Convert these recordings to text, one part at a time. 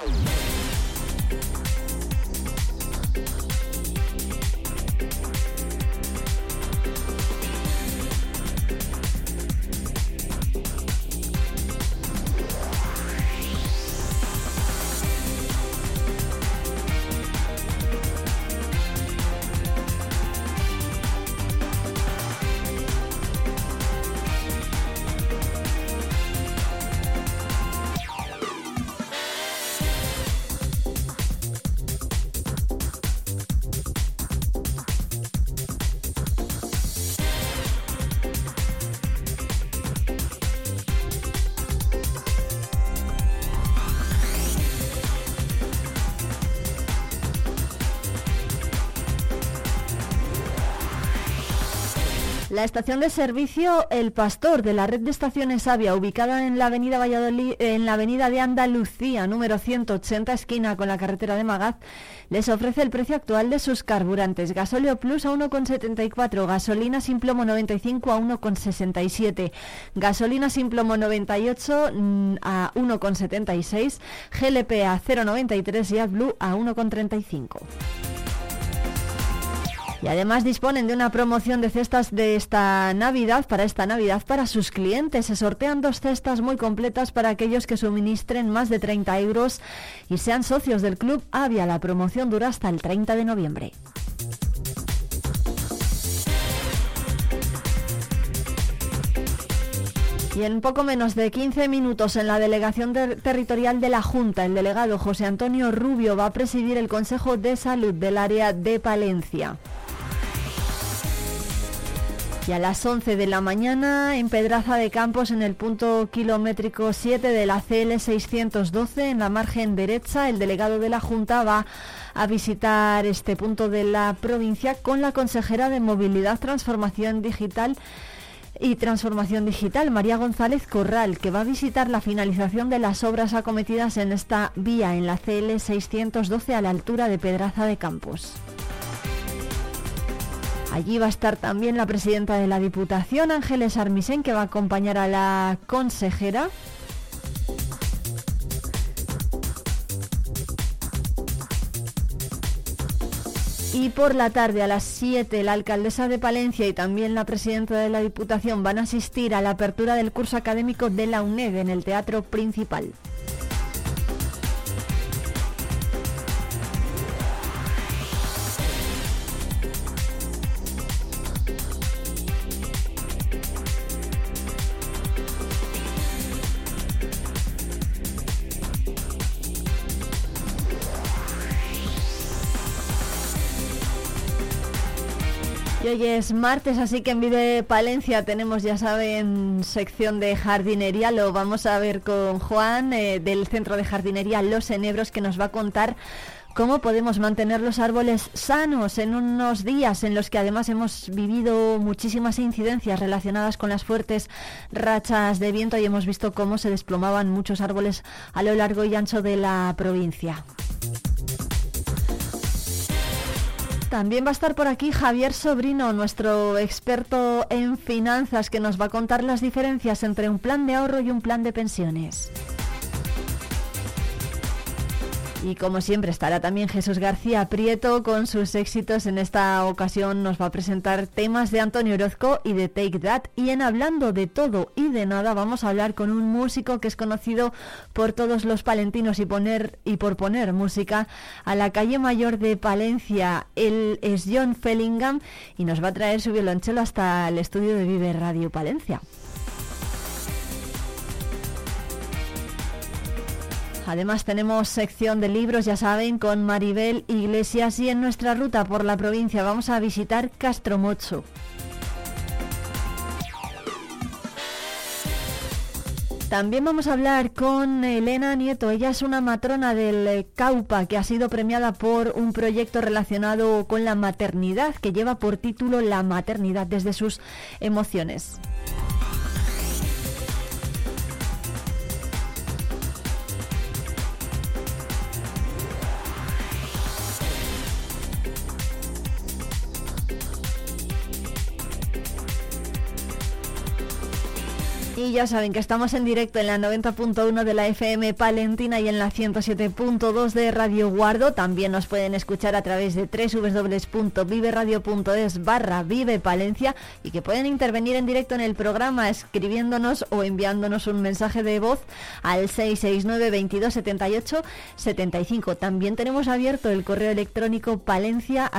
Bye. La estación de servicio El Pastor de la red de estaciones Avia, ubicada en la avenida Valladolid, en la avenida de Andalucía, número 180, esquina con la carretera de Magaz, les ofrece el precio actual de sus carburantes. Gasóleo Plus a 1,74, gasolina sin plomo 95 a 1,67, gasolina sin plomo 98 mm, a 1,76, GLP a 0,93 y AdBlue a 1,35. Y además disponen de una promoción de cestas de esta Navidad, para esta Navidad, para sus clientes. Se sortean dos cestas muy completas para aquellos que suministren más de 30 euros y sean socios del Club Avia. La promoción dura hasta el 30 de noviembre. Y en poco menos de 15 minutos en la delegación territorial de la Junta, el delegado José Antonio Rubio va a presidir el Consejo de Salud del área de Palencia. Y a las 11 de la mañana en Pedraza de Campos, en el punto kilométrico 7 de la CL 612, en la margen derecha, el delegado de la Junta va a visitar este punto de la provincia con la consejera de Movilidad, Transformación Digital y Transformación Digital, María González Corral, que va a visitar la finalización de las obras acometidas en esta vía, en la CL 612, a la altura de Pedraza de Campos. Allí va a estar también la presidenta de la Diputación, Ángeles Armisen, que va a acompañar a la consejera. Y por la tarde a las 7 la alcaldesa de Palencia y también la presidenta de la Diputación van a asistir a la apertura del curso académico de la UNED en el Teatro Principal. Hoy es martes, así que en Vive Palencia tenemos, ya saben, sección de jardinería. Lo vamos a ver con Juan eh, del Centro de Jardinería Los Enebros, que nos va a contar cómo podemos mantener los árboles sanos en unos días en los que además hemos vivido muchísimas incidencias relacionadas con las fuertes rachas de viento y hemos visto cómo se desplomaban muchos árboles a lo largo y ancho de la provincia. También va a estar por aquí Javier Sobrino, nuestro experto en finanzas, que nos va a contar las diferencias entre un plan de ahorro y un plan de pensiones. Y como siempre estará también Jesús García Prieto con sus éxitos. En esta ocasión nos va a presentar temas de Antonio Orozco y de Take That. Y en hablando de todo y de nada vamos a hablar con un músico que es conocido por todos los palentinos y, poner, y por poner música a la calle mayor de Palencia. Él es John Fellingham y nos va a traer su violonchelo hasta el estudio de Vive Radio Palencia. Además tenemos sección de libros, ya saben, con Maribel Iglesias y en nuestra ruta por la provincia vamos a visitar Castromocho. También vamos a hablar con Elena Nieto. Ella es una matrona del Caupa que ha sido premiada por un proyecto relacionado con la maternidad que lleva por título La maternidad desde sus emociones. Y ya saben que estamos en directo en la 90.1 de la FM Palentina y en la 107.2 de Radio Guardo. También nos pueden escuchar a través de www.viveradio.es barra Vive Palencia y que pueden intervenir en directo en el programa escribiéndonos o enviándonos un mensaje de voz al 669 22 78 75. También tenemos abierto el correo electrónico palencia.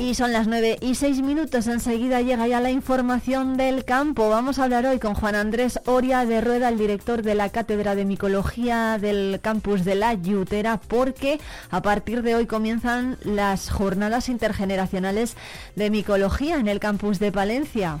Y son las 9 y 6 minutos. Enseguida llega ya la información del campo. Vamos a hablar hoy con Juan Andrés Oria de Rueda, el director de la Cátedra de Micología del campus de La Yutera, porque a partir de hoy comienzan las jornadas intergeneracionales de micología en el campus de Palencia.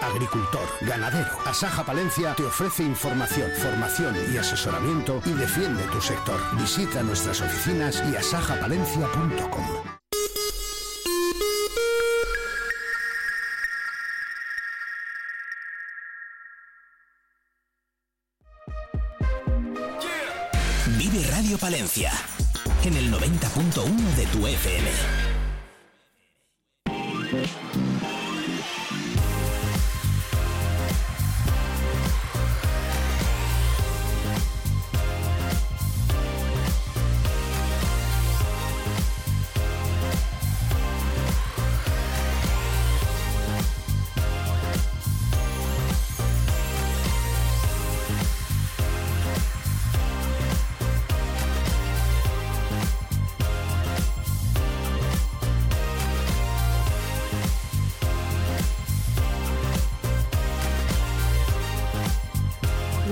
Agricultor, ganadero, Asaja Palencia te ofrece información, formación y asesoramiento y defiende tu sector. Visita nuestras oficinas y asajapalencia.com. Vive Radio Palencia en el 90.1 de tu FM.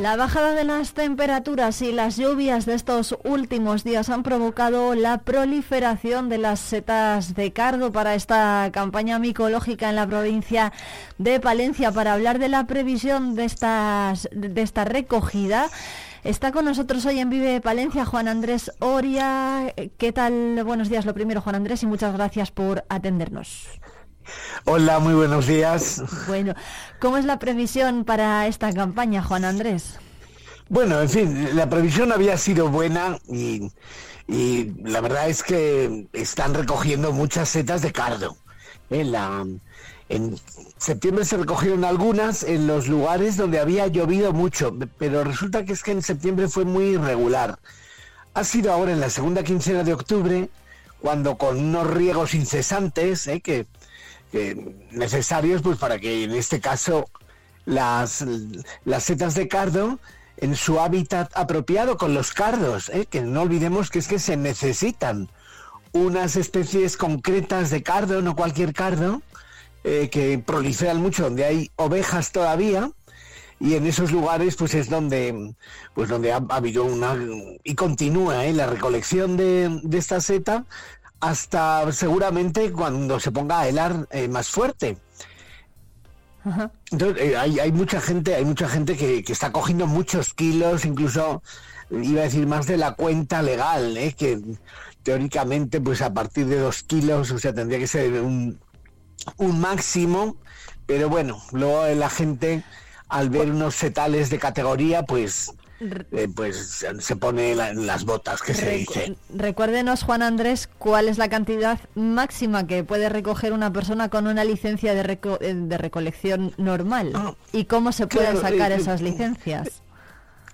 La bajada de las temperaturas y las lluvias de estos últimos días han provocado la proliferación de las setas de cardo para esta campaña micológica en la provincia de Palencia. Para hablar de la previsión de, estas, de esta recogida, Está con nosotros hoy en Vive Palencia Juan Andrés Oria. ¿Qué tal? Buenos días, lo primero, Juan Andrés, y muchas gracias por atendernos. Hola, muy buenos días. Bueno, ¿cómo es la previsión para esta campaña, Juan Andrés? Bueno, en fin, la previsión había sido buena y, la verdad es que están recogiendo muchas setas de cardo. En, la, en septiembre se recogieron algunas en los lugares donde había llovido mucho, pero resulta que es que en septiembre fue muy irregular. Ha sido ahora en la segunda quincena de octubre, cuando con unos riegos incesantes, ¿eh? que necesarios pues para que en este caso las, las setas de cardo en su hábitat apropiado con los cardos, ¿eh? que no olvidemos que es que se necesitan unas especies concretas de cardo, no cualquier cardo, eh, que proliferan mucho donde hay ovejas todavía, y en esos lugares pues es donde pues donde ha, habido una y continúa ¿eh? la recolección de, de, esta seta hasta seguramente cuando se ponga a helar eh, más fuerte. Entonces, eh, hay, mucha gente, hay mucha gente que, está cogiendo muchos kilos, incluso iba a decir más de la cuenta legal, ¿eh? que teóricamente, pues a partir de dos kilos, o sea, tendría que ser un, un máximo, pero bueno, luego la gente al ver unos setales de categoría, pues eh, pues se pone en las botas, que se dice. Recuérdenos, Juan Andrés, cuál es la cantidad máxima que puede recoger una persona con una licencia de, eh, de recolección normal ah, y cómo se pueden sacar eh, esas licencias.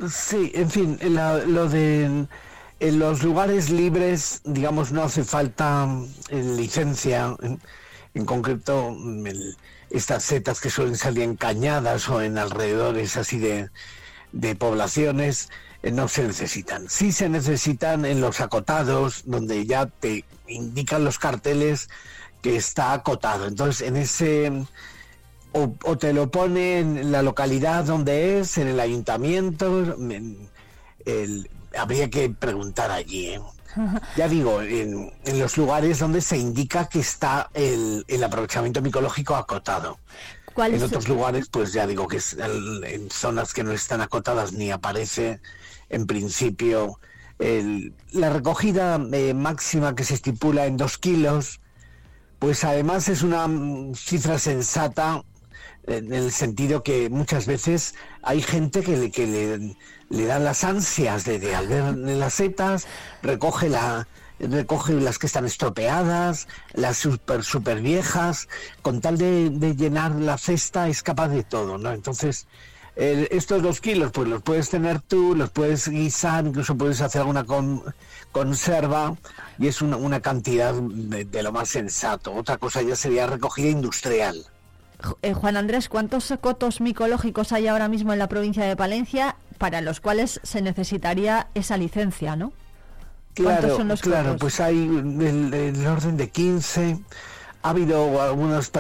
Sí, en fin, lo de en los lugares libres, digamos, no hace falta eh, licencia, en, concreto estas setas que suelen salir en cañadas o en alrededores así de, de poblaciones, eh, no se necesitan. Sí se necesitan en los acotados, donde ya te indican los carteles que está acotado. Entonces, en ese... O, te lo pone en la localidad donde es, en el ayuntamiento, el, habría que preguntar allí. ¿eh? Ya digo, en, los lugares donde se indica que está el, aprovechamiento micológico acotado. En otros lugares, pues ya digo que es en zonas que no están acotadas ni aparece en principio la recogida eh, máxima que se estipula en dos kilos, pues además es una mm, cifra sensata en el sentido que muchas veces hay gente que le, que le, le dan las ansias de, de al ver las setas, recoge la recoge las que están estropeadas, las super super viejas, con tal de, llenar la cesta es capaz de todo, ¿no? Entonces, estos dos kilos, pues los puedes tener tú, los puedes guisar, incluso puedes hacer alguna conserva y es una, cantidad de, lo más sensato. Otra cosa ya sería recogida industrial. Eh, Juan Andrés, ¿cuántos cotos micológicos hay ahora mismo en la provincia de Palencia para los cuales se necesitaría esa licencia, no? Claro, son los claro, pues hay el, orden de 15. Ha habido algunos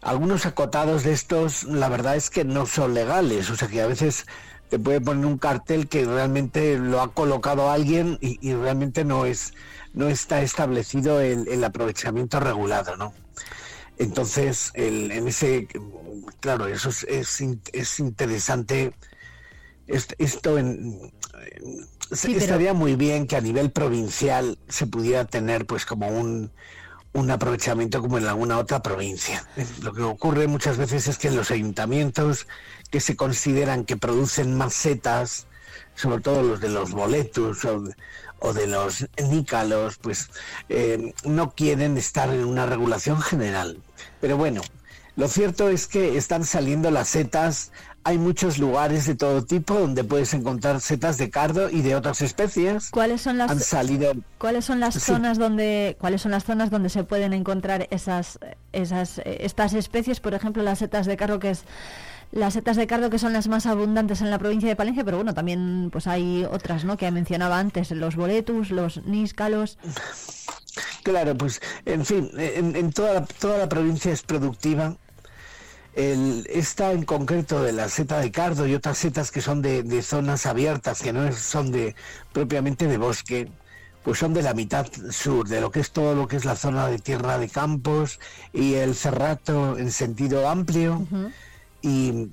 algunos acotados de estos, la verdad es que no son legales, o sea que a veces te puede poner un cartel que realmente lo ha colocado alguien y, realmente no es no está establecido el, el aprovechamiento regulado, ¿no? Entonces, el, en ese, claro, eso es, es, interesante. Esto en, estaría muy bien que a nivel provincial se pudiera tener pues como un, un aprovechamiento como en alguna otra provincia. Lo que ocurre muchas veces es que los ayuntamientos que se consideran que producen más setas, sobre todo los de los boletos o, o de los nícalos, pues eh, no quieren estar en una regulación general. Pero bueno, lo cierto es que están saliendo las setas. Hay muchos lugares de todo tipo donde puedes encontrar setas de cardo y de otras especies. ¿Cuáles son las Han salido ¿Cuáles son las zonas donde cuáles son las zonas donde se pueden encontrar esas esas estas especies, por ejemplo, las setas de cardo que es las setas de cardo que son las más abundantes en la provincia de Palencia, pero bueno, también pues hay otras, ¿no? Que mencionaba antes, los boletus, los níscalos. Claro, pues en fin, en, toda, la, toda la provincia es productiva. El, esta en concreto de la seta de cardo y otras setas que son de, de zonas abiertas, que no son de propiamente de bosque, pues son de la mitad sur, de lo que es todo lo que es la zona de tierra de campos y el cerrato en sentido amplio. Y,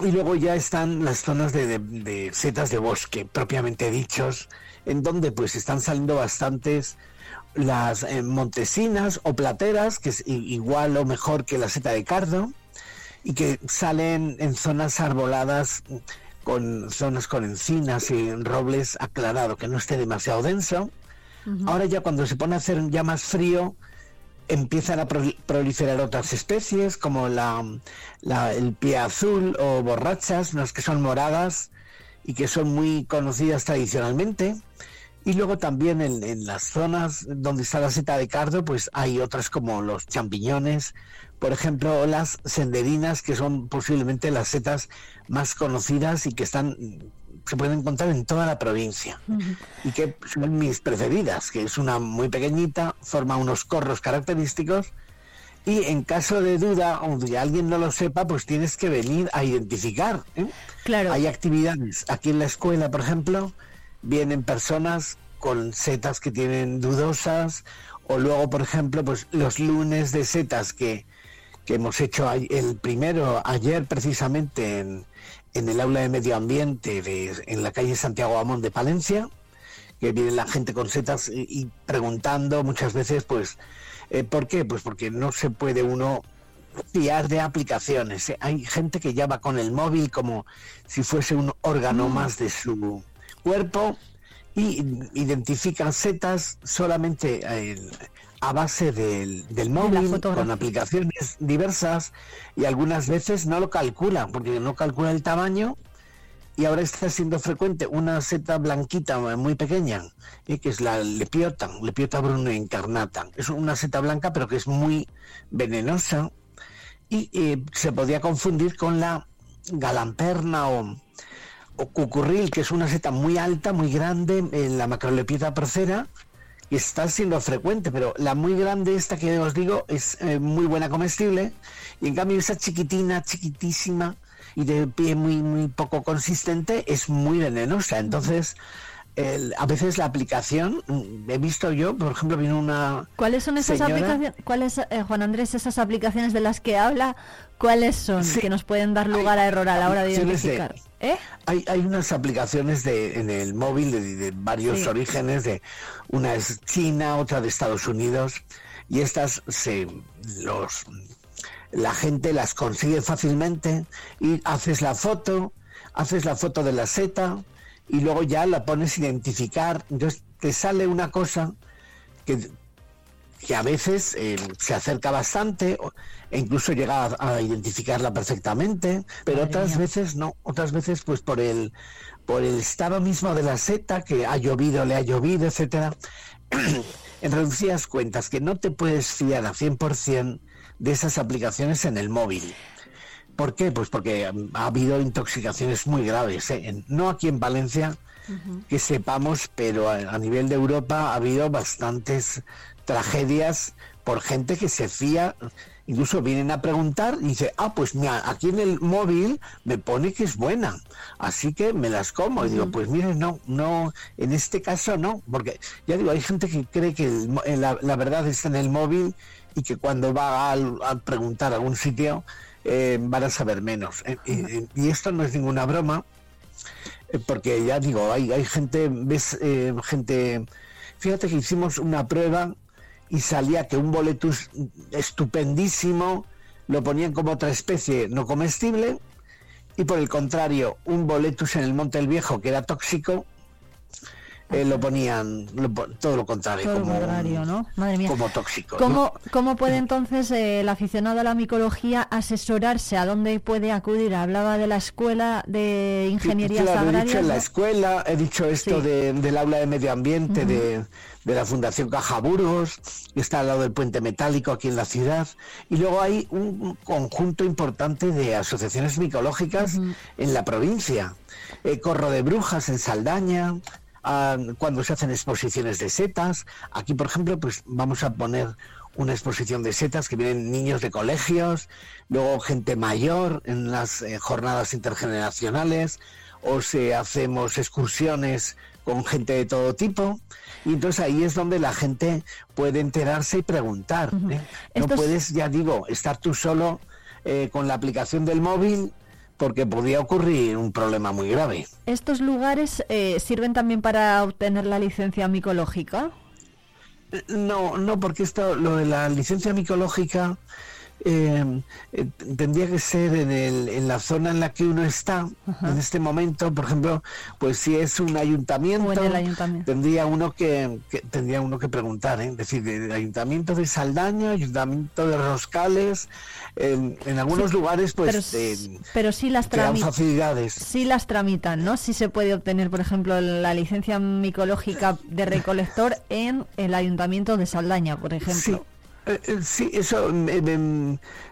luego ya están las zonas de, setas de bosque, propiamente dichos, en donde pues están saliendo bastantes las eh, montesinas o plateras, que es igual o mejor que la seta de cardo, y que salen en zonas arboladas con zonas con encinas y robles aclarado, que no esté demasiado denso. Ahora ya cuando se pone a hacer ya más frío, empiezan a proliferar otras especies como la, el pie azul o borrachas, unas que son moradas y que son muy conocidas tradicionalmente. Y luego también en, las zonas donde está la seta de cardo, pues hay otras como los champiñones, por ejemplo, las senderinas, que son posiblemente las setas más conocidas y que están se pueden encontrar en toda la provincia y que son mis preferidas, que es una muy pequeñita, forma unos corros característicos y en caso de duda, aunque alguien no lo sepa, pues tienes que venir a identificar. ¿eh? Claro. Hay actividades. Aquí en la escuela, por ejemplo, vienen personas con setas que tienen dudosas o luego, por ejemplo, pues los lunes de setas que, que hemos hecho el primero ayer precisamente en, en el aula de medio ambiente de, en la calle Santiago Amón de Palencia, que viene la gente con setas y, preguntando muchas veces, pues, eh, ¿por qué? Pues porque no se puede uno fiar de aplicaciones. ¿eh? Hay gente que ya va con el móvil como si fuese un órgano mm. más de su cuerpo y identifican setas solamente a base del, del móvil, con aplicaciones diversas y algunas veces no lo calcula, porque no calcula el tamaño y ahora está siendo frecuente una seta blanquita muy pequeña, eh, que es la lepiota, lepiota bruno incarnata. Es una seta blanca, pero que es muy venenosa y eh, se podía confundir con la galamperna o, o, cucurril, que es una seta muy alta, muy grande, en la macrolepiota procera, y está siendo frecuente, pero la muy grande, esta que os digo, es eh, muy buena comestible, y en cambio esa chiquitina, chiquitísima, y de pie muy, muy poco consistente, es muy venenosa. Entonces, a veces la aplicación, mm, he visto yo, por ejemplo, vino una. ¿Cuáles son esas aplicaciones? ¿Cuáles, eh, Juan Andrés, esas aplicaciones de las que habla? ¿Cuáles son que nos pueden dar lugar a error a la hora de identificar? ¿Eh? Hay, hay unas aplicaciones de, en el móvil de, varios orígenes, de una es China, otra de Estados Unidos, y estas se los la gente las consigue fácilmente y haces la foto, haces la foto de la seta y luego ya la pones a identificar. Entonces te sale una cosa que, que a veces eh, se acerca bastante e incluso llega a, identificarla perfectamente, pero otras veces no, otras veces pues por el por el estado mismo de la seta, que ha llovido, le ha llovido, etcétera. en reducidas cuentas que no te puedes fiar a 100% de esas aplicaciones en el móvil. ¿Por qué? Pues porque ha habido intoxicaciones muy graves, ¿eh? no aquí en Valencia, que sepamos, pero a, nivel de Europa ha habido bastantes tragedias por gente que se fía, incluso vienen a preguntar y dice, ah, pues mira, aquí en el móvil me pone que es buena, así que me las como. Y digo, pues mire, no, no, en este caso no, porque ya digo, hay gente que cree que la, la verdad está en el móvil y que cuando va a, preguntar a algún sitio eh, van a saber menos. Eh, y, esto no es ninguna broma, eh, porque ya digo, hay, hay gente, ves, gente, fíjate que hicimos una prueba y salía que un boletus estupendísimo lo ponían como otra especie no comestible y por el contrario, un boletus en el Monte del Viejo que era tóxico, eh, lo ponían todo lo contrario, como, ¿no? Madre mía. como tóxico. ¿Cómo, ¿Cómo puede entonces eh, el aficionado a la micología asesorarse? ¿A dónde puede acudir? Hablaba de la escuela de ingeniería claro, He dicho en la escuela, he dicho esto del aula de medio ambiente de, de, la Fundación Cajaburos, que está al lado del puente metálico aquí en la ciudad. Y luego hay un conjunto importante de asociaciones micológicas en la provincia. Eh, Corro de Brujas en Saldaña, cuando se hacen exposiciones de setas. Aquí, por ejemplo, pues vamos a poner una exposición de setas que vienen niños de colegios, luego gente mayor en las eh, jornadas intergeneracionales, o si hacemos excursiones con gente de todo tipo. Y entonces ahí es donde la gente puede enterarse y preguntar. ¿eh? No puedes, ya digo, estar tú solo eh, con la aplicación del móvil porque podía ocurrir un problema muy grave. ¿Estos lugares eh, sirven también para obtener la licencia micológica? No, no, porque esto, lo de la licencia micológica eh, eh, tendría que ser en, el, en la zona en la que uno está en este momento. Por ejemplo pues si es un ayuntamiento, tendría uno que, tendría uno que preguntar ¿eh? es decir el ayuntamiento de Saldaña ayuntamiento de Roscales en, algunos lugares pues pero, sí las facilidades. sí las tramitan no si se puede obtener por ejemplo la licencia micológica de recolector en el ayuntamiento de Saldaña por ejemplo. Eh, eh, sí, eso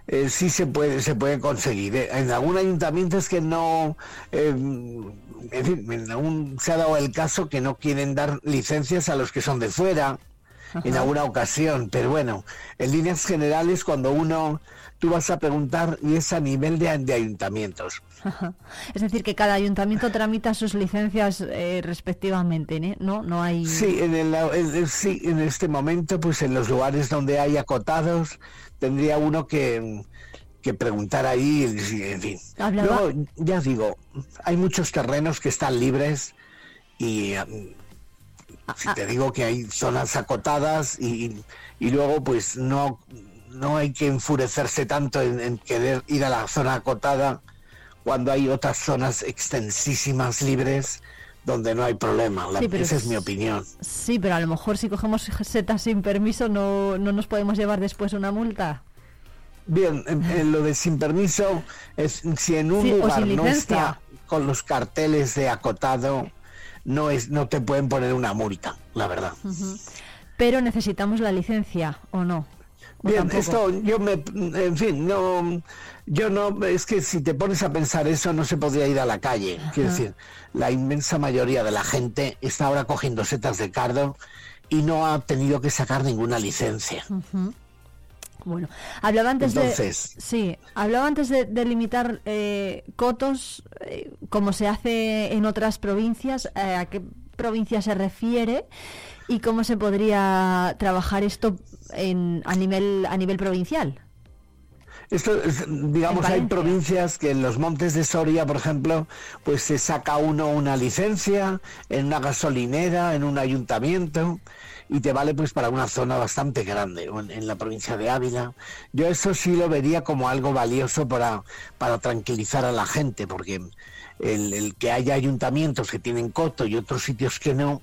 eh, sí se puede se puede conseguir. En algún ayuntamiento es que no, en fin, en algún, se ha dado el caso que no quieren dar licencias a los que son de fuera en alguna ocasión, pero bueno, en líneas generales cuando uno tú vas a preguntar y es a nivel de, ayuntamientos. Es decir, que cada ayuntamiento tramita sus licencias eh, respectivamente, ¿no? No hay. Sí, en el, sí, en este momento, pues en los lugares donde hay acotados, tendría uno que, preguntar ahí, en fin. Luego, ya digo, hay muchos terrenos que están libres y mm, si te digo que hay zonas acotadas y, y luego pues no no hay que enfurecerse tanto en, querer ir a la zona acotada cuando hay otras zonas extensísimas, libres, donde no hay problema. esa es mi opinión. Sí, pero a lo mejor si cogemos setas sin permiso no, no nos podemos llevar después una multa. Bien, en, lo de sin permiso es si en un lugar no está con los carteles de acotado no es no te pueden poner una multa, la verdad. Pero necesitamos la licencia o no. Bien, esto yo me, en fin, no, yo no, es que si te pones a pensar eso no se podría ir a la calle. Quiero decir, la inmensa mayoría de la gente está ahora cogiendo setas de cardo y no ha tenido que sacar ninguna licencia. Bueno, hablaba antes de sí, hablaba antes de, limitar eh, cotos eh, como se hace en otras provincias. Eh, ¿A qué provincia se refiere y cómo se podría trabajar esto en, a nivel a nivel provincial? Esto, digamos, hay provincias que en los montes de Soria, por ejemplo, pues se saca uno una licencia en una gasolinera, en un ayuntamiento, y te vale pues para una zona bastante grande, en, la provincia de Ávila. Yo eso sí lo vería como algo valioso para, para tranquilizar a la gente, porque el, que haya ayuntamientos que tienen coto y otros sitios que no,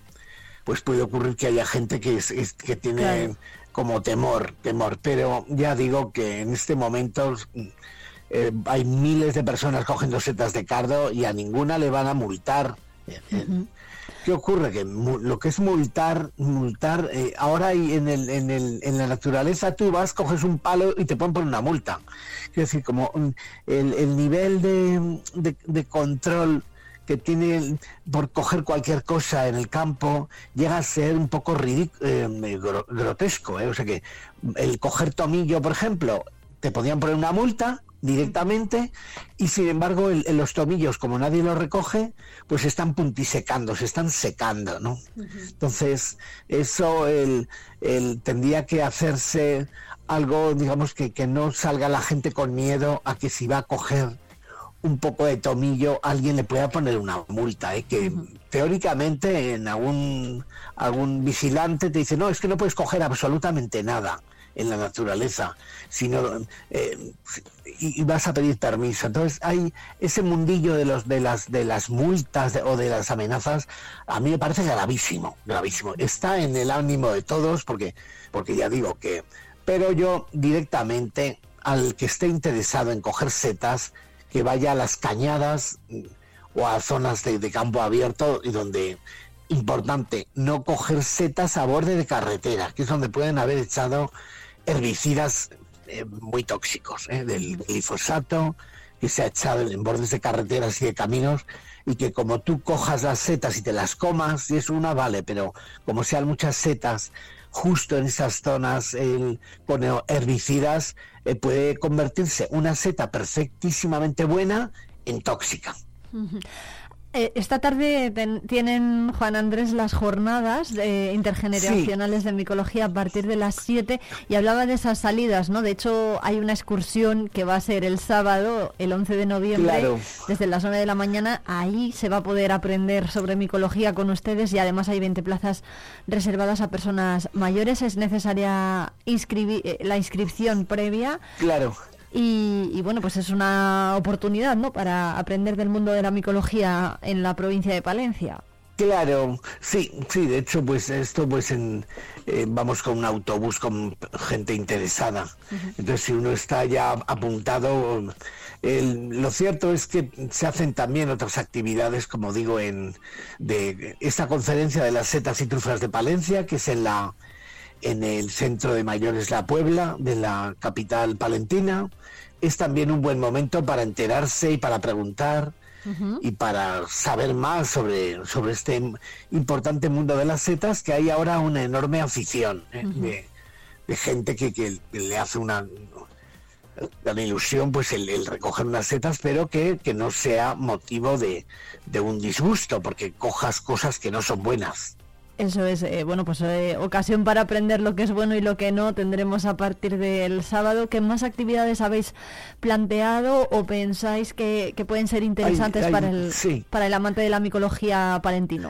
pues puede ocurrir que haya gente que, es, que tiene como temor, temor. Pero ya digo que en este momento eh, hay miles de personas cogiendo setas de cardo y a ninguna le van a multar. ¿Qué ocurre? Que lo que es multar, multar, eh, ahora hay en, el, en, el, en la naturaleza tú vas, coges un palo y te ponen por una multa. Es decir, como el, el nivel de, de, control que tiene por coger cualquier cosa en el campo llega a ser un poco eh, grotesco. ¿eh? O sea que el coger tomillo, por ejemplo, te podían poner una multa directamente y sin embargo los tomillos como nadie los recoge pues están puntisecando se están secando no entonces eso el, tendría que hacerse algo digamos que, que no salga la gente con miedo a que si va a coger un poco de tomillo alguien le pueda poner una multa ¿eh? que teóricamente en algún algún vigilante te dice no es que no puedes coger absolutamente nada en la naturaleza, sino eh, y, vas a pedir permiso. Entonces hay ese mundillo de los de las de las multas o de las amenazas a mí me parece gravísimo, gravísimo. Está en el ánimo de todos porque porque ya digo que pero yo directamente al que esté interesado en coger setas que vaya a las cañadas mm, o a zonas de, campo abierto y donde importante no coger setas a borde de carretera, que es donde pueden haber echado herbicidas eh, muy tóxicos, eh, del glifosato que se ha echado en bordes de carreteras y de caminos y que como tú cojas las setas y te las comas, y es una vale, pero como sean muchas setas justo en esas zonas el, con herbicidas, eh, puede convertirse una seta perfectísimamente buena en tóxica. Eh, esta tarde tienen Juan Andrés las jornadas intergeneracionales de micología a partir de las 7 y hablaba de esas salidas, ¿no? De hecho, hay una excursión que va a ser el sábado, el 11 de noviembre, desde las 9 de la mañana. Ahí se va a poder aprender sobre micología con ustedes y además hay 20 plazas reservadas a personas mayores. Es necesaria inscribir eh, la inscripción previa. Claro. Y, bueno, pues es una oportunidad, ¿no? Para aprender del mundo de la micología en la provincia de Palencia. Claro, sí, sí, de hecho, pues esto, pues en, eh, vamos con un autobús con gente interesada. Entonces, si uno está ya apuntado, lo cierto es que se hacen también otras actividades, como digo, en de esta conferencia de las setas y trufas de Palencia, que es en la en el centro de mayores La Puebla, de la capital palentina. Es también un buen momento para enterarse y para preguntar y para saber más sobre, sobre este importante mundo de las setas, que hay ahora una enorme afición ¿eh? de, gente que, le hace una, una ilusión pues el, recoger unas setas, pero que, que no sea motivo de, de un disgusto, porque cojas cosas que no son buenas. Eso es, eh, bueno, pues eh, ocasión para aprender lo que es bueno y lo que no tendremos a partir del sábado. ¿Qué más actividades habéis planteado o pensáis que, pueden ser interesantes para, el, para el amante de la micología palentino?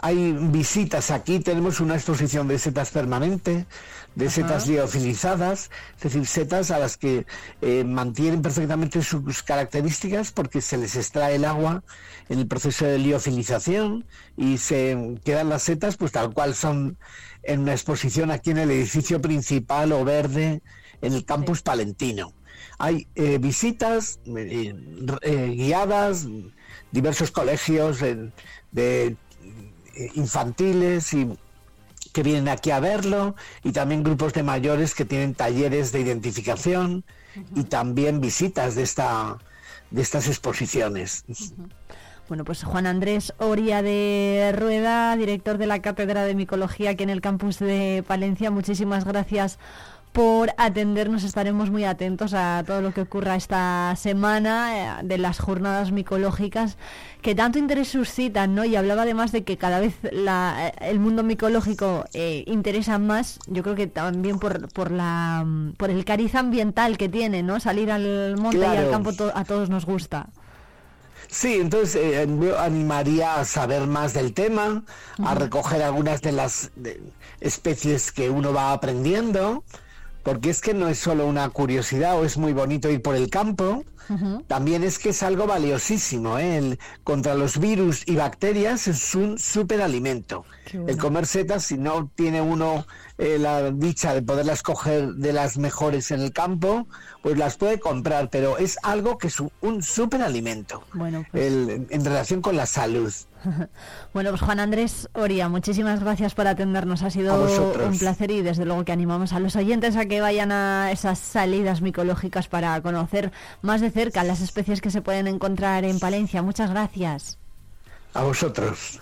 Hay visitas aquí, tenemos una exposición de setas permanente, de setas liofilizadas, es decir, setas a las que eh, mantienen perfectamente sus características porque se les extrae el agua en el proceso de liofilización y se quedan las setas pues tal cual son en una exposición aquí en el edificio principal o verde en el campus palentino. hay eh, visitas eh, eh, guiadas, diversos colegios de infantiles y que vienen aquí a verlo y también grupos de mayores que tienen talleres de identificación y también visitas de esta de estas exposiciones. Bueno, pues Juan Andrés Oria de Rueda, director de la Cátedra de Micología aquí en el campus de Palencia, muchísimas gracias por atendernos. Estaremos muy atentos a todo lo que ocurra esta semana eh, de las jornadas micológicas que tanto interés suscitan, ¿no? Y hablaba además de que cada vez la, el mundo micológico eh, interesa más, yo creo que también por, por, la, por el cariz ambiental que tiene, ¿no? Salir al monte y al campo a todos nos gusta. Sí, entonces eh, animaría a saber más del tema, a recoger algunas de las especies que uno va aprendiendo, porque es que no es solo una curiosidad o es muy bonito ir por el campo, también es que es algo valiosísimo. ¿eh? contra los virus y bacterias es un superalimento. El comer setas, si no tiene uno eh, la dicha de poderlas coger de las mejores en el campo, pues las puede comprar, pero es algo que es un, superalimento bueno, pues en relación con la salud. bueno, pues Juan Andrés Oria, muchísimas gracias por atendernos. Ha sido un placer y desde luego que animamos a los oyentes a que vayan a esas salidas micológicas para conocer más de cerca las especies que se pueden encontrar en Palencia. Muchas gracias. A vosotros.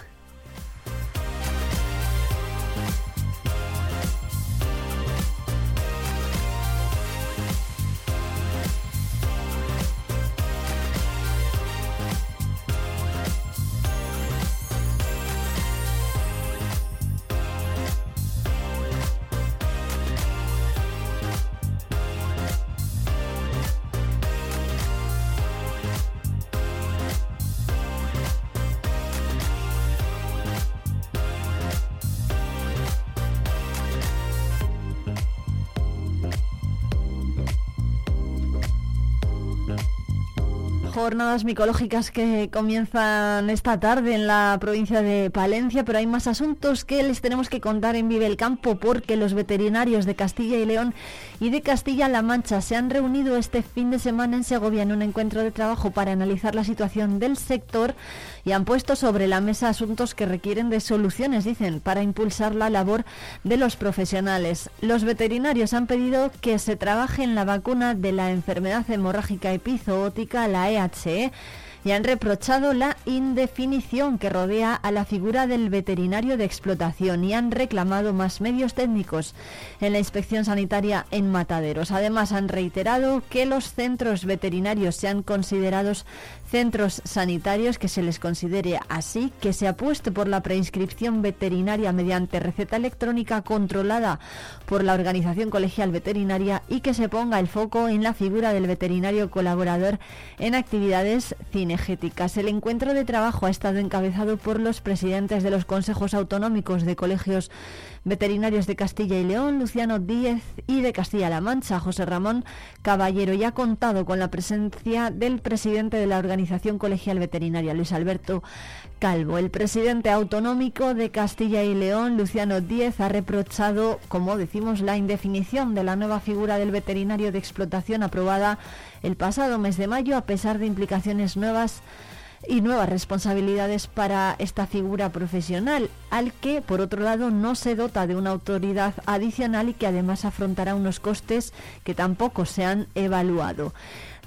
Jornadas micológicas que comienzan esta tarde en la provincia de Palencia, pero hay más asuntos que les tenemos que contar en Vive el Campo porque los veterinarios de Castilla y León y de Castilla-La Mancha se han reunido este fin de semana en Segovia en un encuentro de trabajo para analizar la situación del sector y han puesto sobre la mesa asuntos que requieren de soluciones, dicen, para impulsar la labor de los profesionales. Los veterinarios han pedido que se trabaje en la vacuna de la enfermedad hemorrágica epizootica, la EHE, y han reprochado la indefinición que rodea a la figura del veterinario de explotación y han reclamado más medios técnicos en la inspección sanitaria en mataderos. Además, han reiterado que los centros veterinarios sean considerados centros sanitarios, que se les considere así, que se apueste por la preinscripción veterinaria mediante receta electrónica controlada por la organización colegial veterinaria y que se ponga el foco en la figura del veterinario colaborador en actividades cinegéticas. El encuentro de trabajo ha estado encabezado por los presidentes de los consejos autonómicos de colegios veterinarios de Castilla y León, Luciano Díez, y de Castilla-La Mancha, José Ramón Caballero, y ha contado con la presencia del presidente de la Organización Colegial Veterinaria, Luis Alberto Calvo. El presidente autonómico de Castilla y León, Luciano Díez, ha reprochado, como decimos, la indefinición de la nueva figura del veterinario de explotación aprobada el pasado mes de mayo, a pesar de implicaciones nuevas y nuevas responsabilidades para esta figura profesional, al que, por otro lado, no se dota de una autoridad adicional y que además afrontará unos costes que tampoco se han evaluado.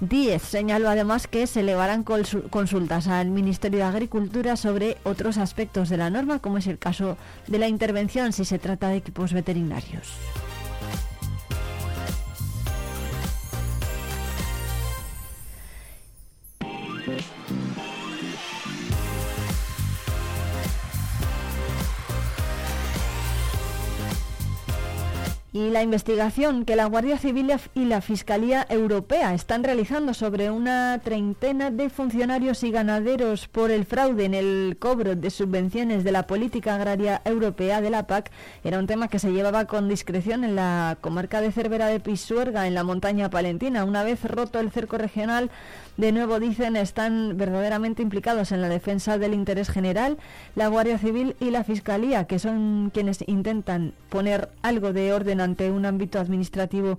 Díez señaló además que se elevarán consultas al Ministerio de Agricultura sobre otros aspectos de la norma, como es el caso de la intervención si se trata de equipos veterinarios. Y la investigación que la Guardia Civil y la Fiscalía Europea están realizando sobre una treintena de funcionarios y ganaderos por el fraude en el cobro de subvenciones de la política agraria europea de la PAC era un tema que se llevaba con discreción en la comarca de Cervera de Pisuerga, en la montaña palentina. Una vez roto el cerco regional, de nuevo dicen están verdaderamente implicados en la defensa del interés general la Guardia Civil y la Fiscalía, que son quienes intentan poner algo de orden ante un ámbito administrativo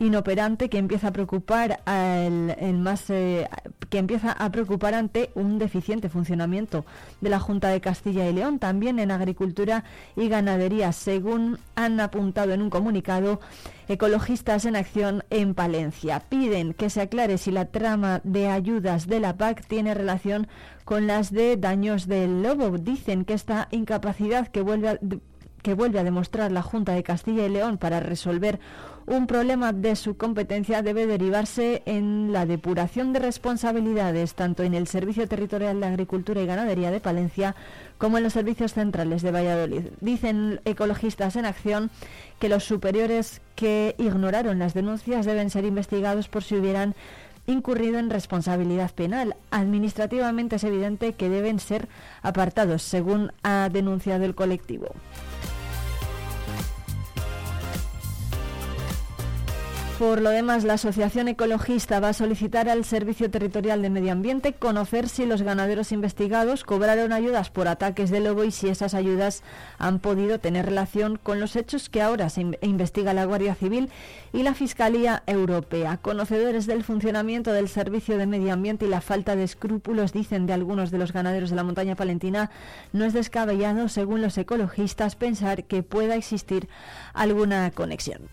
inoperante que empieza a preocupar el más eh, que empieza a preocupar ante un deficiente funcionamiento de la Junta de Castilla y León, también en agricultura y ganadería, según han apuntado en un comunicado ecologistas en acción en Palencia. Piden que se aclare si la trama de ayudas de la PAC tiene relación con las de daños del lobo. Dicen que esta incapacidad que vuelve a, que vuelve a demostrar la Junta de Castilla y León para resolver un problema de su competencia debe derivarse en la depuración de responsabilidades tanto en el Servicio Territorial de Agricultura y Ganadería de Palencia como en los servicios centrales de Valladolid. Dicen ecologistas en acción que los superiores que ignoraron las denuncias deben ser investigados por si hubieran incurrido en responsabilidad penal. Administrativamente es evidente que deben ser apartados, según ha denunciado el colectivo. Por lo demás, la Asociación Ecologista va a solicitar al Servicio Territorial de Medio Ambiente conocer si los ganaderos investigados cobraron ayudas por ataques de lobo y si esas ayudas han podido tener relación con los hechos que ahora se investiga la Guardia Civil y la Fiscalía Europea. Conocedores del funcionamiento del Servicio de Medio Ambiente y la falta de escrúpulos, dicen de algunos de los ganaderos de la montaña palentina, no es descabellado, según los ecologistas, pensar que pueda existir alguna conexión.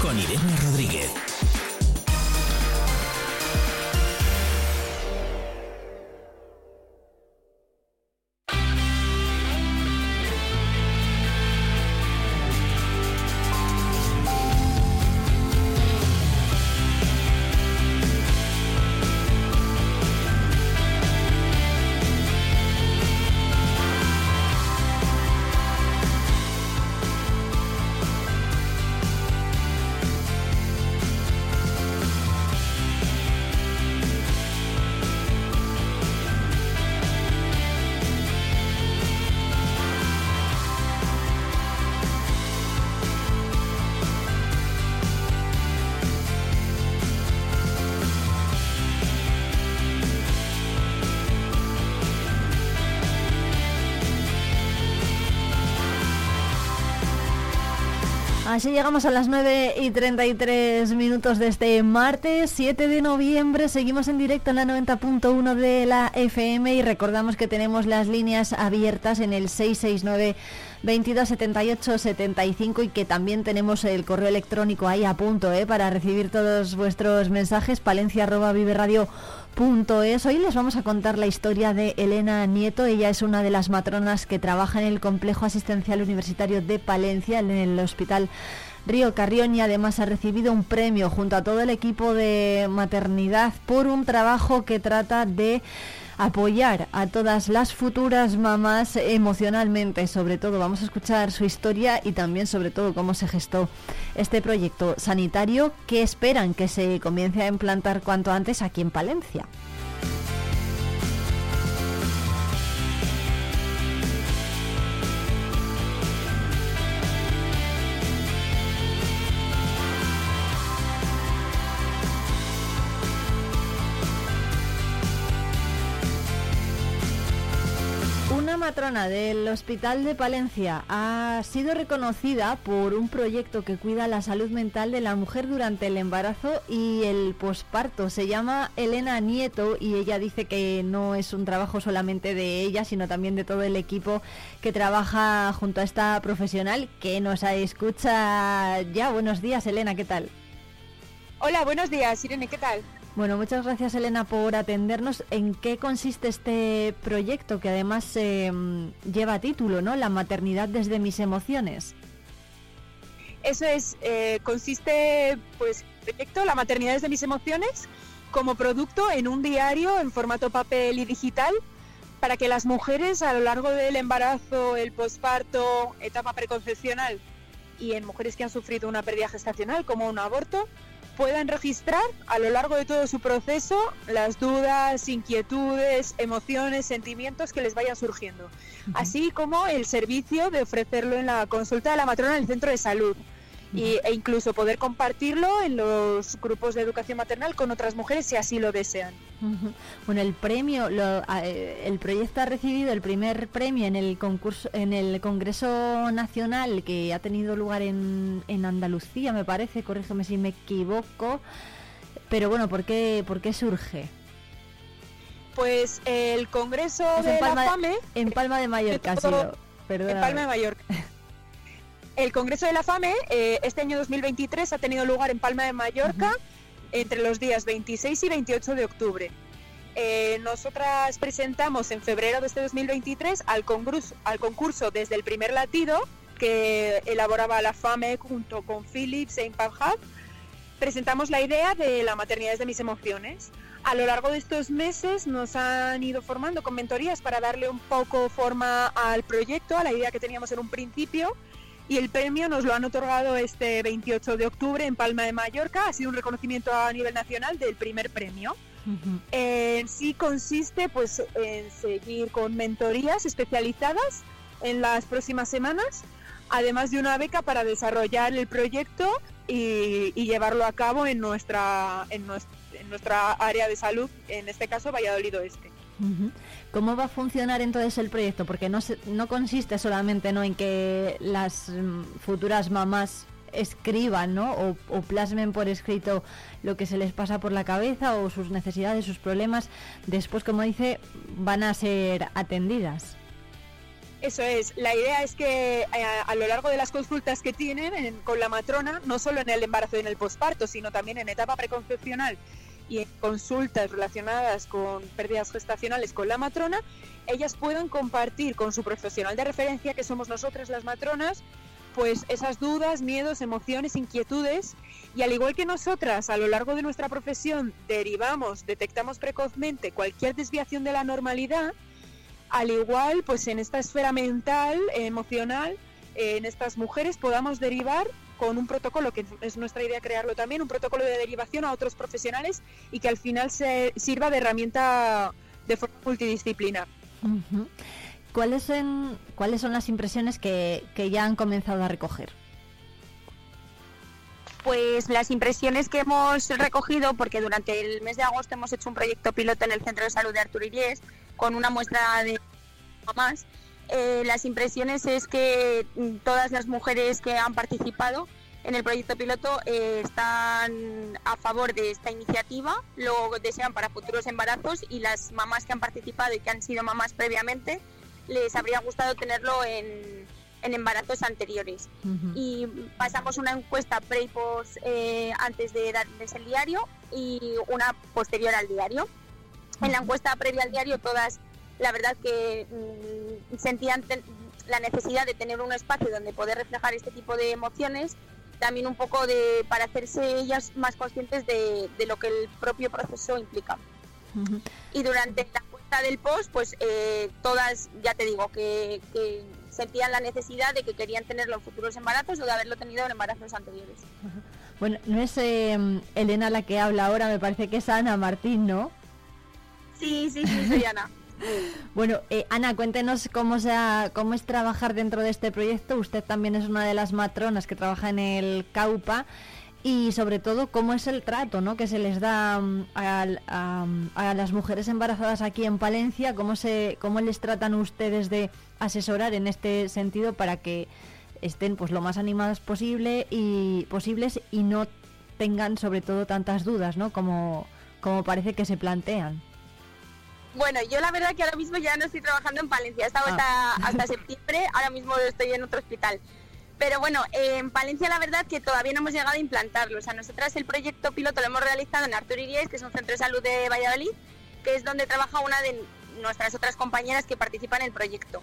Con Irene Rodríguez. Así llegamos a las 9 y 33 minutos de este martes 7 de noviembre. Seguimos en directo en la 90.1 de la FM y recordamos que tenemos las líneas abiertas en el 669 22 78 75 y que también tenemos el correo electrónico ahí a punto ¿eh? para recibir todos vuestros mensajes palencia Punto es. Hoy les vamos a contar la historia de Elena Nieto. Ella es una de las matronas que trabaja en el complejo asistencial universitario de Palencia, en el hospital Río Carrión y además ha recibido un premio junto a todo el equipo de maternidad por un trabajo que trata de apoyar a todas las futuras mamás emocionalmente. Sobre todo vamos a escuchar su historia y también sobre todo cómo se gestó este proyecto sanitario que esperan que se comience a implantar cuanto antes aquí en Palencia. Matrona del Hospital de Palencia ha sido reconocida por un proyecto que cuida la salud mental de la mujer durante el embarazo y el posparto. Se llama Elena Nieto y ella dice que no es un trabajo solamente de ella, sino también de todo el equipo que trabaja junto a esta profesional que nos escucha ya. Buenos días, Elena, ¿qué tal? Hola, buenos días, Irene, ¿qué tal? Bueno, muchas gracias Elena por atendernos. ¿En qué consiste este proyecto que además eh, lleva título, ¿no? La maternidad desde mis emociones. Eso es, eh, consiste, pues, proyecto La maternidad desde mis emociones como producto en un diario en formato papel y digital para que las mujeres a lo largo del embarazo, el posparto, etapa preconcepcional y en mujeres que han sufrido una pérdida gestacional como un aborto, puedan registrar a lo largo de todo su proceso las dudas, inquietudes, emociones, sentimientos que les vayan surgiendo, así como el servicio de ofrecerlo en la consulta de la matrona en el centro de salud y, e incluso poder compartirlo en los grupos de educación maternal con otras mujeres si así lo desean. Bueno, el premio, lo, eh, el proyecto ha recibido el primer premio en el concurso, en el Congreso Nacional que ha tenido lugar en, en Andalucía, me parece, corrígeme si me equivoco. Pero bueno, ¿por qué, por qué surge? Pues el Congreso de en Palma, la FAME... En Palma de Mallorca ha sido. En Palma de Mallorca. El Congreso de la FAME eh, este año 2023 ha tenido lugar en Palma de Mallorca entre los días 26 y 28 de octubre. Eh, nosotras presentamos en febrero de este 2023 al concurso, al concurso desde el primer latido que elaboraba la FAME junto con Philips e Impact Hub. Presentamos la idea de la maternidad de mis emociones. A lo largo de estos meses nos han ido formando con mentorías para darle un poco forma al proyecto, a la idea que teníamos en un principio y el premio nos lo han otorgado este 28 de octubre en Palma de Mallorca. Ha sido un reconocimiento a nivel nacional del primer premio. En sí consiste pues en seguir con mentorías especializadas en las próximas semanas, además de una beca para desarrollar el proyecto y, y llevarlo a cabo en nuestra, en nuestra, en nuestra área de salud, en este caso Valladolid Oeste. ¿Cómo va a funcionar entonces el proyecto? Porque no, se, no consiste solamente ¿no? en que las mm, futuras mamás escriban ¿no? o, plasmen por escrito lo que se les pasa por la cabeza o sus necesidades, sus problemas. Después, como dice, van a ser atendidas. Eso es, la idea es que a, eh, a lo largo de las consultas que tienen en, con la matrona, no solo en el embarazo y en el posparto, sino también en etapa preconcepcional y en consultas relacionadas con pérdidas gestacionales con la matrona, ellas puedan compartir con su profesional de referencia, que somos nosotras las matronas, pues esas dudas, miedos, emociones, inquietudes. Y al igual que nosotras a lo largo de nuestra profesión derivamos, detectamos precozmente cualquier desviación de la normalidad, al igual pues en esta esfera mental, emocional, en estas mujeres podamos derivar con un protocolo, que es nuestra idea crearlo también, un protocolo de derivación a otros profesionales y que al final se sirva de herramienta de forma multidisciplinar. Uh -huh. ¿Cuáles, son, ¿Cuáles son las impresiones que, que ya han comenzado a recoger? Pues las impresiones que hemos recogido, porque durante el mes de agosto hemos hecho un proyecto piloto en el Centro de Salud de Arturo Iríes con una muestra de mamás eh, las impresiones es que mm, todas las mujeres que han participado en el proyecto piloto eh, están a favor de esta iniciativa, lo desean para futuros embarazos y las mamás que han participado y que han sido mamás previamente les habría gustado tenerlo en, en embarazos anteriores. Uh -huh. Y pasamos una encuesta pre y post eh, antes de darles el diario y una posterior al diario. Uh -huh. En la encuesta previa al diario todas la verdad que mmm, sentían la necesidad de tener un espacio donde poder reflejar este tipo de emociones, también un poco de para hacerse ellas más conscientes de, de lo que el propio proceso implica. Uh -huh. Y durante la cuenta del post, pues eh, todas, ya te digo, que, que, sentían la necesidad de que querían tenerlo en futuros embarazos o de haberlo tenido en embarazos anteriores. Uh -huh. Bueno, no es eh, Elena la que habla ahora, me parece que es Ana Martín, ¿no? Sí, sí, sí, soy Ana. Bueno, eh, Ana, cuéntenos cómo, cómo es trabajar dentro de este proyecto. Usted también es una de las matronas que trabaja en el CAUPA y sobre todo cómo es el trato ¿no? que se les da a, a, a, las mujeres embarazadas aquí en Palencia, cómo, se, cómo les tratan ustedes de asesorar en este sentido para que estén pues lo más animadas posible y posibles y no tengan sobre todo tantas dudas ¿no? como, como parece que se plantean. Bueno, yo la verdad que ahora mismo ya no estoy trabajando en Palencia, he estado ah. hasta, hasta septiembre, ahora mismo estoy en otro hospital. Pero bueno, en Palencia la verdad que todavía no hemos llegado a implantarlo. O sea, nosotras el proyecto piloto lo hemos realizado en Artur Iríez, que es un centro de salud de Valladolid, que es donde trabaja una de nuestras otras compañeras que participan en el proyecto.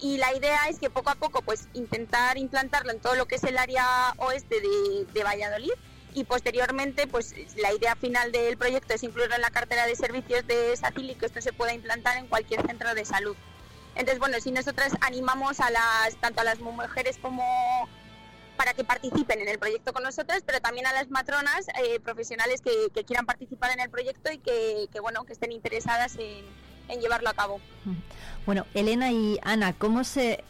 Y la idea es que poco a poco pues intentar implantarlo en todo lo que es el área oeste de, de Valladolid y posteriormente pues la idea final del proyecto es incluirlo en la cartera de servicios de SACIL y que esto se pueda implantar en cualquier centro de salud. Entonces, bueno, si nosotras animamos a las, tanto a las mujeres como para que participen en el proyecto con nosotras, pero también a las matronas eh, profesionales que, quieran participar en el proyecto y que, bueno, que estén interesadas en, llevarlo a cabo. Bueno, Elena y Ana, ¿cómo se,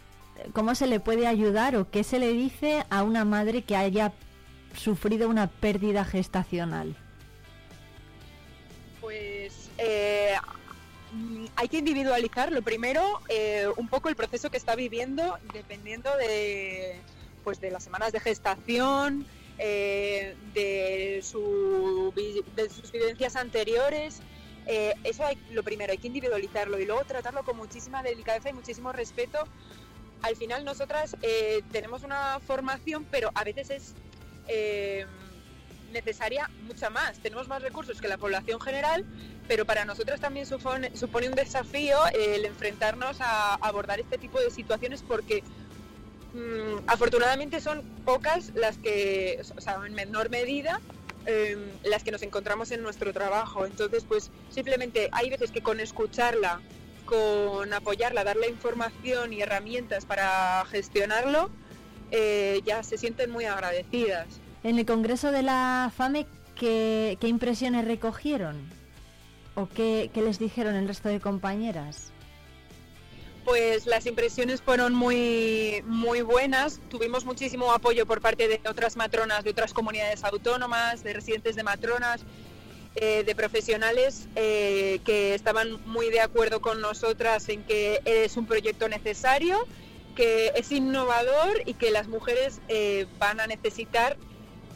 ¿cómo se le puede ayudar o qué se le dice a una madre que haya sufrido una pérdida gestacional? Pues eh, hay que individualizar, lo primero, eh, un poco el proceso que está viviendo, dependiendo de, pues, de las semanas de gestación, eh, de, sus vivencias anteriores. Eh, eso hay, lo primero, hay que individualizarlo y luego tratarlo con muchísima delicadeza y muchísimo respeto. Al final nosotras tenemos una formación, pero a veces es necesaria mucha más. Tenemos más recursos que la población general, pero para nosotros también supone, supone un desafío el enfrentarnos a abordar este tipo de situaciones porque mm, afortunadamente son pocas las que, o sea, en menor medida, em, las que nos encontramos en nuestro trabajo. Entonces, pues simplemente hay veces que con escucharla, con apoyarla, darle información y herramientas para gestionarlo, eh, ya se sienten muy agradecidas. En el Congreso de la FAME, ¿qué, qué impresiones recogieron? ¿O qué, les dijeron el resto de compañeras? Pues las impresiones fueron muy, muy buenas. Tuvimos muchísimo apoyo por parte de otras matronas de otras comunidades autónomas, de residentes de matronas, eh, de profesionales eh, que estaban muy de acuerdo con nosotras en que es un proyecto necesario, que es innovador y que las mujeres eh, van a necesitar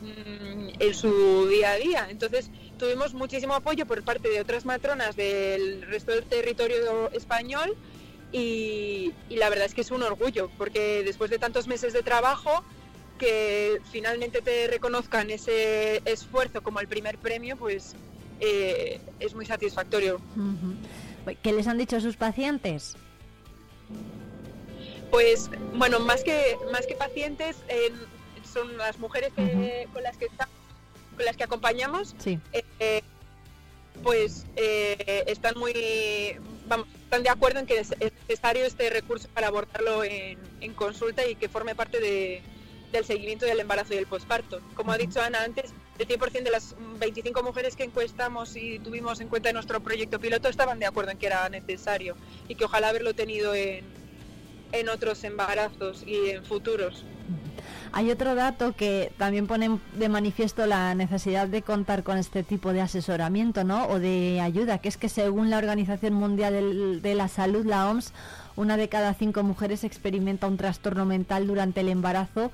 mm, en su día a día. Entonces, tuvimos muchísimo apoyo por parte de otras matronas del resto del territorio español y, la verdad es que es un orgullo, porque después de tantos meses de trabajo, que finalmente te reconozcan ese esfuerzo como el primer premio, pues eh, es muy satisfactorio. ¿Qué les han dicho sus pacientes? Pues bueno, más que más que pacientes son las mujeres con las que estamos las que acompañamos, eh, pues eh, están muy están de acuerdo en que es necesario este recurso para abordarlo en, consulta y que forme parte del seguimiento del embarazo y el posparto. Como ha dicho Ana antes, el 100% de las 25 mujeres que encuestamos y tuvimos en cuenta en nuestro proyecto piloto estaban de acuerdo en que era necesario y que ojalá haberlo tenido en, en otros embarazos y en futuros. Hay otro dato que también pone de manifiesto la necesidad de contar con este tipo de asesoramiento ¿no? o de ayuda, que es que según la Organización Mundial de la Salud, la OMS, una de cada cinco mujeres experimenta un trastorno mental durante el embarazo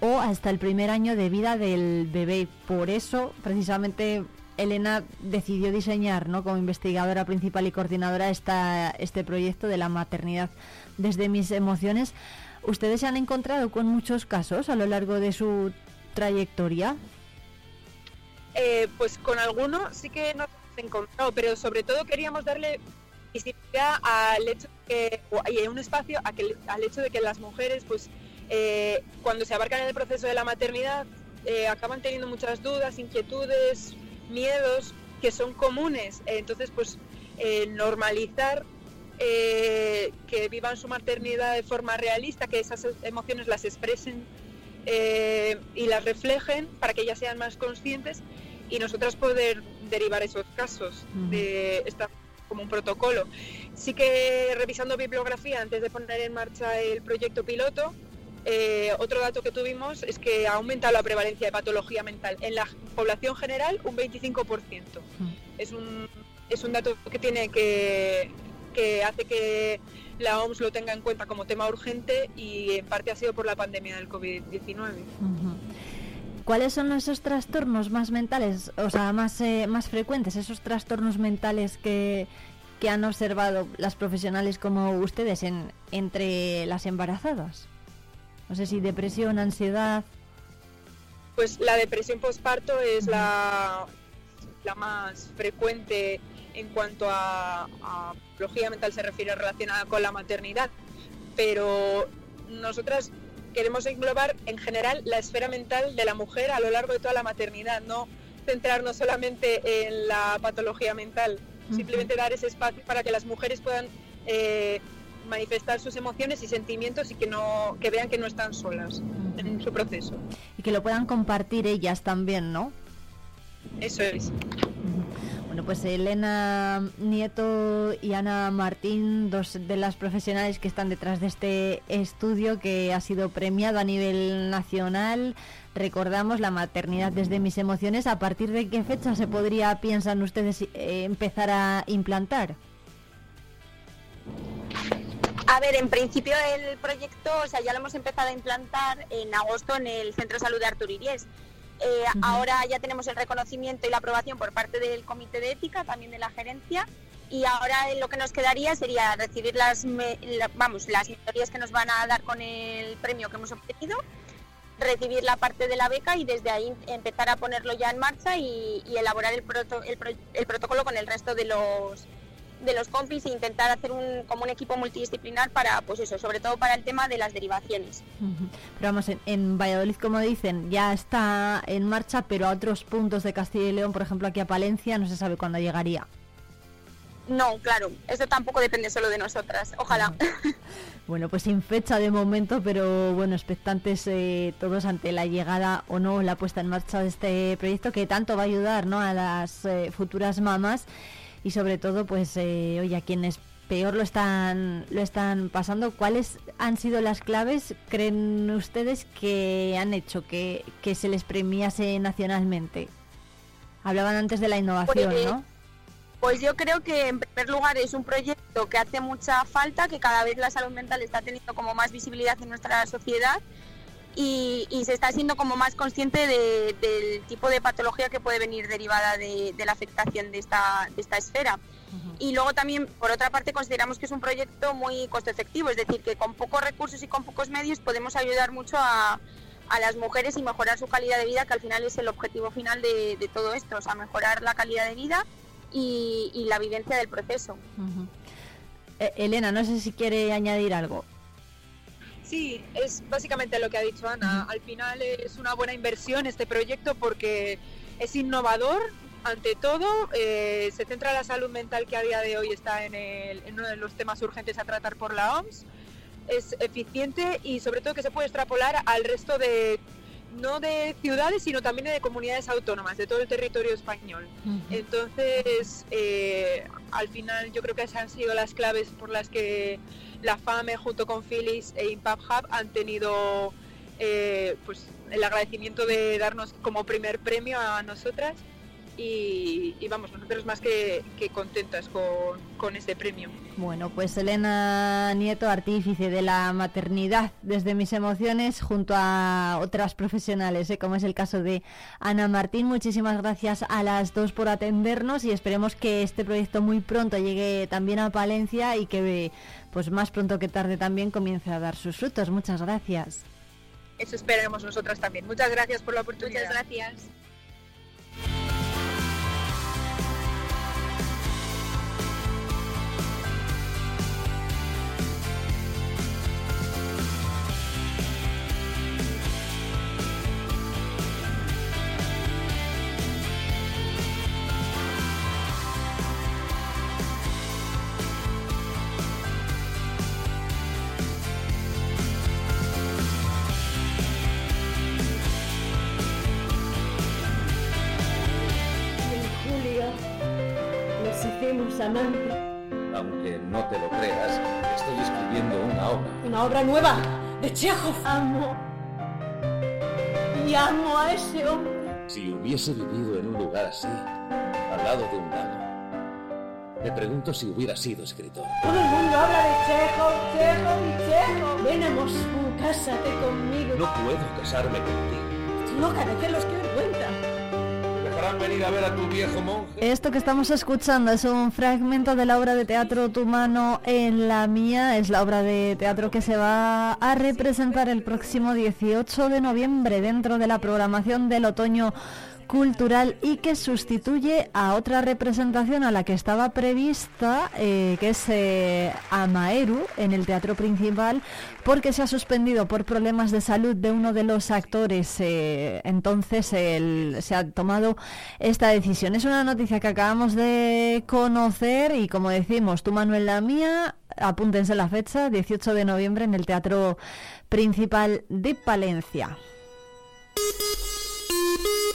o hasta el primer año de vida del bebé. Por eso, precisamente, Elena decidió diseñar, ¿no? como investigadora principal y coordinadora, esta, este proyecto de la maternidad desde mis emociones. ¿Ustedes se han encontrado con muchos casos a lo largo de su trayectoria? Eh, pues con algunos sí que nos hemos encontrado, pero sobre todo queríamos darle visibilidad al hecho de que, y un espacio al hecho de que las mujeres, pues eh, cuando se abarcan en el proceso de la maternidad, eh, acaban teniendo muchas dudas, inquietudes, miedos que son comunes. entonces, pues normalizar eh, que vivan su maternidad de forma realista, que esas emociones las expresen eh, y las reflejen para que ellas sean más conscientes y nosotras poder derivar esos casos de esta como un protocolo. Sí que revisando bibliografía antes de poner en marcha el proyecto piloto, eh, otro dato que tuvimos es que ha aumentado la prevalencia de patología mental en la población general un 25%. Es un, es un dato que tiene que, que hace que la OMS lo tenga en cuenta como tema urgente y en parte ha sido por la pandemia del COVID-19. ¿Cuáles son esos trastornos más mentales, o sea, más, eh, más frecuentes, esos trastornos mentales que, que han observado las profesionales como ustedes en, entre las embarazadas? No sé si depresión, ansiedad. Pues la depresión postparto es la, la más frecuente en cuanto a, a patología mental se refiere relacionada con la maternidad, pero nosotras queremos englobar en general la esfera mental de la mujer a lo largo de toda la maternidad, no centrarnos solamente en la patología mental, simplemente dar ese espacio para que las mujeres puedan eh, manifestar sus emociones y sentimientos y que no que vean que no están solas en su proceso. Y que lo puedan compartir ellas también, ¿no? Eso es. Bueno, pues Elena Nieto y Ana Martín, dos de las profesionales que están detrás de este estudio que ha sido premiado a nivel nacional. Recordamos la maternidad desde mis emociones. ¿A partir de qué fecha se podría, piensan ustedes, eh, empezar a implantar? A ver, en principio el proyecto, o sea, ya lo hemos empezado a implantar en agosto en el Centro de Salud de Arturiries. Eh, ahora ya tenemos el reconocimiento y la aprobación por parte del Comité de Ética, también de la gerencia, y ahora lo que nos quedaría sería recibir las, vamos, las mentorías que nos van a dar con el premio que hemos obtenido, recibir la parte de la beca y desde ahí empezar a ponerlo ya en marcha y, elaborar el, el protocolo con el resto de los de los compis e intentar hacer un, como un equipo multidisciplinar para, pues eso, sobre todo para el tema de las derivaciones. Pero vamos, en, Valladolid, como dicen, ya está en marcha, pero a otros puntos de Castilla y León, por ejemplo aquí a Palencia, no se sabe cuándo llegaría. No, claro, eso tampoco depende solo de nosotras, ojalá. Bueno, pues sin fecha de momento, pero bueno, expectantes eh, todos ante la llegada o no, la puesta en marcha de este proyecto que tanto va a ayudar ¿no? a las eh, futuras mamás y sobre todo, pues, eh, oye, a quienes peor lo están, lo están pasando, ¿cuáles han sido las claves, creen ustedes, que han hecho que, se les premiase nacionalmente? Hablaban antes de la innovación, pues, ¿no? Pues yo creo que en primer lugar es un proyecto que hace mucha falta, que cada vez la salud mental está teniendo como más visibilidad en nuestra sociedad y, se está siendo como más consciente del tipo de patología que puede venir derivada de, la afectación de esta, de esta esfera. Y luego también, por otra parte, consideramos que es un proyecto muy costo efectivo, es decir, que con pocos recursos y con pocos medios podemos ayudar mucho a, a las mujeres y mejorar su calidad de vida, que al final es el objetivo final de, todo esto, o sea, mejorar la calidad de vida y, la vivencia del proceso. Eh, Elena, no sé si quiere añadir algo. Sí, es básicamente lo que ha dicho Ana. Al final es una buena inversión este proyecto porque es innovador, ante todo, eh, se centra en la salud mental que a día de hoy está en, uno de los temas urgentes a tratar por la OMS. Es eficiente y sobre todo que se puede extrapolar al resto de, no de ciudades, sino también de comunidades autónomas, de todo el territorio español. Entonces, eh, al final yo creo que esas han sido las claves por las que la FAME junto con Phyllis e Impact Hub han tenido eh, pues el agradecimiento de darnos como primer premio a nosotras y, vamos, nosotros más que, contentas con, con, este premio. Bueno, pues Elena Nieto, artífice de la maternidad desde mis emociones, junto a otras profesionales, ¿eh? como es el caso de Ana Martín. Muchísimas gracias a las dos por atendernos y esperemos que este proyecto muy pronto llegue también a Palencia y que pues más pronto que tarde también comience a dar sus frutos. Muchas gracias. Eso esperemos nosotras también. Muchas gracias por la oportunidad. Muchas gracias. Amo. Y amo a ese hombre. Si hubiese vivido en un lugar así, al lado de un lago, me pregunto si hubiera sido escritor. Todo el mundo habla de Chekhov, Chekhov y Chekhov. Ven a Moscú, cásate conmigo. No puedo casarme contigo. Estoy loca de celos, qué vergüenza. Esto que estamos escuchando es un fragmento de la obra de teatro Tu mano en la mía. Es la obra de teatro que se va a representar el próximo 18 de noviembre dentro de la programación del otoño cultural y que sustituye a otra representación a la que estaba prevista, eh, que es eh, Amaeru, en el teatro principal, porque se ha suspendido por problemas de salud de uno de los actores. Eh, entonces se ha tomado esta decisión. Es una noticia que acabamos de conocer y como decimos, tu Manuel la mía, apúntense la fecha, 18 de noviembre en el teatro principal de Palencia.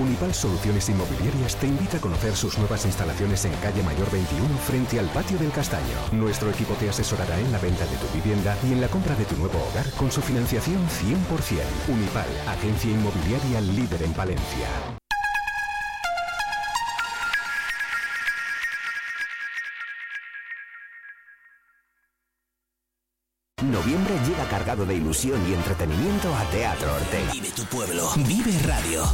Unipal Soluciones Inmobiliarias te invita a conocer sus nuevas instalaciones en calle Mayor 21 frente al patio del Castaño. Nuestro equipo te asesorará en la venta de tu vivienda y en la compra de tu nuevo hogar con su financiación 100%. Unipal, agencia inmobiliaria líder en Palencia. Noviembre llega cargado de ilusión y entretenimiento a Teatro Ortega. Vive tu pueblo. Vive Radio.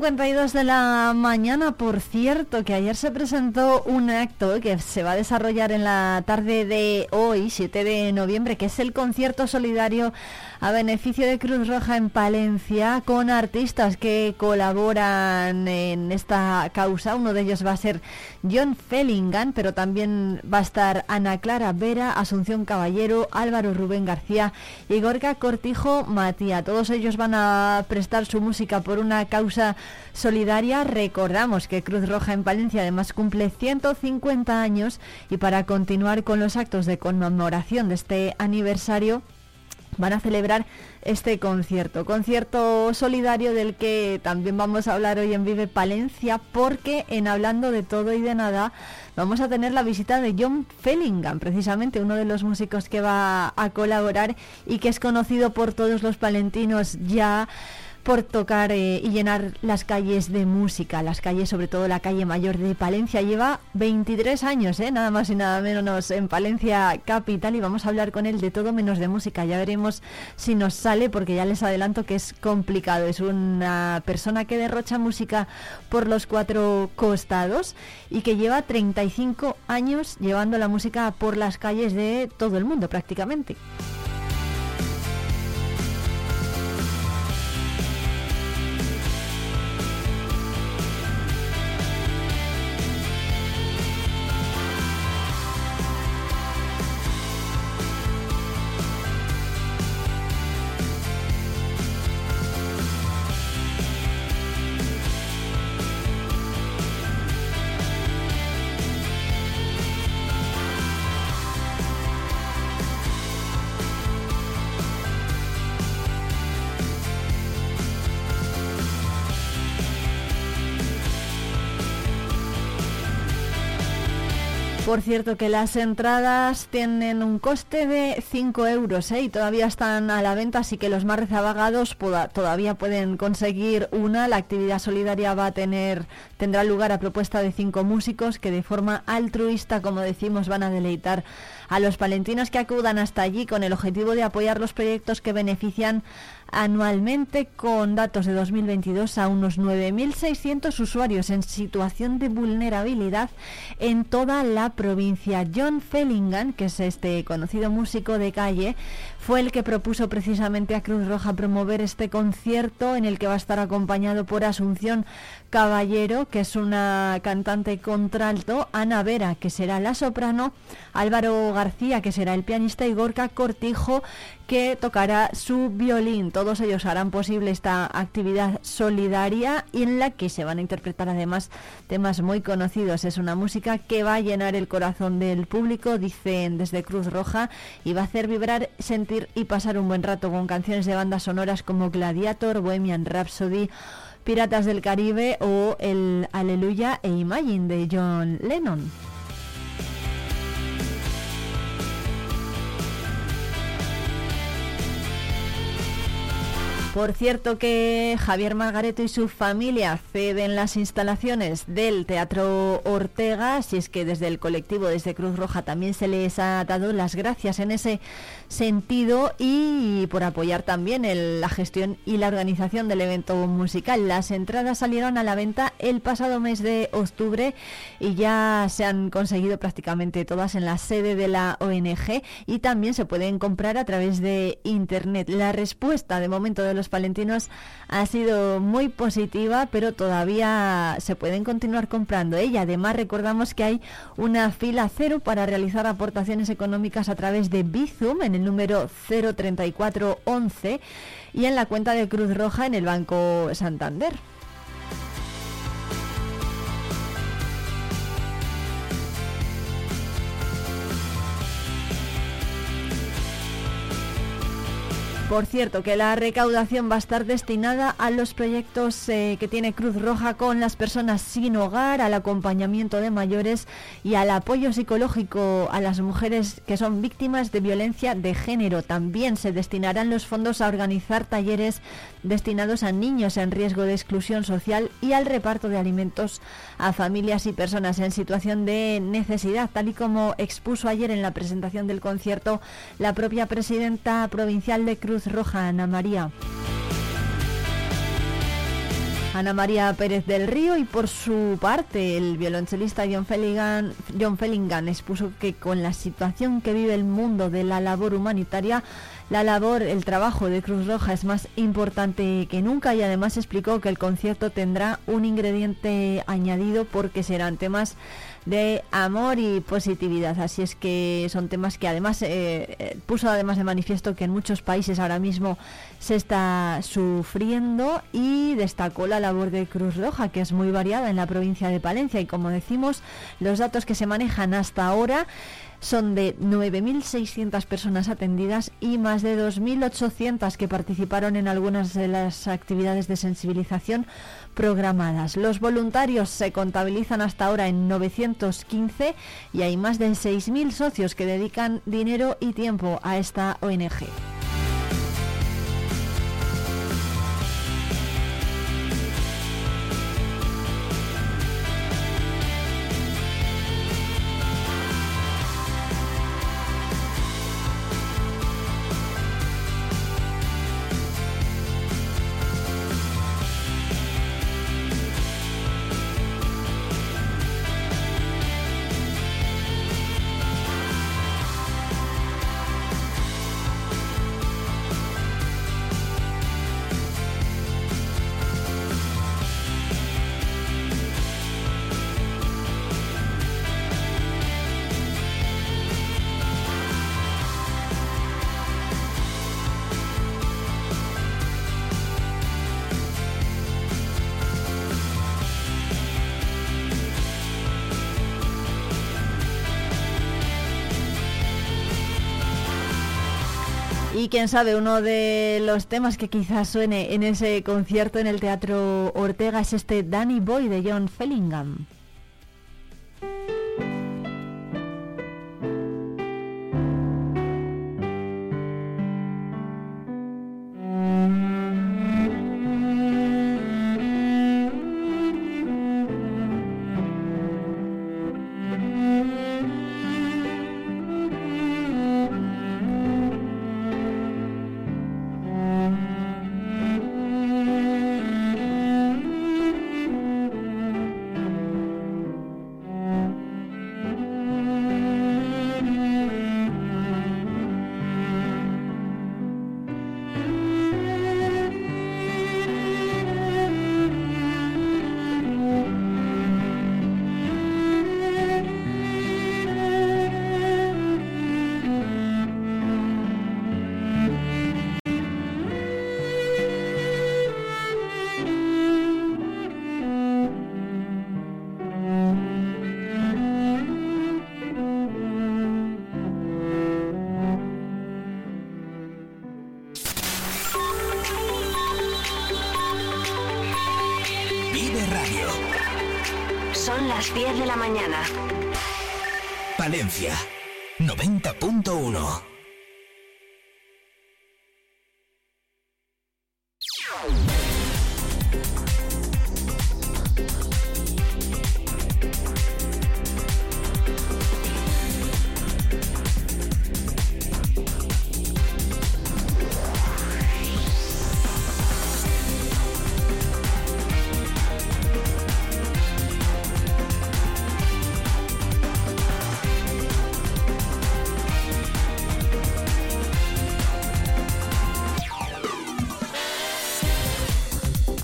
52 de la mañana, por cierto, que ayer se presentó un acto que se va a desarrollar en la tarde de hoy, 7 de noviembre, que es el concierto solidario a beneficio de Cruz Roja en Palencia con artistas que colaboran en esta causa. Uno de ellos va a ser John Fellingham, pero también va a estar Ana Clara Vera, Asunción Caballero, Álvaro Rubén García y Gorka Cortijo Matía. Todos ellos van a prestar su música por una causa solidaria. Recordamos que Cruz Roja en Palencia además cumple 150 años y para continuar con los actos de conmemoración de este aniversario, van a celebrar este concierto. Concierto solidario del que también vamos a hablar hoy en Vive Palencia porque en Hablando de Todo y de Nada vamos a tener la visita de John Fellingham, precisamente uno de los músicos que va a colaborar y que es conocido por todos los palentinos ya por tocar eh, y llenar las calles de música, las calles, sobre todo la calle mayor de Palencia. Lleva 23 años, eh, nada más y nada menos, en Palencia Capital y vamos a hablar con él de todo menos de música. Ya veremos si nos sale, porque ya les adelanto que es complicado. Es una persona que derrocha música por los cuatro costados y que lleva 35 años llevando la música por las calles de todo el mundo prácticamente. Cierto que las entradas tienen un coste de 5 euros ¿eh? y todavía están a la venta, así que los más rezabagados todavía pueden conseguir una. La actividad solidaria va a tener, tendrá lugar a propuesta de cinco músicos que de forma altruista, como decimos, van a deleitar a los palentinos que acudan hasta allí con el objetivo de apoyar los proyectos que benefician anualmente con datos de 2022 a unos 9.600 usuarios en situación de vulnerabilidad en toda la provincia. John Fellingham, que es este conocido músico de calle, fue el que propuso precisamente a Cruz Roja promover este concierto en el que va a estar acompañado por Asunción Caballero, que es una cantante contralto, Ana Vera, que será la soprano, Álvaro García, que será el pianista, y Gorka Cortijo, que tocará su violín. Todos ellos harán posible esta actividad solidaria y en la que se van a interpretar además temas muy conocidos. Es una música que va a llenar el corazón del público, dicen desde Cruz Roja, y va a hacer vibrar, y pasar un buen rato con canciones de bandas sonoras como Gladiator, Bohemian Rhapsody, Piratas del Caribe o el Aleluya e Imagine de John Lennon. Por cierto que Javier Margareto y su familia ceden las instalaciones del Teatro Ortega, si es que desde el colectivo, desde Cruz Roja, también se les ha dado las gracias en ese sentido y por apoyar también la gestión y la organización del evento musical. Las entradas salieron a la venta el pasado mes de octubre y ya se han conseguido prácticamente todas en la sede de la ONG y también se pueden comprar a través de internet. La respuesta de momento de los palentinos ha sido muy positiva, pero todavía se pueden continuar comprando. ¿eh? Y además recordamos que hay una fila cero para realizar aportaciones económicas a través de Bizum en el número 03411 y en la cuenta de Cruz Roja en el Banco Santander. Por cierto, que la recaudación va a estar destinada a los proyectos eh, que tiene Cruz Roja con las personas sin hogar, al acompañamiento de mayores y al apoyo psicológico a las mujeres que son víctimas de violencia de género. También se destinarán los fondos a organizar talleres destinados a niños en riesgo de exclusión social y al reparto de alimentos a familias y personas en situación de necesidad, tal y como expuso ayer en la presentación del concierto la propia presidenta provincial de Cruz Roja, Ana María. Ana María Pérez del Río y por su parte el violonchelista John Fellingham, John expuso que con la situación que vive el mundo de la labor humanitaria, la labor, el trabajo de Cruz Roja es más importante que nunca y además explicó que el concierto tendrá un ingrediente añadido porque serán temas de amor y positividad. Así es que son temas que además eh, eh, puso además de manifiesto que en muchos países ahora mismo se está sufriendo y destacó la labor de Cruz Roja, que es muy variada en la provincia de Palencia y como decimos, los datos que se manejan hasta ahora son de 9.600 personas atendidas y más de 2.800 que participaron en algunas de las actividades de sensibilización programadas. Los voluntarios se contabilizan hasta ahora en 915 y hay más de 6.000 socios que dedican dinero y tiempo a esta ONG. Quién sabe, uno de los temas que quizás suene en ese concierto en el Teatro Ortega es este Danny Boy de John Fellingham.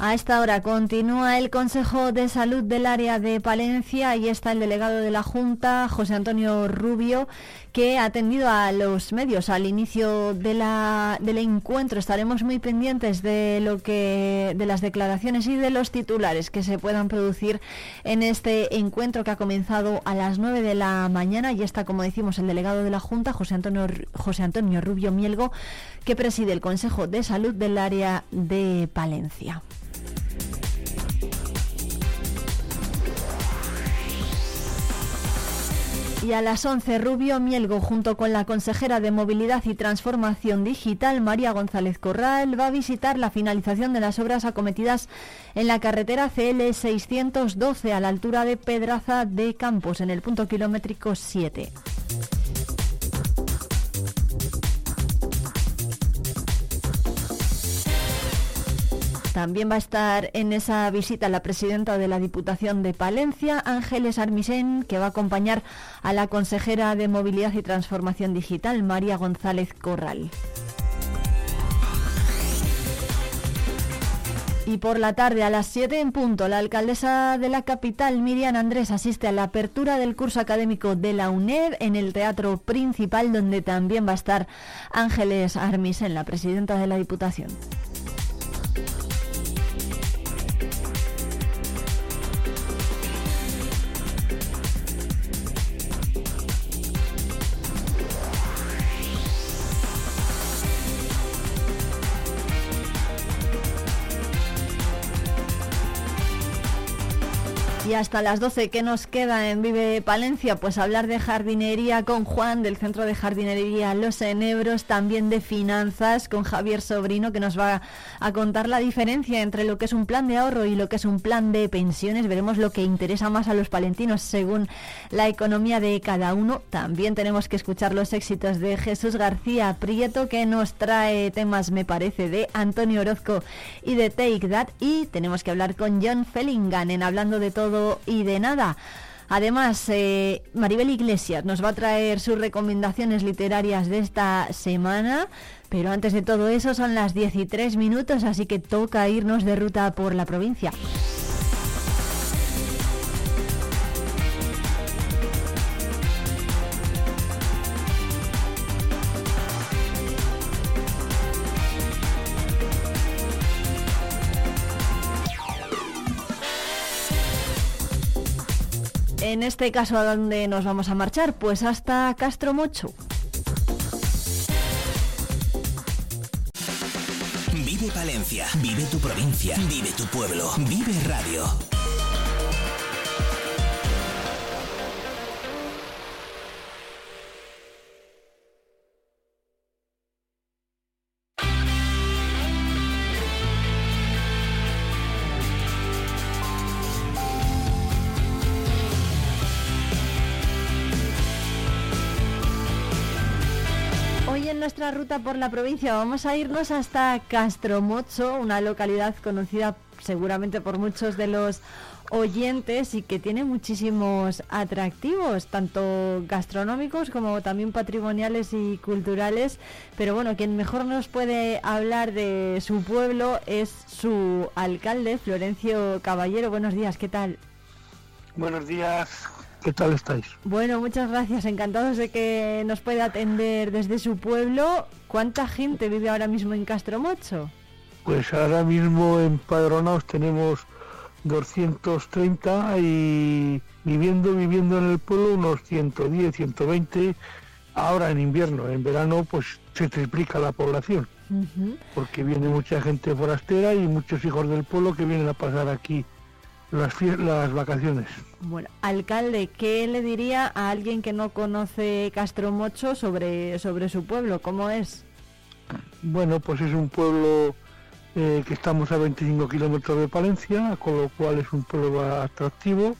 A esta hora continúa el Consejo de Salud del área de Palencia y está el delegado de la Junta, José Antonio Rubio, que ha atendido a los medios al inicio del encuentro. Estaremos muy pendientes de lo que de las declaraciones y de los titulares que se puedan producir en este encuentro que ha comenzado a las 9 de la mañana y está, como decimos, el delegado de la Junta, José Antonio, José Antonio Rubio Mielgo, que preside el Consejo de Salud del área de Palencia. Y a las 11, Rubio Mielgo, junto con la consejera de Movilidad y Transformación Digital, María González Corral, va a visitar la finalización de las obras acometidas en la carretera CL 612 a la altura de Pedraza de Campos, en el punto kilométrico 7. También va a estar en esa visita la presidenta de la Diputación de Palencia, Ángeles Armisen, que va a acompañar a la consejera de Movilidad y Transformación Digital, María González Corral. Y por la tarde a las 7 en punto, la alcaldesa de la capital, Miriam Andrés, asiste a la apertura del curso académico de la UNED en el Teatro Principal, donde también va a estar Ángeles Armisen, la presidenta de la Diputación. Hasta las 12, ¿qué nos queda en Vive Palencia? Pues hablar de jardinería con Juan del Centro de Jardinería Los Enebros, también de finanzas con Javier Sobrino, que nos va a contar la diferencia entre lo que es un plan de ahorro y lo que es un plan de pensiones. Veremos lo que interesa más a los palentinos según la economía de cada uno. También tenemos que escuchar los éxitos de Jesús García Prieto, que nos trae temas, me parece, de Antonio Orozco y de Take That. Y tenemos que hablar con John Fellingham en Hablando de Todo y de nada. Además, eh, Maribel Iglesias nos va a traer sus recomendaciones literarias de esta semana, pero antes de todo eso son las 13 minutos, así que toca irnos de ruta por la provincia. En este caso, ¿a dónde nos vamos a marchar? Pues hasta Castro Mocho. Vive Palencia, vive tu provincia, vive tu pueblo, vive Radio. Nuestra ruta por la provincia vamos a irnos hasta Castromocho, una localidad conocida seguramente por muchos de los oyentes y que tiene muchísimos atractivos, tanto gastronómicos como también patrimoniales y culturales. Pero bueno, quien mejor nos puede hablar de su pueblo es su alcalde, Florencio Caballero. Buenos días, ¿qué tal? Buenos días, ¿Qué tal estáis? Bueno, muchas gracias. Encantados de que nos pueda atender desde su pueblo. ¿Cuánta gente vive ahora mismo en Castromocho? Pues ahora mismo empadronados tenemos 230 y viviendo, viviendo en el pueblo unos 110, 120. Ahora en invierno, en verano pues se triplica la población. Porque viene mucha gente forastera y muchos hijos del pueblo que vienen a pasar aquí las, las vacaciones. Bueno, alcalde, ¿qué le diría a alguien que no conoce Castromocho sobre, sobre su pueblo? ¿Cómo es? Bueno, pues es un pueblo eh, que estamos a 25 kilómetros de Palencia, con lo cual es un pueblo atractivo.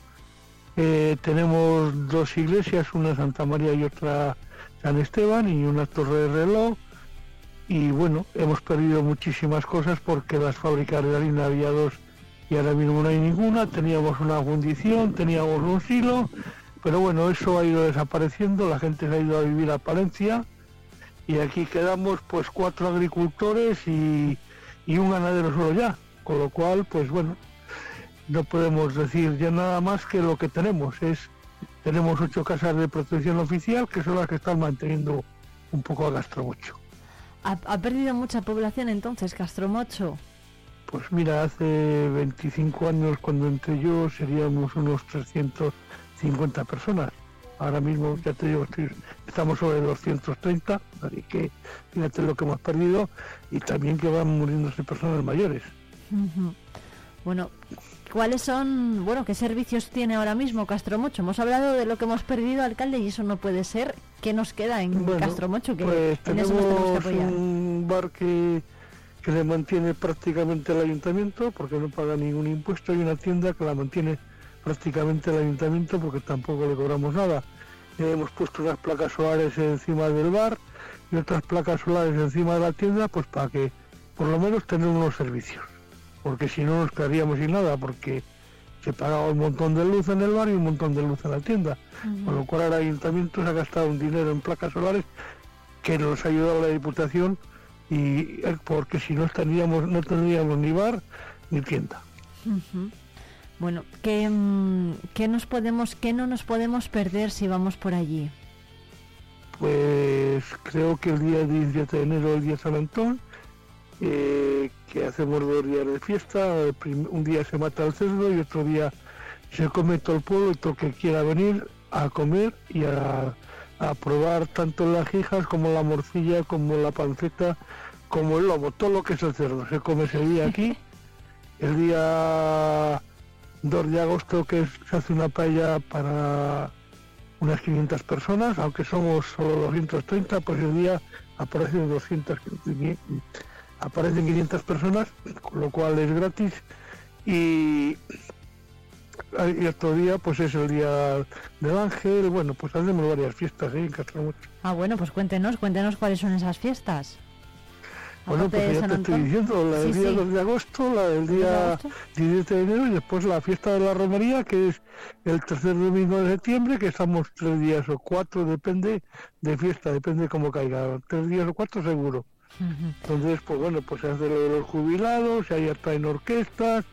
Eh, tenemos dos iglesias, una Santa María y otra San Esteban, y una torre de reloj. Y bueno, hemos perdido muchísimas cosas porque las fábricas de harina había dos y ahora mismo no hay ninguna. Teníamos una fundición, teníamos un silo, pero bueno, eso ha ido desapareciendo, la gente se ha ido a vivir a Palencia y aquí quedamos pues cuatro agricultores y, un ganadero solo ya, con lo cual pues bueno, no podemos decir ya nada más que lo que tenemos, es tenemos ocho casas de protección oficial que son las que están manteniendo un poco a Castromocho. ¿Ha, ha perdido mucha población entonces Castromocho? Pues mira, hace 25 años cuando entré yo seríamos unos 350 personas. Ahora mismo, ya te digo, estamos sobre 230, así que fíjate lo que hemos perdido y también que van muriéndose personas mayores. Bueno, ¿cuáles son, bueno, qué servicios tiene ahora mismo Castromocho? Hemos hablado de lo que hemos perdido, alcalde, y eso no puede ser. ¿Qué nos queda en Castromocho? Que pues en eso tenemos un bar que que le mantiene prácticamente el ayuntamiento porque no paga ningún impuesto y una tienda que la mantiene prácticamente el ayuntamiento porque tampoco le cobramos nada. hemos puesto unas placas solares encima del bar y otras placas solares encima de la tienda pues para que por lo menos tener unos servicios. Porque si no nos quedaríamos sin nada porque se pagaba un montón de luz en el bar y un montón de luz en la tienda. Con lo cual el ayuntamiento se ha gastado un dinero en placas solares que nos ha ayudado la Diputación y porque si no estaríamos no tendríamos ni bar ni tienda. Bueno ¿qué, mm, ¿qué, nos podemos qué no nos podemos perder si vamos por allí pues creo que el día 17 de enero el día San Antón eh, que hacemos dos días de fiesta un día se mata el cerdo y otro día se come todo el pueblo todo el que quiera venir a comer y a a probar tanto las hijas como la morcilla, como la panceta, como el lobo, todo lo que es el cerdo. Se come ese día aquí. El día 2 de agosto que se hace una paella para unas 500 personas, aunque somos solo 230, pues el día aparecen 200, aparecen 500 personas, con lo cual es gratis. Y y otro día pues es el día del ángel, bueno, pues hacemos varias fiestas ¿eh? en Ah, bueno, pues cuéntenos, cuéntenos cuáles son esas fiestas. Bueno, pues ya te estoy diciendo, la del día 2 de agosto, la del día 17 de enero y después la fiesta de la romería, que es el tercer domingo de septiembre, que estamos tres días o cuatro, depende de fiesta, depende cómo caiga, tres días o cuatro seguro. Entonces, pues bueno, pues se hace lo de los jubilados, ahí en orquestas,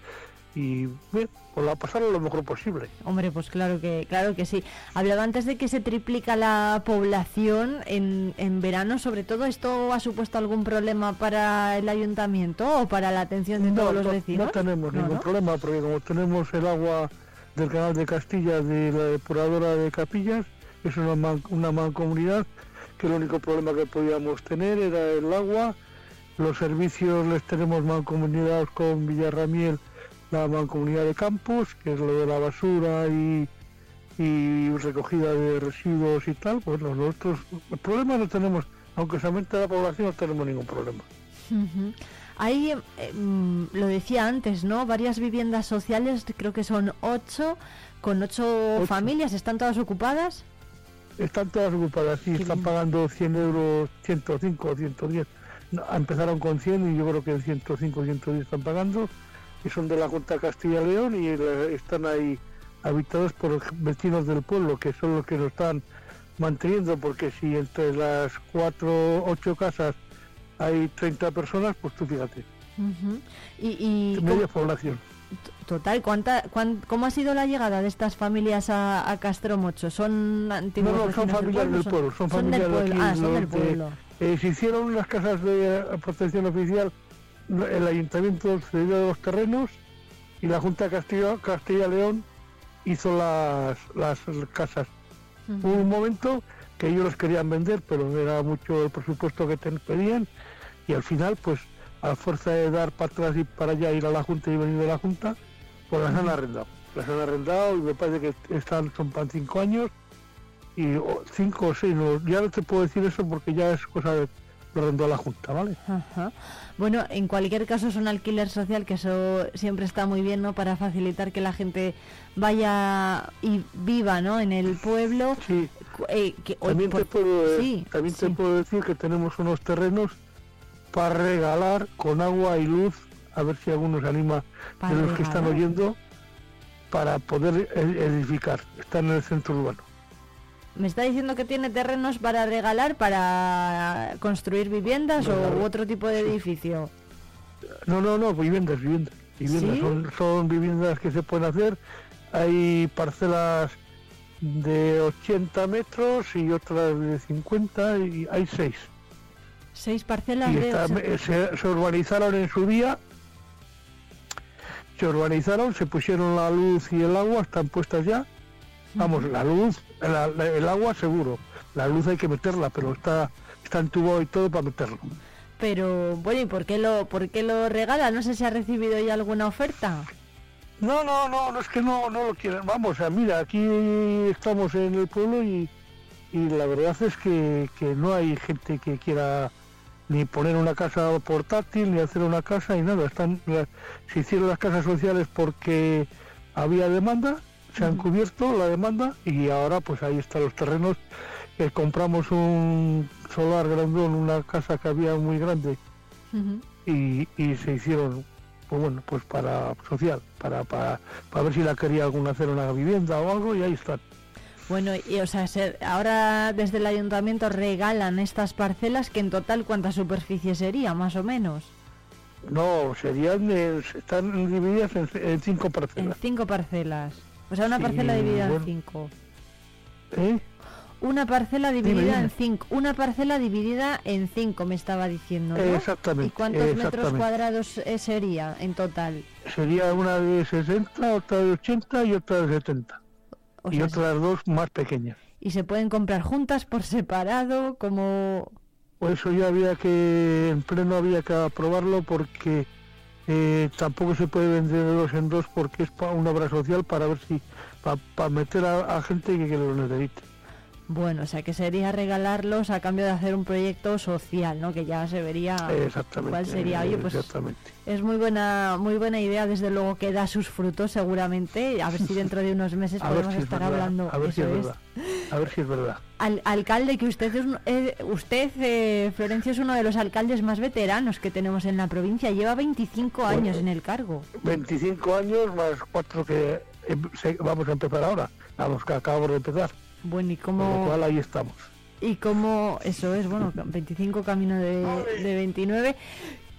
y bueno, pues a pasar lo mejor posible. Hombre, pues claro que claro que sí. Hablaba antes de que se triplica la población en, en verano, sobre todo, ¿esto ha supuesto algún problema para el ayuntamiento o para la atención de todos los vecinos? No tenemos ningún problema, porque como tenemos el agua del canal de Castilla de la depuradora de Capillas, es una, una mancomunidad que el único problema que podíamos tener era el agua. Los servicios les tenemos mancomunidad con Villarramiel la mancomunidad de campos, que es lo de la basura y, recogida de residuos y tal, pues nosotros el problema no tenemos, aunque se aumente la población, no tenemos ningún problema. Hay, eh, mm, lo decía antes, ¿no? Varias viviendas sociales, creo que son ocho, con ocho, familias, ¿están todas ocupadas? Están todas ocupadas, sí, están pagando 100 euros, 105 o 110. empezaron con 100 y yo creo que 105 o 110 están pagando que son de la Junta Castilla y León y están ahí habitados por vecinos del pueblo, que son los que lo están manteniendo, porque si entre las cuatro, ocho casas hay 30 personas, pues tú fíjate. y, media población. Total, ¿cuánta, ¿cómo ha sido la llegada de estas familias a, a Castromocho? ¿Son antiguos No, no, son familias del pueblo, son, familias del pueblo. ah, son del pueblo. Eh, se hicieron unas casas de protección oficial el ayuntamiento cedió los terrenos y la Junta de Castilla, Castilla León hizo las, las casas. Hubo un momento que ellos los querían vender, pero era mucho el presupuesto que te pedían y al final, pues a fuerza de dar para atrás y para allá ir a la Junta y venir de la Junta, Pues las han arrendado. Las han arrendado y me parece que están, son para cinco años y o, cinco o seis. No, ya no te puedo decir eso porque ya es cosa de lo arrendó la Junta, ¿vale? Bueno, en cualquier caso es un alquiler social que eso siempre está muy bien, ¿no? Para facilitar que la gente vaya y viva, ¿no? En el pueblo. Sí. Eh, que, También, por- te puedo, sí, también te puedo decir que tenemos unos terrenos para regalar con agua y luz, a ver si alguno se anima Para de los que están oyendo, para poder e- edificar. Están en el centro urbano. ¿Me está diciendo que tiene terrenos para regalar, para construir viviendas o otro tipo de edificio? No, no, no, viviendas, viviendas. viviendas. ¿Sí? Son, son viviendas que se pueden hacer. Hay parcelas de 80 metros y otras de 50 y hay seis. Seis parcelas Y de... está- ocho- se, se urbanizaron en su día, se urbanizaron, se pusieron la luz y el agua, están puestas ya. Vamos, la luz, la- la- el agua seguro, la luz hay que meterla, pero está, está entubado y todo para meterlo. Pero, bueno, ¿y por qué, lo, por qué lo regala? No sé si ha recibido ya alguna oferta. No, no, no, no es que no, no lo quieren. Vamos, sea, mira, aquí estamos en el pueblo y, y la verdad es que, que no hay gente que quiera ni poner una casa portátil, ni hacer una casa, y nada. Están, se hicieron las casas sociales porque había demanda, se han cubierto la demanda y ahora pues ahí están los terrenos. Eh, compramos un solar grandón, una casa que había muy grande y, y se hicieron pues bueno pues para social para, para para ver si la quería alguna hacer una vivienda o algo y ahí están Bueno, y o sea, se- ahora desde el ayuntamiento regalan estas parcelas que en total cuánta superficie sería, más o menos. no serían eh, están divididas en, en cinco En parcelas cinco parcelas. O sea, una Sí, parcela dividida en cinco. ¿Eh? Una parcela dividida dime. en cinco. Una parcela dividida en cinco, me estaba diciendo. ¿no? Exactamente, ¿Y cuántos metros cuadrados eh, sería en total? sería una de 60 otra de 80 y otra de 70 O y otras dos más pequeñas ¿Y se pueden comprar juntas por separado? Como. Pues eso ya había que, en pleno había que aprobarlo porque eh, tampoco se puede vender de dos en dos porque es para una obra social para ver si, para meter a, gente que, que lo necesite. Bueno, o sea, que sería regalarlos a cambio de hacer un proyecto social, ¿no? Que ya se vería Exactamente. cuál sería. Oye, pues Exactamente. es muy buena, muy buena idea, desde luego que da sus frutos seguramente. A ver si dentro de unos meses podemos si es estar verdad, hablando. a ver si es verdad. A ver si es verdad. Al, alcalde, que usted es eh, usted, eh, Florencio, es uno de los alcaldes más veteranos que tenemos en la provincia. Lleva 25 años en el cargo. 25 años más cuatro que eh, vamos a empezar ahora, a los que acabamos de empezar. Bueno, ¿y Con lo cómo, cual ahí estamos. y cómo eso es? Bueno, 25 camino de, de 29.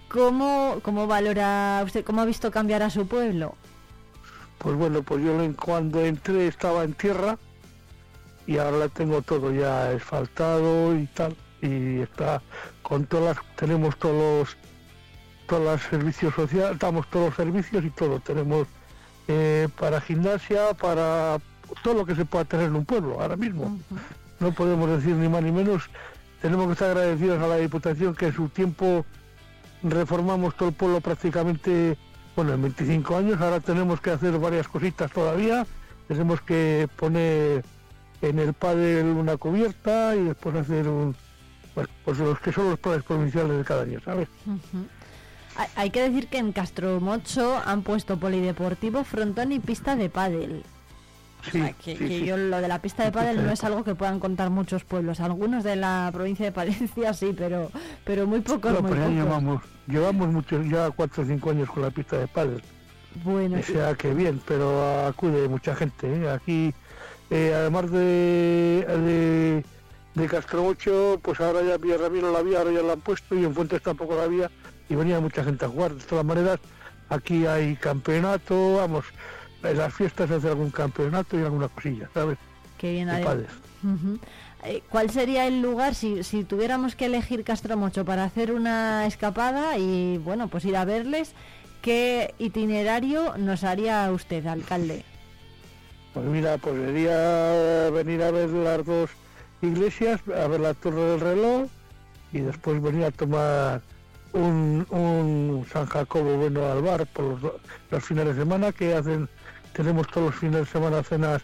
¿Cómo, ¿Cómo valora usted, cómo ha visto cambiar a su pueblo? Pues bueno, pues yo cuando entré estaba en tierra y ahora la tengo todo ya asfaltado y tal y está con todas las, tenemos todos los todos los servicios sociales, damos todos los servicios y todo, tenemos eh, para gimnasia, para todo lo que se pueda tener en un pueblo ahora mismo. No podemos decir ni más ni menos, tenemos que estar agradecidos a la Diputación que en su tiempo reformamos todo el pueblo prácticamente, bueno, en 25 años, ahora tenemos que hacer varias cositas todavía, tenemos que poner en el pádel una cubierta y después hacer un, bueno, pues los que son los planes provinciales de cada año, ¿sabes? Hay que decir que en Castromocho han puesto polideportivo, frontón y pista de pádel. Que, yo lo de la pista de pádel no es algo que puedan contar muchos pueblos. Algunos de la provincia de Palencia sí, pero pero muy pocos, No, muy pocos. llevamos, llevamos muchos, ya cuatro o cinco años con la pista de pádel. Bueno, O sea que bien, pero acude mucha gente. ¿eh? Aquí, eh, además de, de, de Castrobocho, pues ahora ya Villarramiro la había, ahora ya la han puesto y en Fuentes tampoco la había y venía mucha gente a jugar. De todas maneras, aquí hay campeonato, vamos, en las fiestas hace algún campeonato y alguna cosilla, ¿sabes? qué bien. De. Eh, ¿Cuál sería el lugar si, si tuviéramos que elegir Castromocho para hacer una escapada y bueno, pues ir a verles? ¿Qué itinerario nos haría usted, alcalde? Pues mira, pues sería venir a ver las dos iglesias, a ver la torre del reloj y después venir a tomar un, un San Jacobo bueno al bar por los, los, fines de semana que hacen, tenemos todos los fines de semana cenas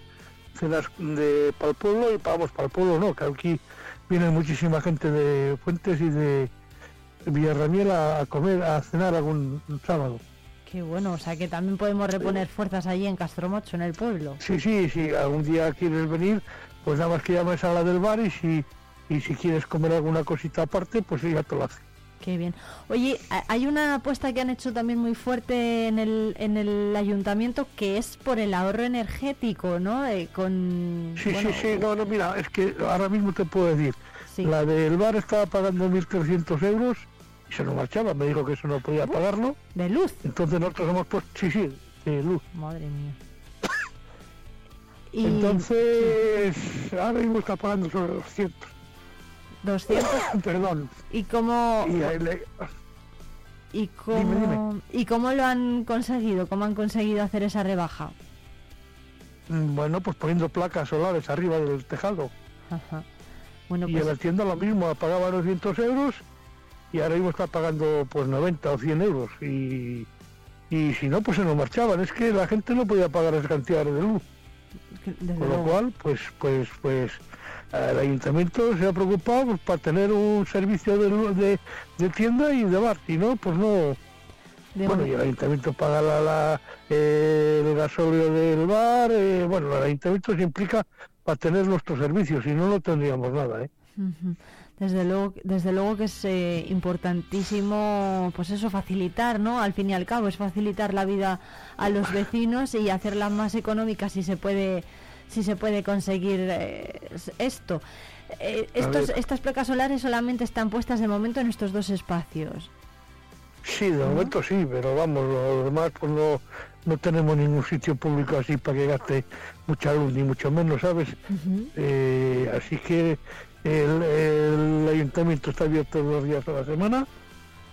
cenas de para el pueblo y pagamos para el pueblo, no, que aquí viene muchísima gente de Fuentes y de Villarramiel a, a comer, a cenar algún sábado. Qué bueno, o sea que también podemos reponer fuerzas allí en Castromocho, en el pueblo. Sí, sí, sí, algún día quieres venir, pues nada más que llames a la del bar y si, y si quieres comer alguna cosita aparte, pues ella te lo hace. Qué bien. Oye, hay una apuesta que han hecho también muy fuerte en el, en el ayuntamiento que es por el ahorro energético, ¿no? Eh, con, sí, sí, sí, no, no, mira, es que ahora mismo te puedo decir, la del bar estaba pagando 1.300 euros y se nos marchaba, me dijo que eso no podía pagarlo. ¿De luz? Entonces nosotros hemos puesto, sí, sí, de luz. Madre mía. Entonces, ahora mismo está pagando sobre 200. 200. Perdón. ¿Y cómo y, cómo y cómo lo han conseguido? ¿Cómo han conseguido hacer esa rebaja? Mm, bueno, pues poniendo placas solares arriba del tejado. Ajá. Bueno, y pues... la tienda lo mismo, pagaba 200 euros y ahora mismo está pagando pues 90 o 100 euros. Y, y si no, pues se nos marchaban. Es que la gente no podía pagar esa cantidad de luz. Con lo cual, pues, pues, pues, el ayuntamiento se ha preocupado pues, para tener un servicio de, de, tienda y de bar, y no, pues no. bueno, y el ayuntamiento paga la, la eh, el gasóleo del bar, eh, bueno, el ayuntamiento se implica para tener nuestros servicios, si no, no tendríamos nada, ¿eh? Desde luego, desde luego que es eh, importantísimo, pues eso, facilitar, ¿no? Al fin y al cabo, es facilitar la vida a los vecinos y hacerla más económica si se puede, si se puede conseguir eh, esto. Eh, estos, estas placas solares solamente están puestas de momento en estos dos espacios. Sí, de momento sí, pero vamos, lo demás pues no, no tenemos ningún sitio público así para que gaste mucha luz, ni mucho menos, ¿sabes? así que el, ayuntamiento está abierto dos días a la semana,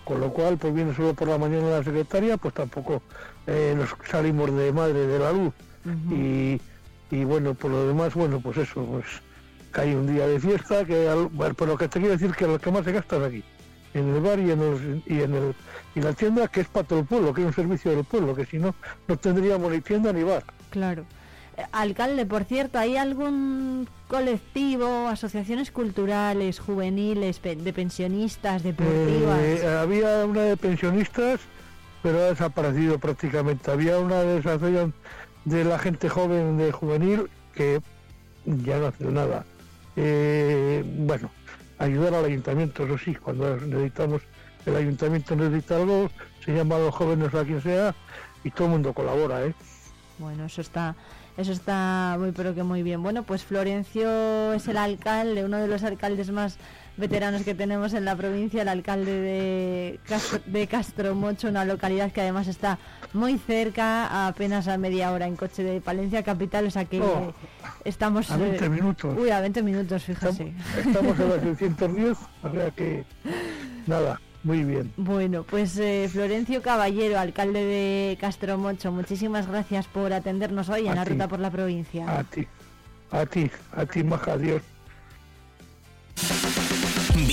con lo cual pues viene solo por la mañana la secretaria, pues tampoco eh, nos salimos de madre de la luz. y, y, bueno, por lo demás, bueno, pues eso, pues cae un día de fiesta, que bueno, pero lo que te quiero decir que lo que más se gasta es aquí, en el bar y en, el, y en el y la tienda que es para todo el pueblo, que es un servicio del pueblo, que si no, no tendríamos ni tienda ni bar. Claro. Alcalde, por cierto, ¿hay algún colectivo, asociaciones culturales, juveniles, de pensionistas, deportivas? Eh, había una de pensionistas, pero ha desaparecido prácticamente. Había una de esas de la gente joven de juvenil que ya no hace nada. Eh, bueno, ayudar al ayuntamiento, eso sí, cuando necesitamos, el ayuntamiento necesita algo, se llama a los jóvenes a quien sea y todo el mundo colabora, ¿eh? Bueno, eso está eso está muy pero que muy bien. Bueno, pues Florencio es el alcalde, uno de los alcaldes más veteranos que tenemos en la provincia, el alcalde de, Castro, de Castromocho, una localidad que además está muy cerca, apenas a media hora en coche de Palencia capital, o sea que oh, estamos... A 20 eh, minutos. Uy, a 20 minutos, fíjese. Estamos, estamos en la 610, o sea que nada. Muy bien. Bueno, pues eh, Florencio Caballero, alcalde de Castromocho, muchísimas gracias por atendernos hoy en la ruta por la provincia. A ti, a ti, a ti, maja, adiós.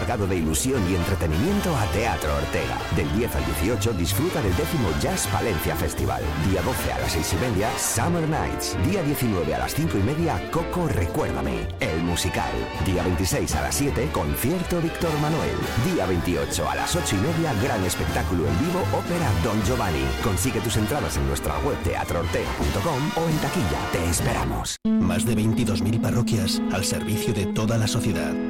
Cargado de ilusión y entretenimiento a Teatro Ortega. Del 10 al 18 disfruta del décimo Jazz Valencia Festival. Día 12 a las 6 y media, Summer Nights. Día 19 a las 5 y media, Coco Recuérdame, el musical. Día 26 a las 7, concierto Víctor Manuel. Día 28 a las 8 y media, gran espectáculo en vivo, ópera Don Giovanni. Consigue tus entradas en nuestra web teatroortega.com o en taquilla. Te esperamos. Más de 22.000 parroquias al servicio de toda la sociedad.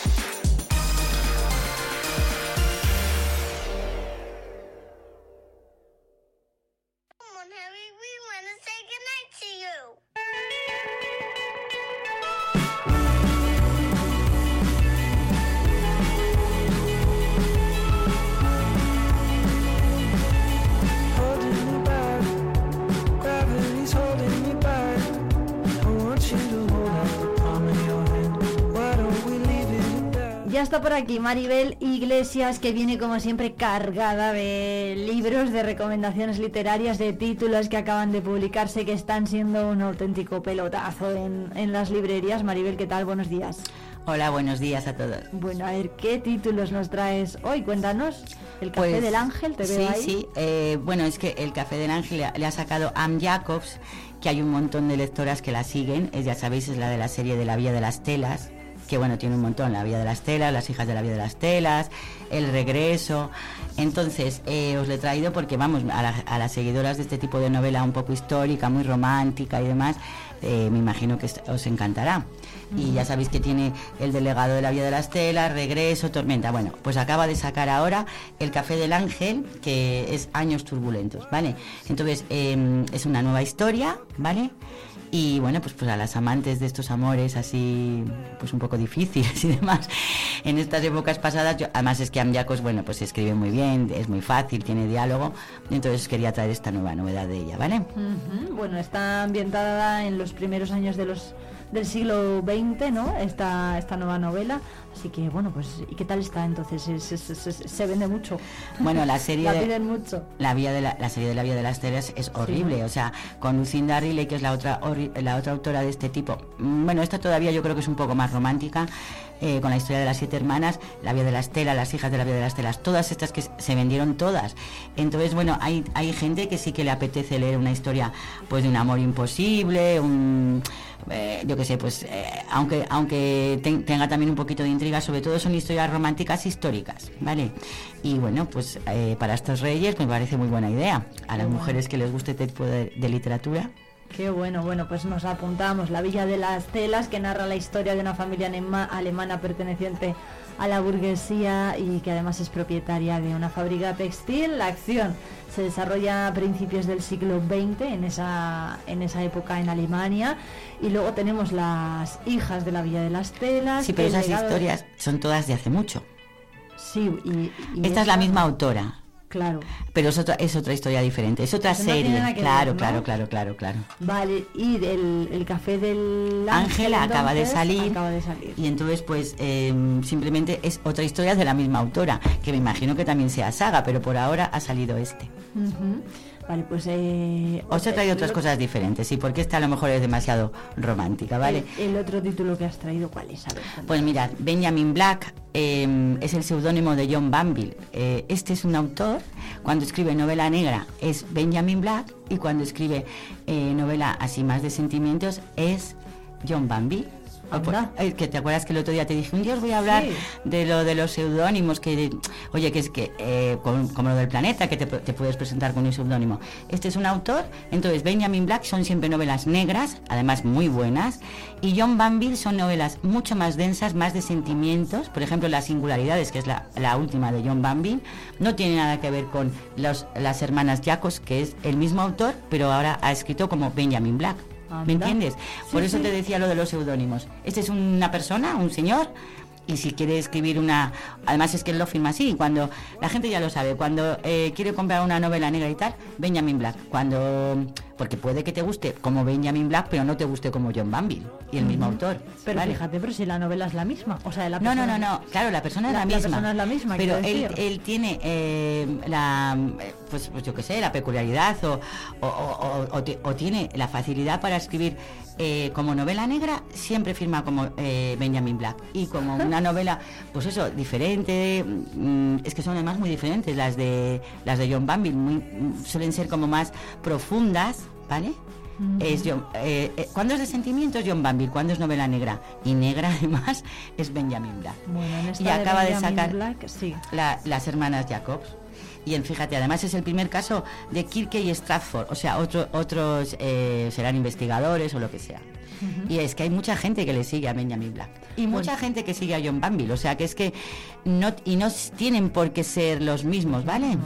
Por aquí Maribel Iglesias, que viene como siempre cargada de libros, de recomendaciones literarias, de títulos que acaban de publicarse, que están siendo un auténtico pelotazo en, las librerías. Maribel, ¿qué tal? Buenos días. Hola, buenos días a todos. Bueno, a ver, ¿qué títulos nos traes hoy? Cuéntanos. El Café pues, del Ángel, te veo sí, Sí, eh, bueno, es que el Café del Ángel le, ha sacado Am Jacobs, que hay un montón de lectoras que la siguen. Es, ya sabéis, es la de la serie de la Vía de las Telas que bueno, tiene un montón, La Vía de las Telas, Las hijas de la Vía de las Telas, El regreso. Entonces, eh, os lo he traído porque, vamos, a, las seguidoras de este tipo de novela un poco histórica, muy romántica y demás, eh, me imagino que os encantará. Y ya sabéis que tiene el delegado de la Vía de las Telas, Regreso, Tormenta. Bueno, pues acaba de sacar ahora el Café del Ángel, que es Años Turbulentos, ¿vale? Entonces, em, es una nueva historia, ¿vale? Y bueno pues pues a las amantes de estos amores así pues un poco difíciles y demás en estas épocas pasadas además es que Amyakos bueno pues escribe muy bien es muy fácil tiene diálogo entonces quería traer esta nueva novedad de ella vale bueno está ambientada en los primeros años de los del siglo XX, ¿no? Esta, esta nueva novela. Así que, bueno, pues, ¿y qué tal está entonces? Se, vende mucho. Bueno, la serie... la piden mucho. La, vía de la, serie de La Vía de las Telas es horrible. O sea, con Lucinda Riley, que es la otra, la otra autora de este tipo. Mm, bueno, esta todavía yo creo que es un poco más romántica. Eh, con la historia de las siete hermanas, La Vía de las Telas, Las hijas de la Vía de las Telas, todas estas que se vendieron todas. Entonces, bueno, hay, hay gente que sí que le apetece leer una historia pues de un amor imposible, un eh, yo qué sé, pues eh, aunque, aunque tenga también un poquito de intriga, sobre todo son historias románticas históricas, ¿vale? Y bueno, pues eh, para estos reyes me parece muy buena idea. A las mujeres que les guste este tipo de, literatura. Qué bueno, bueno, pues nos apuntamos La Villa de las Telas, que narra la historia de una familia alemana perteneciente a la burguesía y que además es propietaria de una fábrica textil. La acción se desarrolla a principios del siglo XX, en esa, en esa época en Alemania. Y luego tenemos las hijas de la Villa de las Telas. Sí, pero esas historias son todas de hace mucho. Sí, y, esta es la misma autora. Claro. Pero es otra, es otra historia diferente, es otra serie. claro, claro, claro, claro, claro. Vale, y el, el café del Ángel acaba, de salir, Y entonces, pues, em, simplemente es otra historia de la misma autora, que me imagino que también sea saga, pero por ahora ha salido este. Vale, pues... Eh, Os he traído otras cosas diferentes, sí, porque esta a lo mejor es demasiado romántica, ¿vale? El, otro título que has traído, ¿cuál es? pues mirad, Benjamin Black em, es el seudónimo de John Banville. Eh, este es un autor, cuando escribe novela negra es Benjamin Black y cuando escribe eh, novela así más de sentimientos es John Banville. Eh, que te acuerdas que el otro día te dije, un día os voy a hablar de lo de los seudónimos, que, oye, que es que, eh, como, lo del planeta, que te, puedes presentar con un seudónimo. Este es un autor, entonces Benjamin Black son siempre novelas negras, además muy buenas, y John Banville son novelas mucho más densas, más de sentimientos, por ejemplo, Las Singularidades, que es la, última de John Banville, no tiene nada que ver con los, las hermanas Jacos, que es el mismo autor, pero ahora ha escrito como Benjamin Black. ¿Me entiendes? Por eso te decía lo de los seudónimos. Este es una persona, un señor, y si quiere escribir una además es que él lo firma así cuando la gente ya lo sabe cuando eh, quiere comprar una novela negra y tal Benjamin Black cuando porque puede que te guste como Benjamin Black pero no te guste como John Banville y el mismo autor pero fíjate pero si la novela es la misma o sea la no no no no claro la persona es la, misma persona es la misma pero él, él, tiene eh, la pues, pues yo qué sé la peculiaridad o, o tiene la facilidad para escribir eh, como novela negra siempre firma como eh, Benjamin Black. Y como una novela pues eso diferente mm, es que son además muy diferentes las de las de John Banville muy, suelen ser como más profundas vale es eh, cuando es de sentimientos John Banville cuando es novela negra. Y negra además es Benjamin Black. Y acaba de, sacar Black, sí. las hermanas Jacobs Y en, fíjate, además es el primer caso de Kirke y Stratford, o sea, otro, otros eh, serán investigadores o lo que sea. Y es que hay mucha gente que le sigue a Benjamin Black. Y mucha gente que sigue a John Banville. O sea que es que no, y no tienen por qué ser los mismos, ¿vale?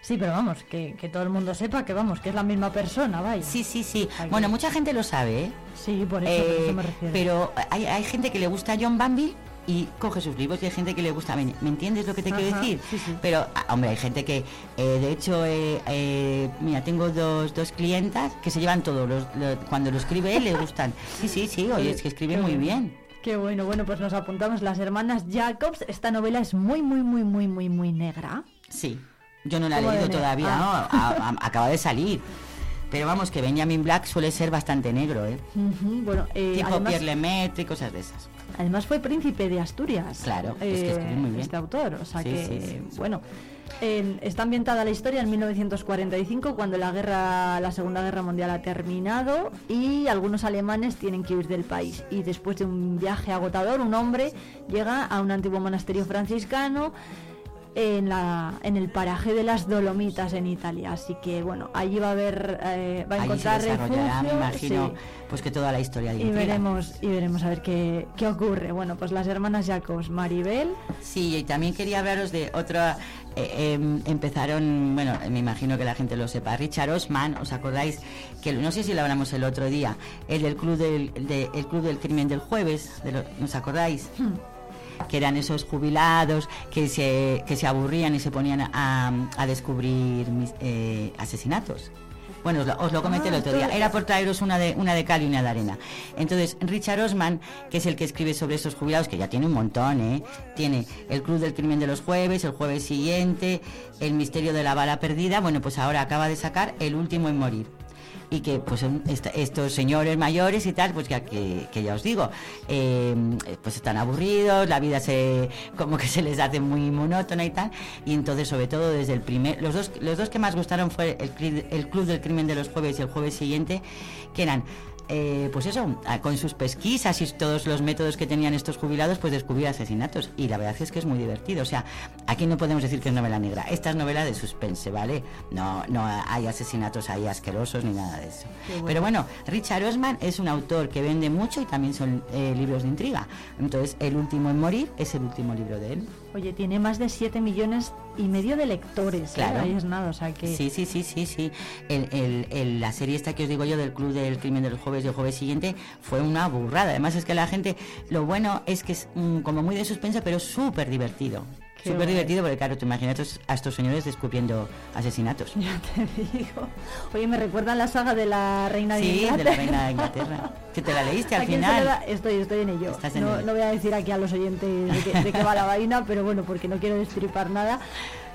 Sí, pero vamos, que, todo el mundo sepa que vamos, que es la misma persona, vaya. Sí, sí, sí. bueno, mucha gente lo sabe, ¿eh? Sí, por eso, por eso me refiero. Pero hay, hay gente que le gusta a John Banville y coge sus libros y hay gente que le gusta. ¿Me, entiendes lo que te quiero decir? Pero, ah, hombre, hay gente que, eh, de hecho, eh, eh, mira, tengo dos, dos clientas que se llevan todo. Los, cuando lo escribe él, le gustan. Sí, sí, sí, oye, es que escribe muy bien. Qué bueno, bueno, pues nos apuntamos las hermanas Jacobs. Esta novela es muy, muy, muy, muy, muy, muy negra. Sí, yo no la he leído todavía, ah. ¿no? acaba de salir. Pero vamos, que Benjamin Black suele ser bastante negro, ¿eh? bueno, tipo Pierre Lemaitre y cosas de esas. Además fue príncipe de Asturias. Claro, es que escribe muy bien. Este autor, o sea que, bueno, está ambientada la historia en 1945 cuando la guerra, la Segunda Guerra Mundial ha terminado y algunos alemanes tienen que huir del país. Y después de un viaje agotador, un hombre llega a un antiguo monasterio franciscano en, la, en el paraje de las Dolomitas en Italia. Así que bueno, allí va a haber, eh, va a encontrar refugio. Me imagino, pues que toda la historia. y veremos y veremos a ver qué, qué, ocurre. Bueno, pues las hermanas Jacobs, Maribel. Sí, y también quería hablaros de otra. Eh, em, empezaron, bueno, me imagino que la gente lo sepa. Richard Osman, ¿os acordáis? Que no sé si lo hablamos el otro día, el del club del, el club del crimen del jueves, de ¿nos acordáis? Hmm que eran esos jubilados que se, que se aburrían y se ponían a, descubrir eh, asesinatos. Bueno, os lo, comenté el ah, otro día. Era por traeros una de, una de cal y una de arena. Entonces, Richard Osman, que es el que escribe sobre esos jubilados, que ya tiene un montón, ¿eh? Tiene El Club del Crimen de los Jueves, El Jueves Siguiente, El Misterio de la Bala Perdida. Bueno, pues ahora acaba de sacar El Último en Morir y que pues estos señores mayores y tal, pues que, que, ya os digo, em, pues están aburridos, la vida se como que se les hace muy monótona y tal, y entonces sobre todo desde el primer, los dos, los dos que más gustaron fue el, el Club del Crimen de los Jueves y el Jueves Siguiente, que eran eh, pues eso, con sus pesquisas y todos los métodos que tenían estos jubilados, pues descubrir asesinatos. Y la verdad es que es muy divertido. O sea, aquí no podemos decir que es novela negra. Esta es novela de suspense, ¿vale? No, no hay asesinatos ahí asquerosos ni nada de eso. Pero bueno, Richard Osman es un autor que vende mucho y también son eh, libros de intriga. Entonces, El último en morir es el último libro de él. Oye, tiene más de 7 millones y medio de lectores. ¿eh? Claro. Ahí es nada, o sea que... Sí, sí, sí, sí, sí. El, la serie esta que os digo yo del Club del Crimen del Jueves y el Jueves Siguiente fue una burrada. Además es que la gente, lo bueno es que es mm, como muy de suspenso, pero súper divertido. Súper divertido porque, claro, te imaginas a estos señores descubriendo asesinatos. Ya te digo. Oye, me recuerdan la saga de la Reina de Inglaterra. Sí, de la Reina de Inglaterra. que te la leíste al final. Estoy, estoy en ello. no, voy a decir aquí a los oyentes de qué va la vaina, pero bueno, porque no quiero destripar nada.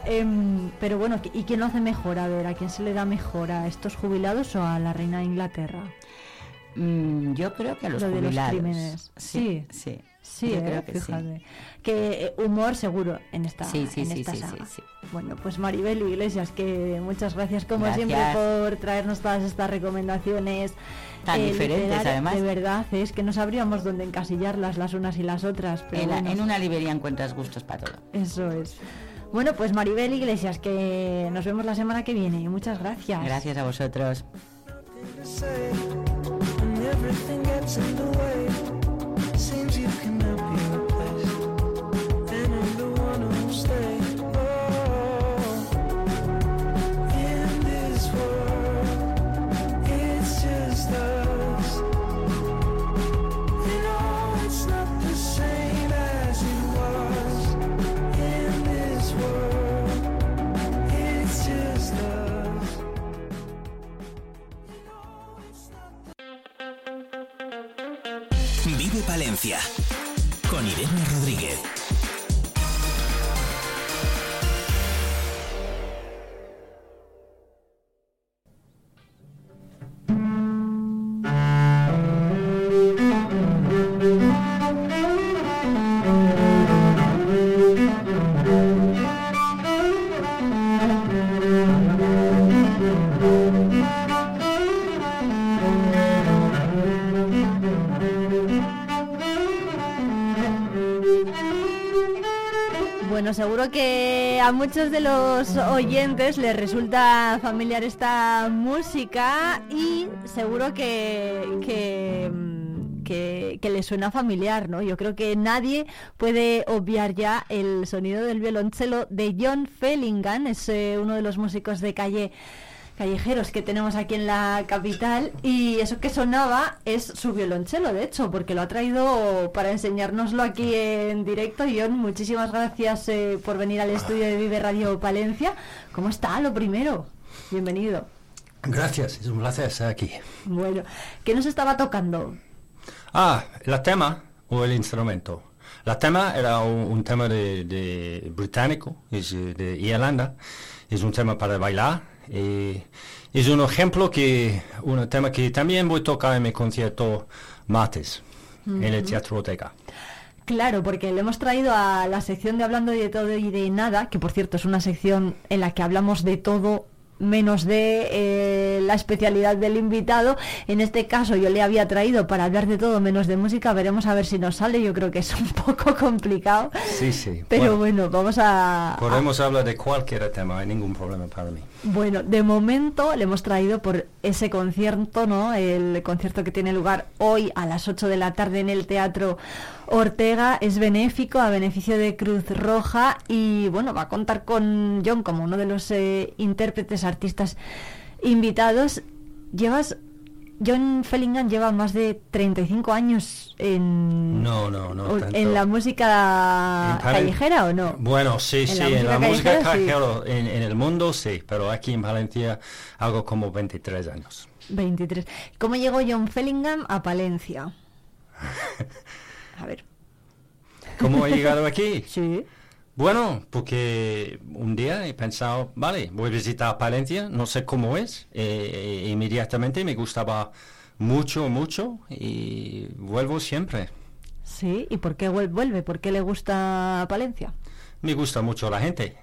Em, pero bueno, ¿y quién lo hace mejor? A ver, ¿a quién se le da mejor? ¿A estos jubilados o a la Reina de Inglaterra? Mm, yo creo que a los jubilados. Sí, sí. Sí, creo que fíjate. Que eh, humor seguro en esta, sí, sí, en esta saga. Bueno, pues Maribel Iglesias, que muchas gracias como siempre por traernos todas estas recomendaciones. Tan eh, diferentes además. De verdad, es que no sabríamos dónde encasillarlas las unas y las otras. Pero en, en una librería encuentras gustos para todo. Eso es. Bueno, pues Maribel Iglesias, que nos vemos la semana que viene. Muchas gracias. Gracias a vosotros. Con Irene Rodríguez. Muchos de los oyentes les resulta familiar esta música y seguro que, que, que, que les suena familiar, ¿no? Yo creo que nadie puede obviar ya el sonido del violonchelo de John Fellingham, es eh, uno de los músicos de calle callejeros que tenemos aquí en la capital y eso que sonaba es su violonchelo, de hecho, porque lo ha traído para enseñárnoslo aquí en directo. John, muchísimas gracias eh, por venir al estudio de Vive Radio Palencia. ¿Cómo está? Lo primero, bienvenido. Gracias, es un placer estar aquí. Bueno, ¿qué nos estaba tocando? Ah, el tema o el instrumento. La tema era un, un tema de, de británico, es eh, de Irlanda, es un tema para bailar y es un ejemplo que, un tema que también voy a tocar en mi concierto martes, en el Teatro Ortega. Claro, porque le hemos traído a la sección de Hablando de todo y de nada, que por cierto es una sección en la que hablamos de todo menos de eh, la especialidad del invitado. En este caso yo le había traído para hablar de todo menos de música. Veremos a ver si nos sale. Yo creo que es un poco complicado. Sí, sí. Pero bueno, vamos a... Podemos hablar de cualquier tema, no hay ningún problema para mí. Bueno, de momento le hemos traído por ese concierto, ¿no? El concierto que tiene lugar hoy a las 8 de la tarde en el Teatro Ortega. Es benéfico, a beneficio de Cruz Roja. Y bueno, va a contar con John como uno de los eh, intérpretes, artistas invitados. Llevas John Fellingham lleva más de 35 años en, no, no, no en la música callejera o no? Bueno, sí, sí, en la música callejera, en, el mundo sí, pero aquí en Valencia algo como 23 años. 23. ¿Cómo llegó John Fellingham a Palencia? a ver. ¿Cómo he llegado aquí? sí. Bueno, porque un día he pensado, vale, voy a visitar Palencia, no sé cómo es, e, inmediatamente me gustaba mucho, mucho y vuelvo siempre. Sí, ¿y por qué vuelve? ¿Por qué le gusta Palencia? Me gusta mucho la gente.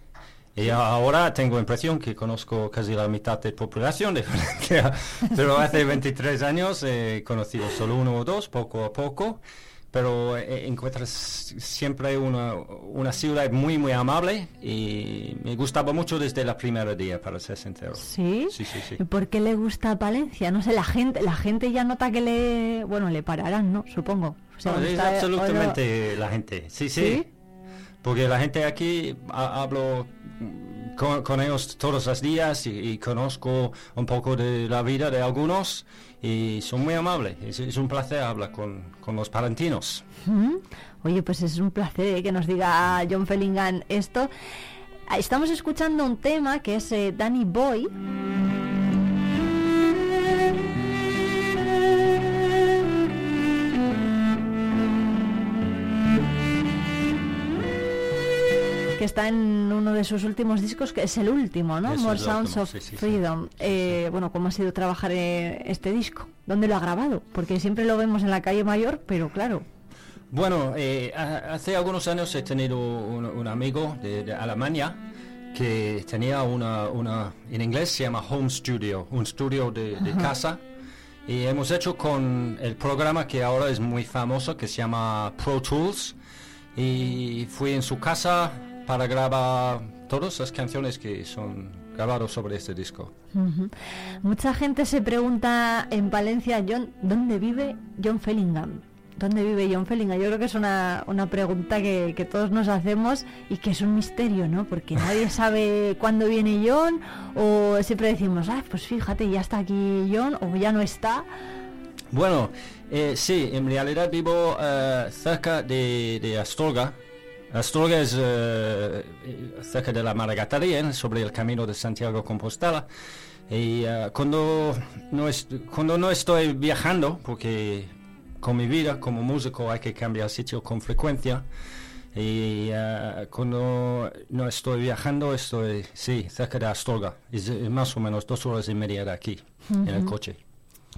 Y ahora tengo impresión que conozco casi la mitad de población de Valencia, pero hace 23 años he conocido solo uno o dos, poco a poco pero eh, encuentras siempre una, una, ciudad muy, muy amable y me gustaba mucho desde el primer día, para ser sincero. ¿Sí? Sí, sí, sí. ¿Y por qué le gusta Palencia? No sé, la gente la gente ya nota que le... Bueno, le pararán, ¿no? Supongo. es absolutamente la gente, sí, sí, Porque la gente aquí, hablo con, ellos todos los días y conozco un poco de la vida de algunos y son muy amables. Es, un placer hablar con, los palentinos. Oye, pues es un placer que nos diga John Fellingham esto. Estamos escuchando un tema que es eh, Danny Boy. Que está en uno de sus últimos discos, que es el último, ¿no? More Sounds of Freedom. Eh, bueno, ¿cómo ha sido trabajar eh, este disco? ¿Dónde lo ha grabado? Porque siempre lo vemos en la calle mayor, pero claro. Bueno, eh, hace algunos años he tenido un, amigo de, Alemania que tenía una, una, en inglés se llama home studio, un estudio de, de casa. Y hemos hecho con el programa que ahora es muy famoso, que se llama Pro Tools. Y fui en su casa, para grabar todas las canciones que son grabadas sobre este disco. Mucha gente se pregunta en Valencia, John, ¿dónde vive John Fellingham? ¿Dónde vive John Fellingham? Yo creo que es una, pregunta que, que, todos nos hacemos y que es un misterio, ¿no? Porque nadie sabe cuándo viene John o siempre decimos, ah, pues fíjate, ya está aquí John o ya no está. Bueno, eh, sí, en realidad vivo eh, cerca de, de Astorga, Astorga es eh, cerca de la Maragataría, sobre el camino de Santiago Compostela. Y eh, cuando, no cuando no estoy viajando, porque con mi vida como músico hay que cambiar sitio con frecuencia, y eh, cuando no estoy viajando estoy, sí, cerca de Astorga. Es, más o menos dos horas y media de aquí, en el coche.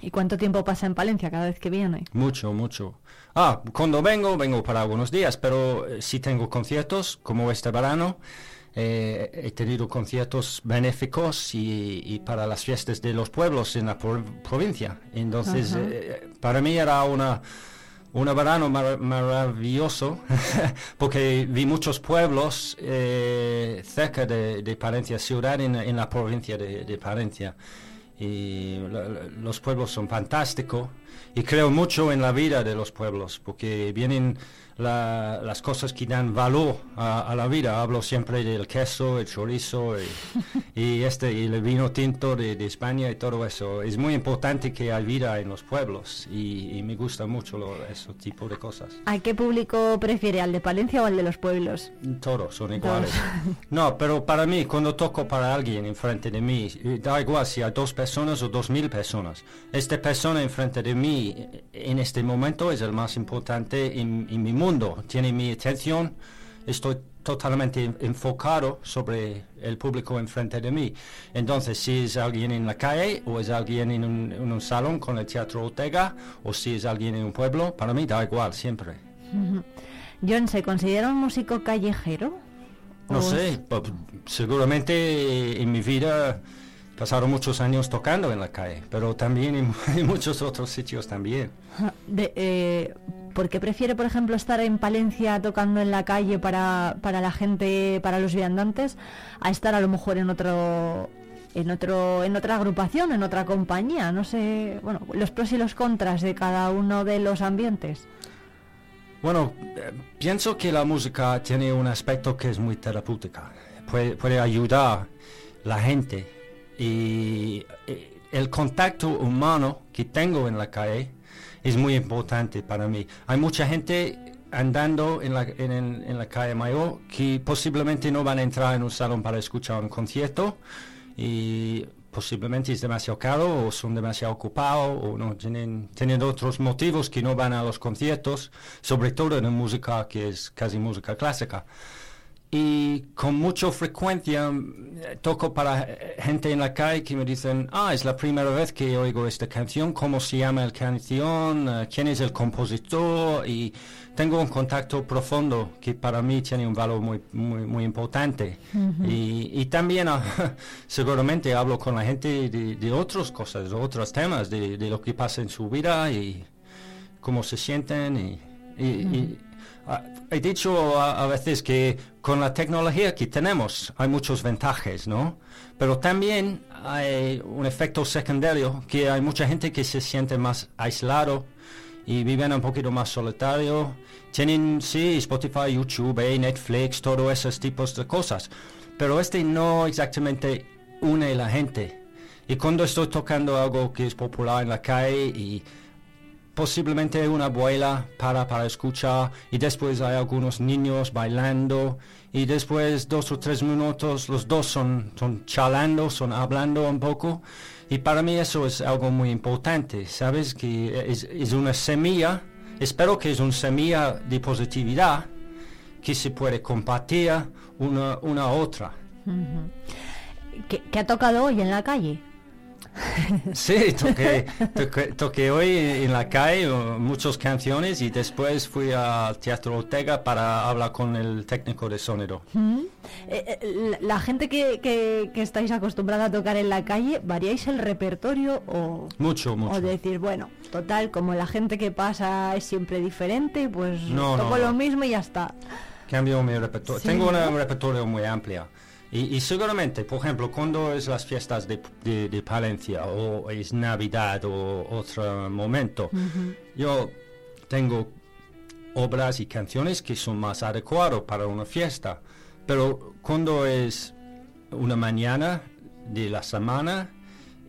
¿Y cuánto tiempo pasa en Palencia cada vez que viene? Mucho, mucho. Ah, cuando vengo, vengo para algunos días, pero eh, si tengo conciertos, como este verano, eh, he tenido conciertos benéficos y, para las fiestas de los pueblos en la provincia. Entonces, eh, para mí era una un verano mar- maravilloso porque vi muchos pueblos eh, cerca de, de Palencia, ciudad en, en la provincia de, de Palencia. Y los pueblos son fantásticos y creo mucho en la vida de los pueblos porque vienen la- las cosas que dan valor a, a la vida. Hablo siempre del queso, el chorizo y, y este y el vino tinto de, de España y todo eso. Es muy importante que hay vida en los pueblos y, y me gusta mucho lo- ese tipo de cosas. ¿A qué público prefiere, al de Palencia o al de los pueblos? Todos son iguales. No, pero para mí, cuando toco para alguien enfrente de mí, da igual si hay dos personas o dos mil personas. Esta persona enfrente de mí eh, en este momento es el más importante en, en mi mundo. Tiene mi atención, estoy totalmente en- enfocado sobre el público enfrente de mí. Entonces, si es alguien en la calle o es alguien en un, en un salón con el Teatro Ortega o si es alguien en un pueblo, para mí da igual siempre. John, ¿se considera un músico callejero? No ¿O sé, es- pues, seguramente en mi vida pasaron muchos años tocando en la calle, pero también en, en muchos otros sitios también. De, eh, ¿Por qué prefiere, por ejemplo, estar en Palencia tocando en la calle para, para la gente, para los viandantes, a estar a lo mejor en otro en otro en otra agrupación, en otra compañía? No sé, bueno, los pros y los contras de cada uno de los ambientes. Bueno, eh, pienso que la música tiene un aspecto que es muy terapéutica. Puede, puede ayudar la gente y eh, el contacto humano que tengo en la calle es muy importante para mí. Hay mucha gente andando en la, en, la calle mayor que posiblemente no van a entrar en un salón para escuchar un concierto y posiblemente es demasiado caro o son demasiado ocupados o no tienen, tienen otros motivos que no van a los conciertos, sobre todo en música que es casi música clásica. Y con mucha frecuencia mm, toco para eh, gente en la calle que me dicen, ah, es la primera vez que oigo esta canción, ¿cómo se llama la canción? Eh, ¿Quién es el compositor? Y tengo un contacto profundo que para mí tiene un valor muy, muy, muy importante. Y, y también ah, seguramente hablo con la gente de, de otras cosas, de otros temas, de, de lo que pasa en su vida y cómo se sienten. Y, y- y, he dicho a, veces que con la tecnología que tenemos hay muchos ventajas, ¿no? Pero también hay un efecto secundario, que hay mucha gente que se siente más aislado y viven un poquito más solitario. Tienen, sí, Spotify, YouTube, Netflix, todos esos tipos de cosas. Pero este no exactamente une a la gente. Y cuando estoy tocando algo que es popular en la calle y posiblemente una abuela para para escuchar y después hay algunos niños bailando y después dos o tres minutos los dos son, son charlando, son hablando un poco y para mí eso es algo muy importante, ¿sabes? Que es, es una semilla, espero que es una semilla de positividad que se puede compartir una, una a otra. ¿Qué, qué ha tocado hoy en la calle? Sí, toqué, toqué, toqué hoy en la calle muchas canciones y después fui al Teatro Ortega para hablar con el técnico de sonido. Mm. Eh, eh, la, gente que, que- que estáis acostumbrada a tocar en la calle, ¿variáis el repertorio o, Mucho, mucho. o decir, bueno, total, como la gente que pasa es siempre diferente, pues No, toco no, lo mismo y ya está? Cambio mi repertorio. Sí, Tengo un repertorio muy amplio. Y, y seguramente, por ejemplo, cuando es las fiestas de, de- de Palencia o es Navidad o otro momento, yo tengo obras y canciones que son más adecuadas para una fiesta. Pero cuando es una mañana de la semana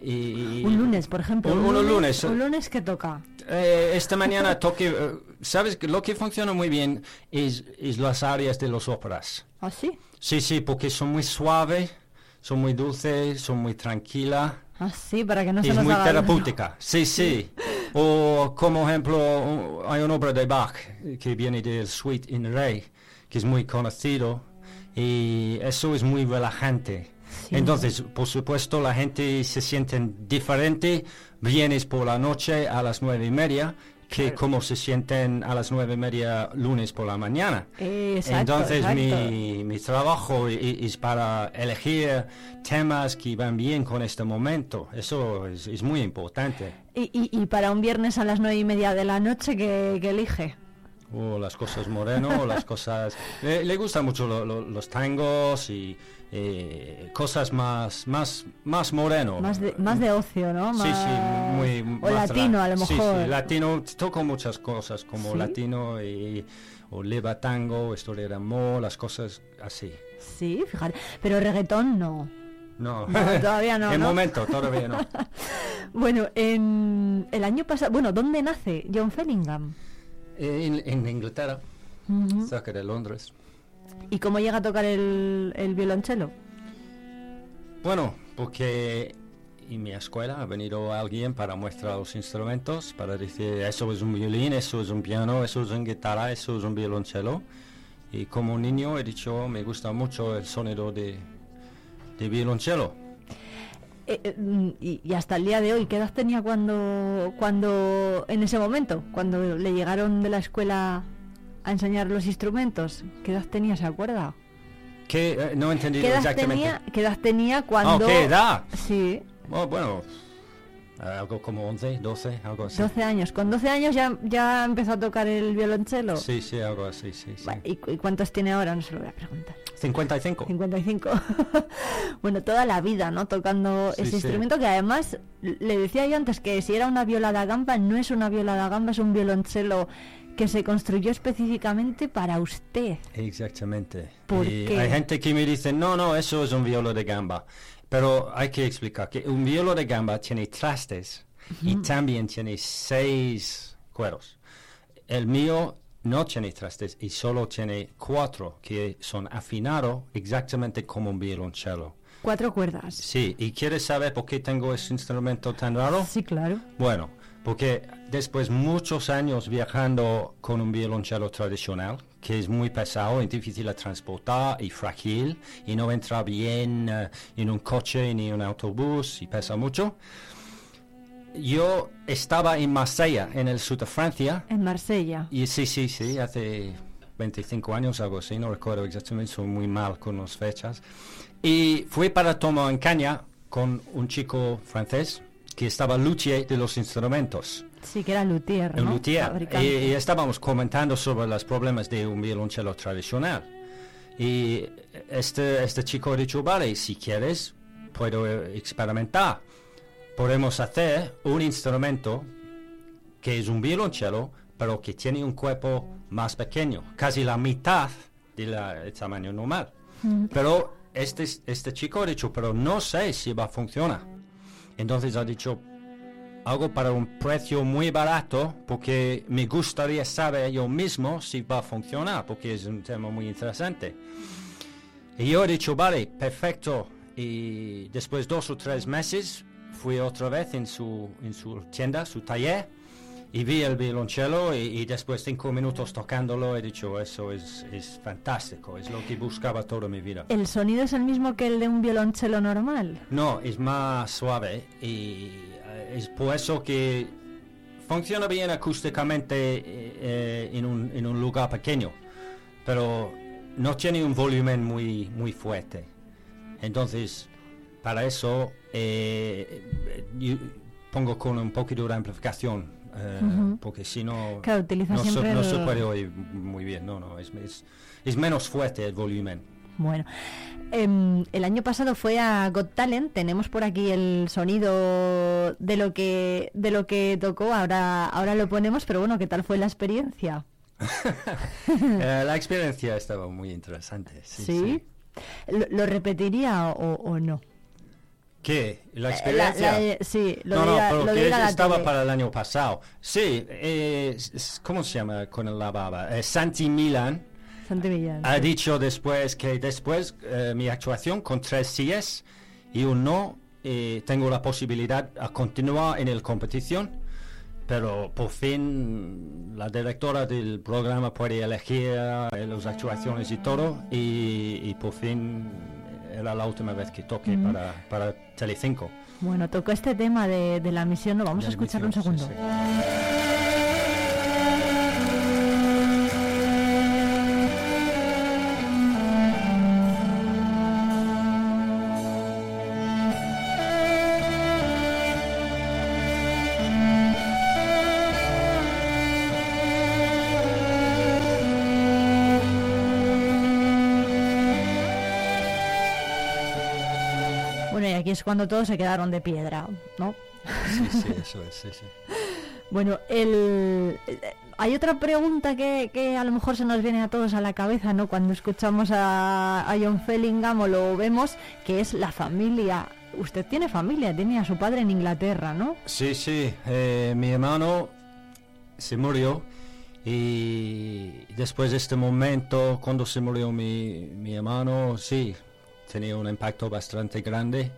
y... Un lunes, por ejemplo. Un- un lunes. Un lunes que toca. Eh, esta mañana toque, eh, ¿sabes? que Lo que funciona muy bien es, es las áreas de las óperas. ¿Ah, sí? Sí, sí, porque son muy suaves, son muy dulces, son muy tranquilas. Ah, sí, para que no se es nos muy haga terapéutica, sí, sí. O como ejemplo, hay una obra de Bach que viene del Suite in Re, que es muy conocido y eso es muy relajante. Sí. Entonces, por supuesto, la gente se siente diferente, vienes por la noche a las nueve y media, que cómo se sienten a las nueve y media lunes por la mañana. Exacto, Entonces exacto. Mi, mi trabajo es para elegir temas que van bien con este momento. Eso es, es muy importante. Y, y- y para un viernes a las nueve y media de la noche, que, elige? O las cosas moreno, las cosas... Le, le gustan mucho lo- lo- los tangos y eh, cosas más, más, más moreno. Más de, más de ocio, ¿no? Sí, sí, Más- muy... O más latino, ra- a lo Sí, mejor. sí, latino, toco muchas cosas, como ¿Sí? latino y... O leva tango, historia de amor, las cosas así. Sí, fíjate. Pero reggaetón no. No, No, todavía no, En ¿no? momento, todavía no. Bueno, en el año pasado... Bueno, ¿dónde nace John Fellingham? En, en Inglaterra, cerca de Londres. ¿Y cómo llega a tocar el, el violonchelo? Bueno, porque en mi escuela ha venido alguien para mostrar los instrumentos, para decir eso es un violín, eso es un piano, eso es una guitarra, eso es un violonchelo. Y como niño he dicho, me gusta mucho el sonido de, de violonchelo. Eh, eh, mm, y, y hasta el día de hoy, ¿qué edad tenía cuando, cuando, en ese momento, cuando le llegaron de la escuela a enseñar los instrumentos? ¿Qué edad tenía, se acuerda? Que eh, no he entendido ¿Qué edad, exactamente. tenía, ¿Qué edad tenía cuando... Oh, ¿qué edad? Sí, Oh, bueno, algo como 11, 12, algo así. 12 años. Con 12 años ya, ya empezó a tocar el violonchelo. Sí, sí, algo así, sí, sí. ¿Y, y cuántos tiene ahora? No se lo voy a preguntar. 55. 55. bueno, toda la vida, ¿no? Tocando Sí, ese sí. instrumento que además, le decía yo antes que si era una viola da gamba, no es una viola da gamba, es un violonchelo que se construyó específicamente para usted. Exactamente. ¿Por y qué? hay gente que me dice, no, no, eso es un violo de gamba. Pero hay que explicar que un violo de gamba tiene trastes y también tiene seis cueros. El mío no tiene trastes y solo tiene cuatro que son afinados exactamente como un violonchelo. Cuatro cuerdas. Sí, ¿y quieres saber por qué tengo ese instrumento tan raro? Sí, claro. Bueno, porque después muchos años viajando con un violonchelo tradicional, que es muy pesado y difícil de transportar y frágil, y no entra bien eh, en un coche ni en un autobús y pesa mucho, yo estaba en Marsella, en el sur de Francia, En Marsella. y sí, sí, sí, hace 25 años, algo así, no recuerdo exactamente, soy muy mal con las fechas. Y fui para tomar en caña con un chico francés que estaba luthier de los instrumentos. Sí, que era luthier, El ¿no? luthier. Y, y estábamos comentando sobre los problemas de un violonchelo tradicional. Y este, este chico ha dicho, vale, si quieres, puedo eh, experimentar. Podemos hacer un instrumento que es un violonchelo, pero que tiene un cuerpo más pequeño, casi la mitad del tamaño normal. Mm. Pero este, este chico ha dicho, pero no sé si va a funcionar. Entonces ha dicho, algo para un precio muy barato, porque me gustaría saber yo mismo si va a funcionar, porque es un tema muy interesante. Y yo he dicho, vale, perfecto. Y después dos o tres meses fui otra vez en su, en su tienda, su taller, y vi el violonchelo y, y después cinco minutos tocándolo he dicho, eso es, es fantástico, es lo que buscaba toda mi vida. ¿El sonido es el mismo que el de un violonchelo normal? No, es más suave y eh, es por eso que funciona bien acústicamente eh, eh, en, un, en un lugar pequeño, pero no tiene un volumen muy, muy fuerte. Entonces, para eso eh, yo pongo con un poquito de amplificación, eh, Ujú. porque si no, Claro, utiliza no, siempre no se puede oír muy bien, no, no, es, es, es menos fuerte el volumen. Bueno, em, el año pasado fue a Got Talent. Tenemos por aquí el sonido de lo que de lo que tocó. Ahora ahora lo ponemos, pero bueno, ¿qué tal fue la experiencia? Eh, la experiencia estaba muy interesante. Sí. ¿Sí? sí. ¿Lo, lo repetiría o, o no? ¿Qué? ¿La Eh, experiencia? la- la- sí, lo no, de no, pero lo de que la estaba para el año pasado. Sí, eh, ¿cómo se llama con la baba? Eh, Santi Milan Santi Millán. ha dicho después que después eh, mi actuación con tres sillas y un no, tengo la posibilidad a continuar en la competición, pero por fin la directora del programa puede elegir eh, las actuaciones y todo y, y por fin era la última vez que toqué Ujú. para, para Telecinco. Bueno, tocó este tema de, de la misión. ¿no? Vamos De a la escucharlo un segundo. sí, es cuando todos se quedaron de piedra, ¿no? Sí, sí, eso es, sí, sí. Bueno, el, hay otra pregunta que, que, a lo mejor se nos viene a todos a la cabeza, ¿no? Cuando escuchamos a, a John Fellingham o lo vemos, que es la familia. Usted tiene familia, tiene a su padre en Inglaterra, ¿no? Sí, sí. Eh, mi hermano se murió y después de este momento, cuando se murió mi, mi hermano, sí, tenía un impacto bastante grande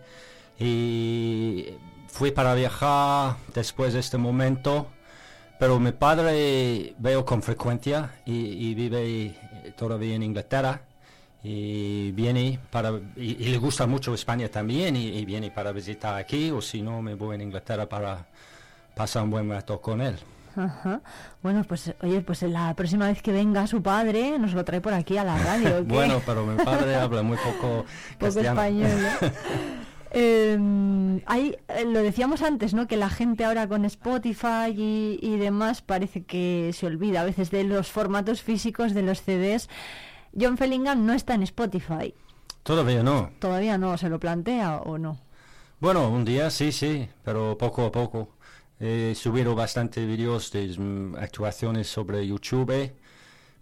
y fui para viajar después de este momento pero mi padre veo con frecuencia y, vive todavía en Inglaterra y viene para y, le gusta mucho España también y, viene para visitar aquí o si no me voy en Inglaterra para pasar un buen rato con él. Ajá. Bueno, pues oye, pues la próxima vez que venga su padre nos lo trae por aquí a la radio. bueno, pero mi padre habla muy poco, poco español. ¿eh? Em, hay, eh, lo decíamos antes, ¿no? Que la gente ahora con Spotify y, demás parece que se olvida a veces de los formatos físicos de los CDs. John Fellingham no está en Spotify. Todavía no. Todavía no, ¿se lo plantea o no? Bueno, un día sí, sí, pero poco a poco. He subido bastante vídeos de mm, actuaciones sobre YouTube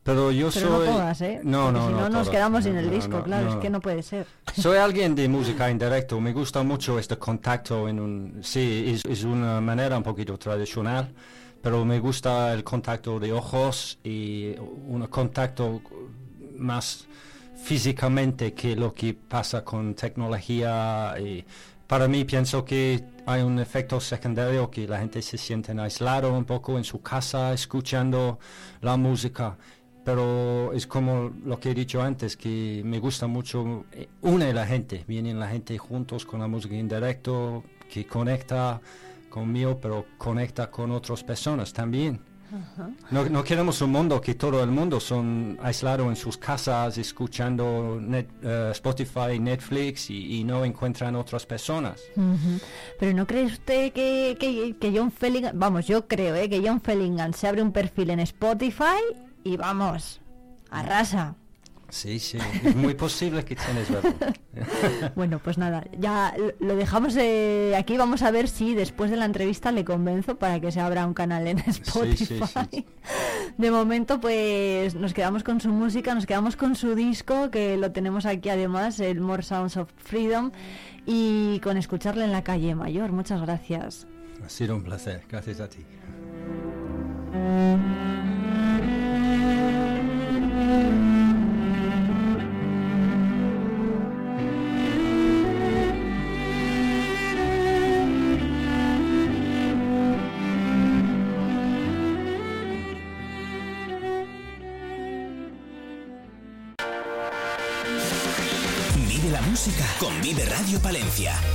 pero yo soy... No todas, ¿eh? No, no, si no. nos quedamos sin el disco, claro, es que no puede ser. Soy alguien de música en directo, me gusta mucho este contacto en un... Sí, es, una manera un poquito tradicional, pero me gusta el contacto de ojos y un contacto más físicamente que lo que pasa con tecnología y para mí pienso que hay un efecto secundario que la gente se siente aislado un poco en su casa escuchando la música pero es como lo que he dicho antes, que me gusta mucho, eh, une la gente, vienen la gente juntos con la música en directo, que conecta conmigo, pero conecta con otras personas también. No, no, queremos un mundo que todo el mundo son aislados en sus casas escuchando eh, Spotify, Netflix y, no encuentran otras personas. Pero ¿no cree usted que, que, que John Fellingham, vamos, yo creo eh, que John Fellingham se abre un perfil en Spotify y vamos, arrasa. Sí, sí, es muy posible que tienes razón. bueno, pues nada, ya lo dejamos aquí. Vamos a ver si después de la entrevista le convenzo para que se abra un canal en Spotify. de momento, pues nos quedamos con su música, nos quedamos con su disco, que lo tenemos aquí además, el More Sounds of Freedom, y con escucharle en la calle Mayor. Muchas gracias. Ha sido un placer, gracias a ti. Vive la música con Vive Radio Palencia.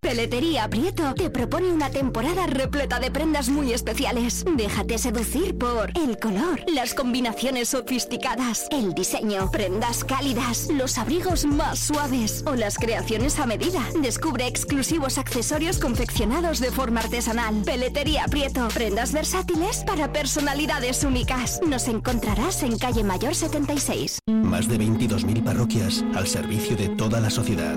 Peletería Prieto te propone una temporada repleta de prendas muy especiales. Déjate seducir por el color, las combinaciones sofisticadas, el diseño, prendas cálidas, los abrigos más suaves o las creaciones a medida. Descubre exclusivos accesorios confeccionados de forma artesanal. Peletería Prieto, prendas versátiles para personalidades únicas. Nos encontrarás en calle Mayor 76. Más de 22.000 parroquias al servicio de toda la sociedad.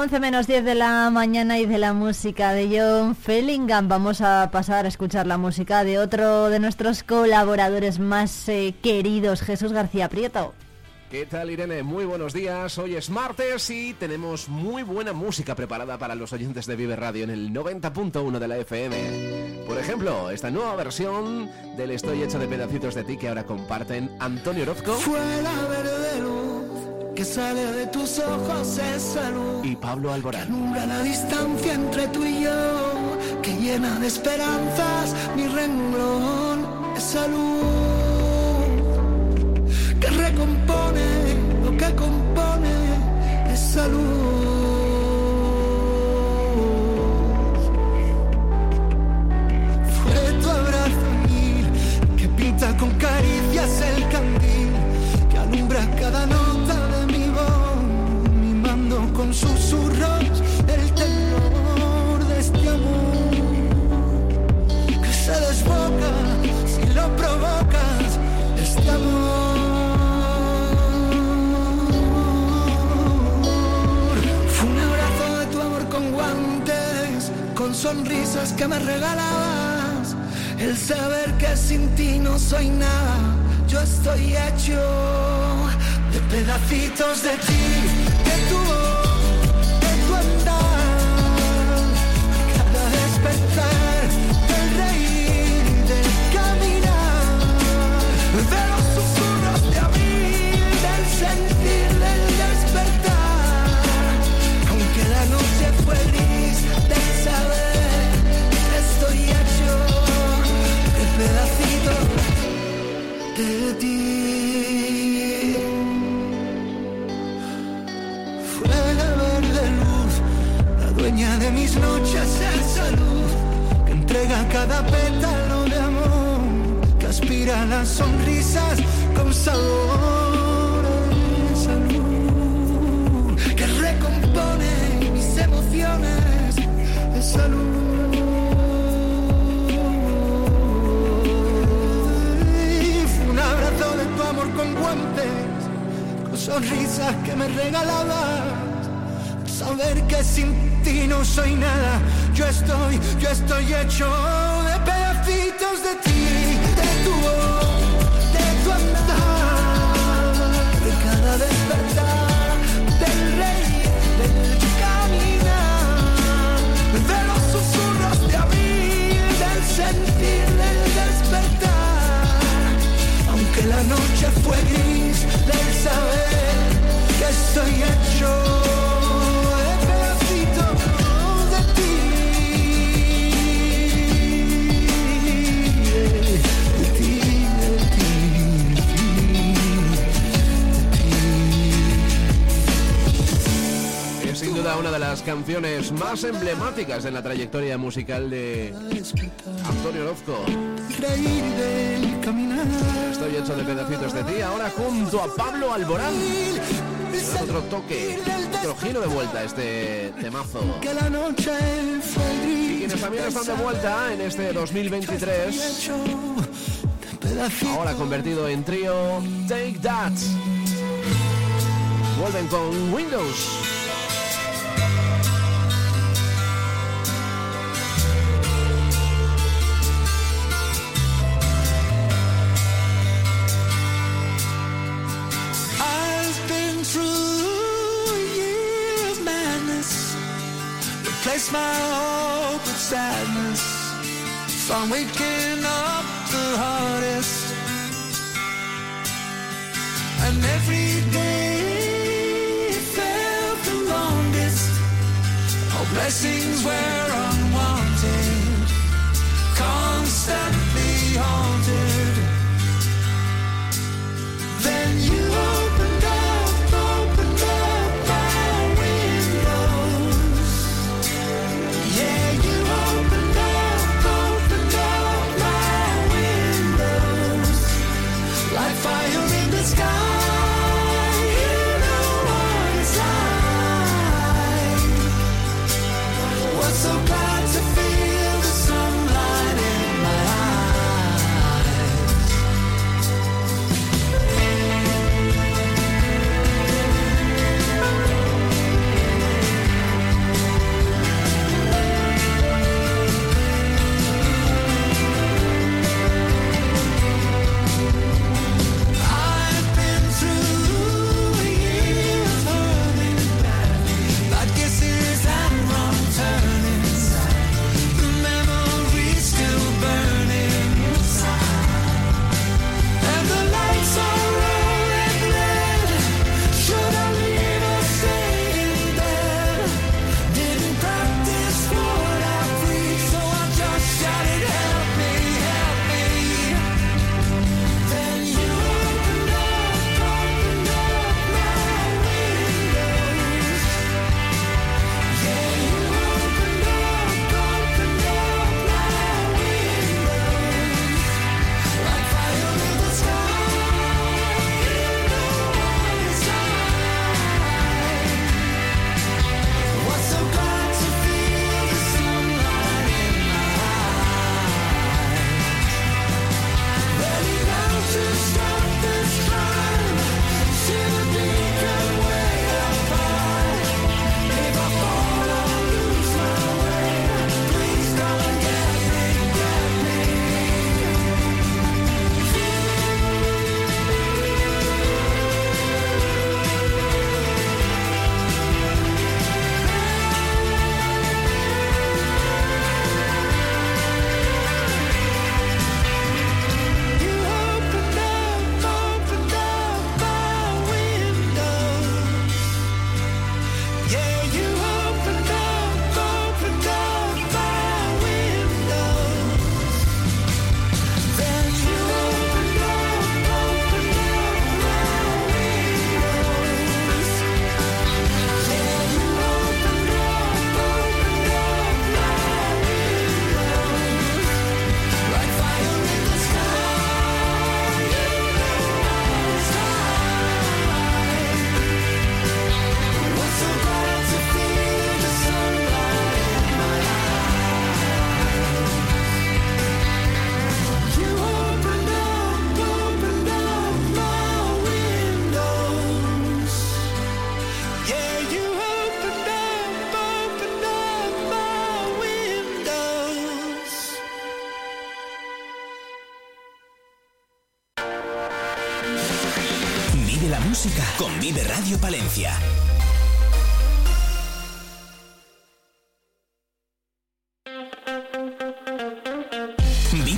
11 menos 10 de la mañana y de la música de John Fellingham. Vamos a pasar a escuchar la música de otro de nuestros colaboradores más eh, queridos, Jesús García Prieto. ¿Qué tal Irene? Muy buenos días. Hoy es martes y tenemos muy buena música preparada para los oyentes de Vive Radio en el 90.1 de la FM. Por ejemplo, esta nueva versión del Estoy hecho de pedacitos de ti que ahora comparten Antonio Orozco. verde que sale de tus ojos es salud. Y Pablo Alborán. Que la distancia entre tú y yo, que llena de esperanzas mi renglón. Es salud. Que recompone lo que compone. Es salud. Sonrisas que me regalabas el saber que sin ti no soy nada yo estoy hecho de pedacitos de ti, de tu voz. Mis noches esa luz que entrega cada pétalo de amor, que aspira las sonrisas con sabor sin ti no soy nada. Yo estoy, yo estoy hecho de pedacitos de ti, de tu voz, de tu andar, de cada despertar, del rey, del caminar, de los susurros de abril, del sentir, del despertar. Aunque la noche fue gris, del saber que estoy hecho. Las canciones más emblemáticas en la trayectoria musical de Antonio Orozco. Estoy hecho de pedacitos de ti, ahora junto a Pablo Alborán. Otro toque, otro giro de vuelta este temazo. Y quienes también están de vuelta en este 2023, ahora convertido en trío Take That. Vuelven con Windows. Sadness. From waking up the hardest. And every day it felt the longest. All blessings were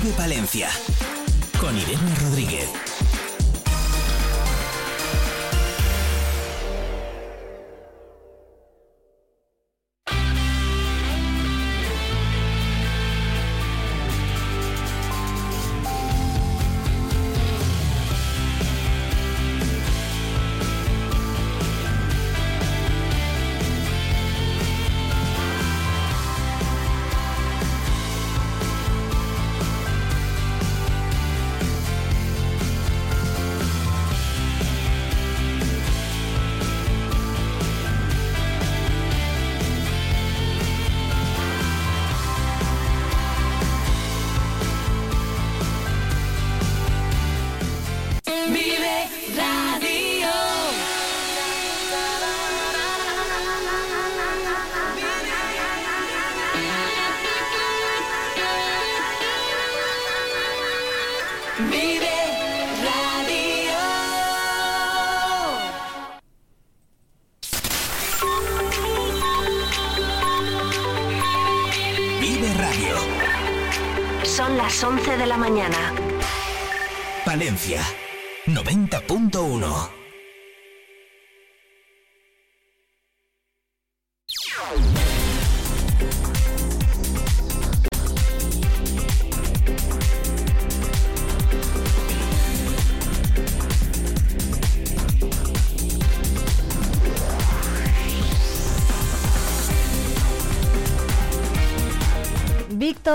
Vive Palencia con Irene Rodríguez.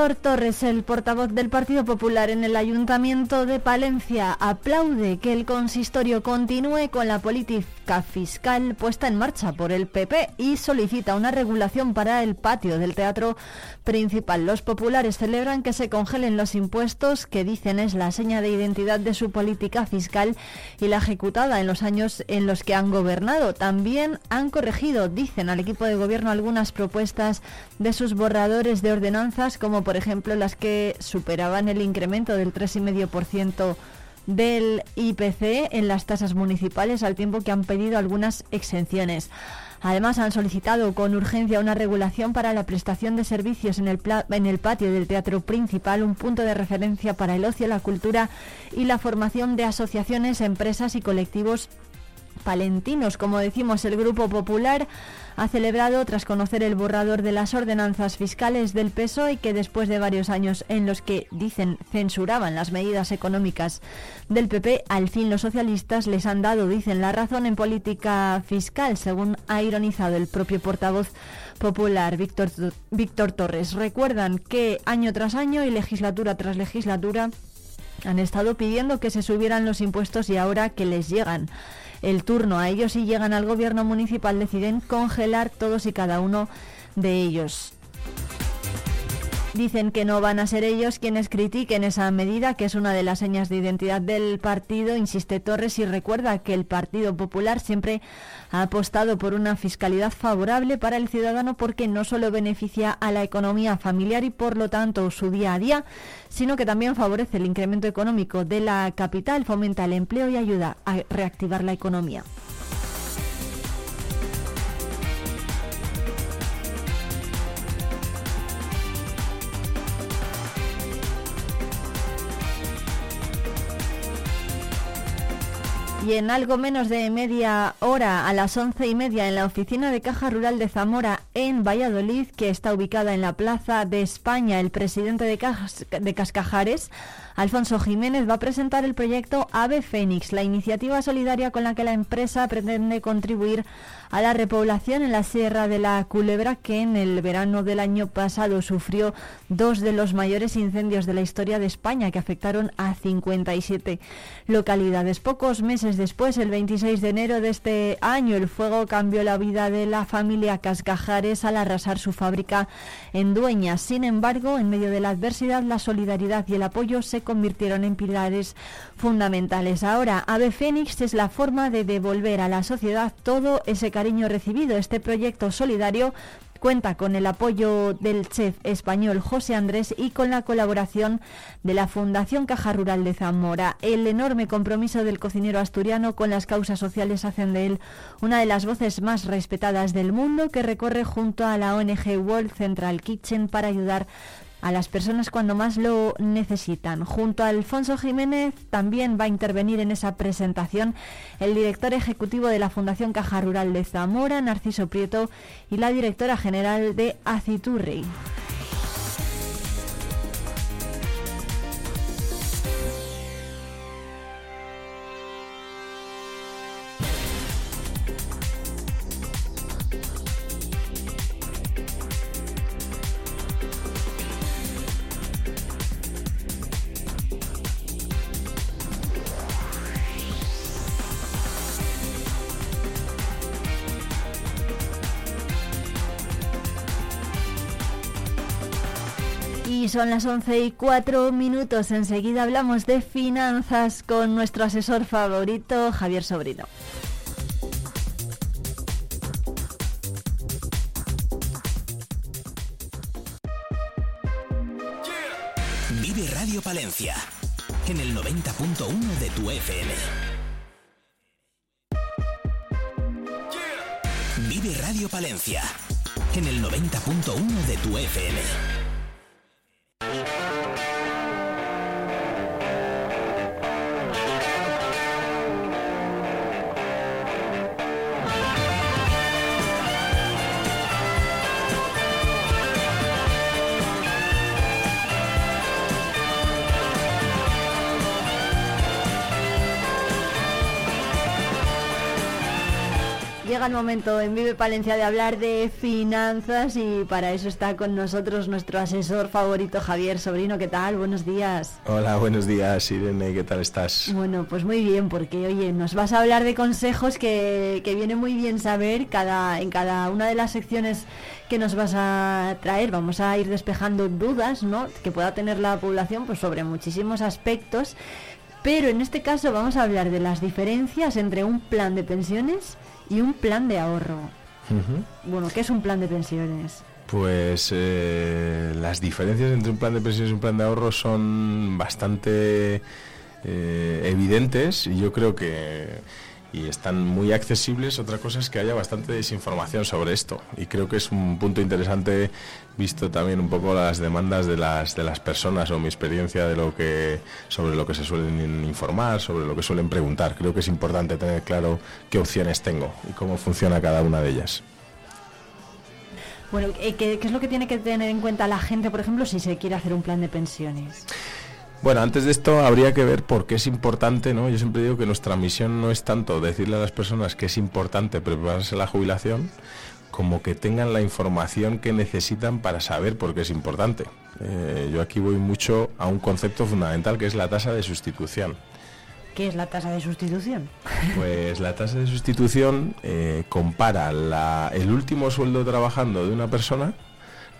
Víctor Torres, el portavoz del Partido Popular en el Ayuntamiento de Palencia, aplaude que el consistorio continúe con la política fiscal puesta en marcha por el PP y solicita una regulación para el patio del teatro principal. Los populares celebran que se congelen los impuestos que dicen es la seña de identidad de su política fiscal y la ejecutada en los años en los que han gobernado. También han corregido, dicen al equipo de gobierno, algunas propuestas de sus borradores de ordenanzas, como por ejemplo las que superaban el incremento del 3,5% del IPC en las tasas municipales, al tiempo que han pedido algunas exenciones. Además, han solicitado con urgencia una regulación para la prestación de servicios en el, en el patio del teatro principal, un punto de referencia para el ocio, la cultura y la formación de asociaciones, empresas y colectivos palentinos. Como decimos, el Grupo Popular ha celebrado tras conocer el borrador de las ordenanzas fiscales del PSOE que después de varios años en los que dicen censuraban las medidas económicas del PP, al fin los socialistas les han dado, dicen, la razón en política fiscal, según ha ironizado el propio portavoz popular Víctor, Víctor Torres. Recuerdan que año tras año y legislatura tras legislatura han estado pidiendo que se subieran los impuestos y ahora que les llegan el turno a ellos y llegan al gobierno municipal deciden congelar todos y cada uno de ellos. Dicen que no van a ser ellos quienes critiquen esa medida, que es una de las señas de identidad del partido, insiste Torres, y recuerda que el Partido Popular siempre ha apostado por una fiscalidad favorable para el ciudadano porque no solo beneficia a la economía familiar y por lo tanto su día a día, sino que también favorece el incremento económico de la capital, fomenta el empleo y ayuda a reactivar la economía. Y en algo menos de media hora, a las once y media, en la oficina de Caja Rural de Zamora, en Valladolid, que está ubicada en la Plaza de España, el presidente de, Cascajares, Alfonso Jiménez, va a presentar el proyecto Ave Fénix, la iniciativa solidaria con la que la empresa pretende contribuir a la repoblación en la Sierra de la Culebra, que en el verano del año pasado sufrió dos de los mayores incendios de la historia de España, que afectaron a 57 localidades. Pocos meses después, el 26 de enero de este año, el fuego cambió la vida de la familia Cascajares al arrasar su fábrica en Dueñas. Sin embargo, en medio de la adversidad, la solidaridad y el apoyo se convirtieron en pilares fundamentales. Ahora, Ave Fénix es la forma de devolver a la sociedad todo ese cariño recibido. Este proyecto solidario cuenta con el apoyo del chef español José Andrés y con la colaboración de la Fundación Caja Rural de Zamora. El enorme compromiso del cocinero asturiano con las causas sociales hacen de él una de las voces más respetadas del mundo que recorre junto a la ONG World Central Kitchen para ayudar a las personas cuando más lo necesitan. Junto a Alfonso Jiménez también va a intervenir en esa presentación el director ejecutivo de la Fundación Caja Rural de Zamora, Narciso Prieto, y la directora general de Aciturri. Son las 11 y 4 minutos. Enseguida hablamos de finanzas con nuestro asesor favorito, Javier Sobrino. Vive Radio Palencia en el 90.1 de tu FM. Vive Radio Palencia en el 90.1 de tu FM. El momento en Vive Palencia de hablar de finanzas y para eso está con nosotros nuestro asesor favorito Javier Sobrino. ¿Qué tal? Buenos días. Hola, buenos días Irene, ¿qué tal estás? Bueno, pues muy bien, porque oye, nos vas a hablar de consejos que, que viene muy bien saber cada, en cada una de las secciones que nos vas a traer. Vamos a ir despejando dudas ¿no? que pueda tener la población pues, sobre muchísimos aspectos. Pero en este caso vamos a hablar de las diferencias entre un plan de pensiones y un plan de ahorro. Bueno, ¿qué es un plan de pensiones? Pues eh, las diferencias entre un plan de pensiones y un plan de ahorro son bastante eh, evidentes y yo creo que y están muy accesibles. Otra cosa es que haya bastante desinformación sobre esto y creo que es un punto interesante visto también un poco las demandas de las de las personas o mi experiencia de lo que sobre lo que se suelen informar, sobre lo que suelen preguntar. Creo que es importante tener claro qué opciones tengo y cómo funciona cada una de ellas. Bueno, eh, ¿qué, ¿qué, es lo que tiene que tener en cuenta la gente, por ejemplo, si se quiere hacer un plan de pensiones? Bueno, antes de esto habría que ver por qué es importante, ¿no? Yo siempre digo que nuestra misión no es tanto decirle a las personas que es importante prepararse la jubilación, como que tengan la información que necesitan para saber por qué es importante. Eh, yo aquí voy mucho a un concepto fundamental que es la tasa de sustitución. ¿Qué es la tasa de sustitución? Pues la tasa de sustitución eh, compara el último sueldo trabajando de una persona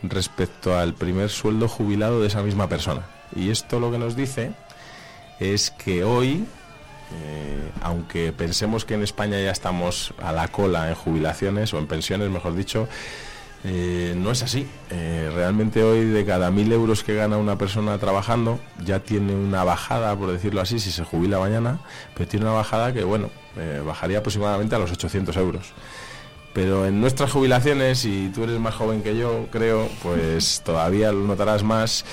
respecto al primer sueldo jubilado de esa misma persona. Y esto lo que nos dice es que hoy, eh, aunque pensemos que en España ya estamos a la cola en jubilaciones o en pensiones, mejor dicho, eh, no es así. Eh, realmente hoy de cada mil euros que gana una persona trabajando ya tiene una bajada, por decirlo así, si se jubila mañana, pero tiene una bajada que, bueno, bajaría aproximadamente a los 800 euros. Pero en nuestras jubilaciones, y tú eres más joven que yo, creo, pues todavía lo notarás más.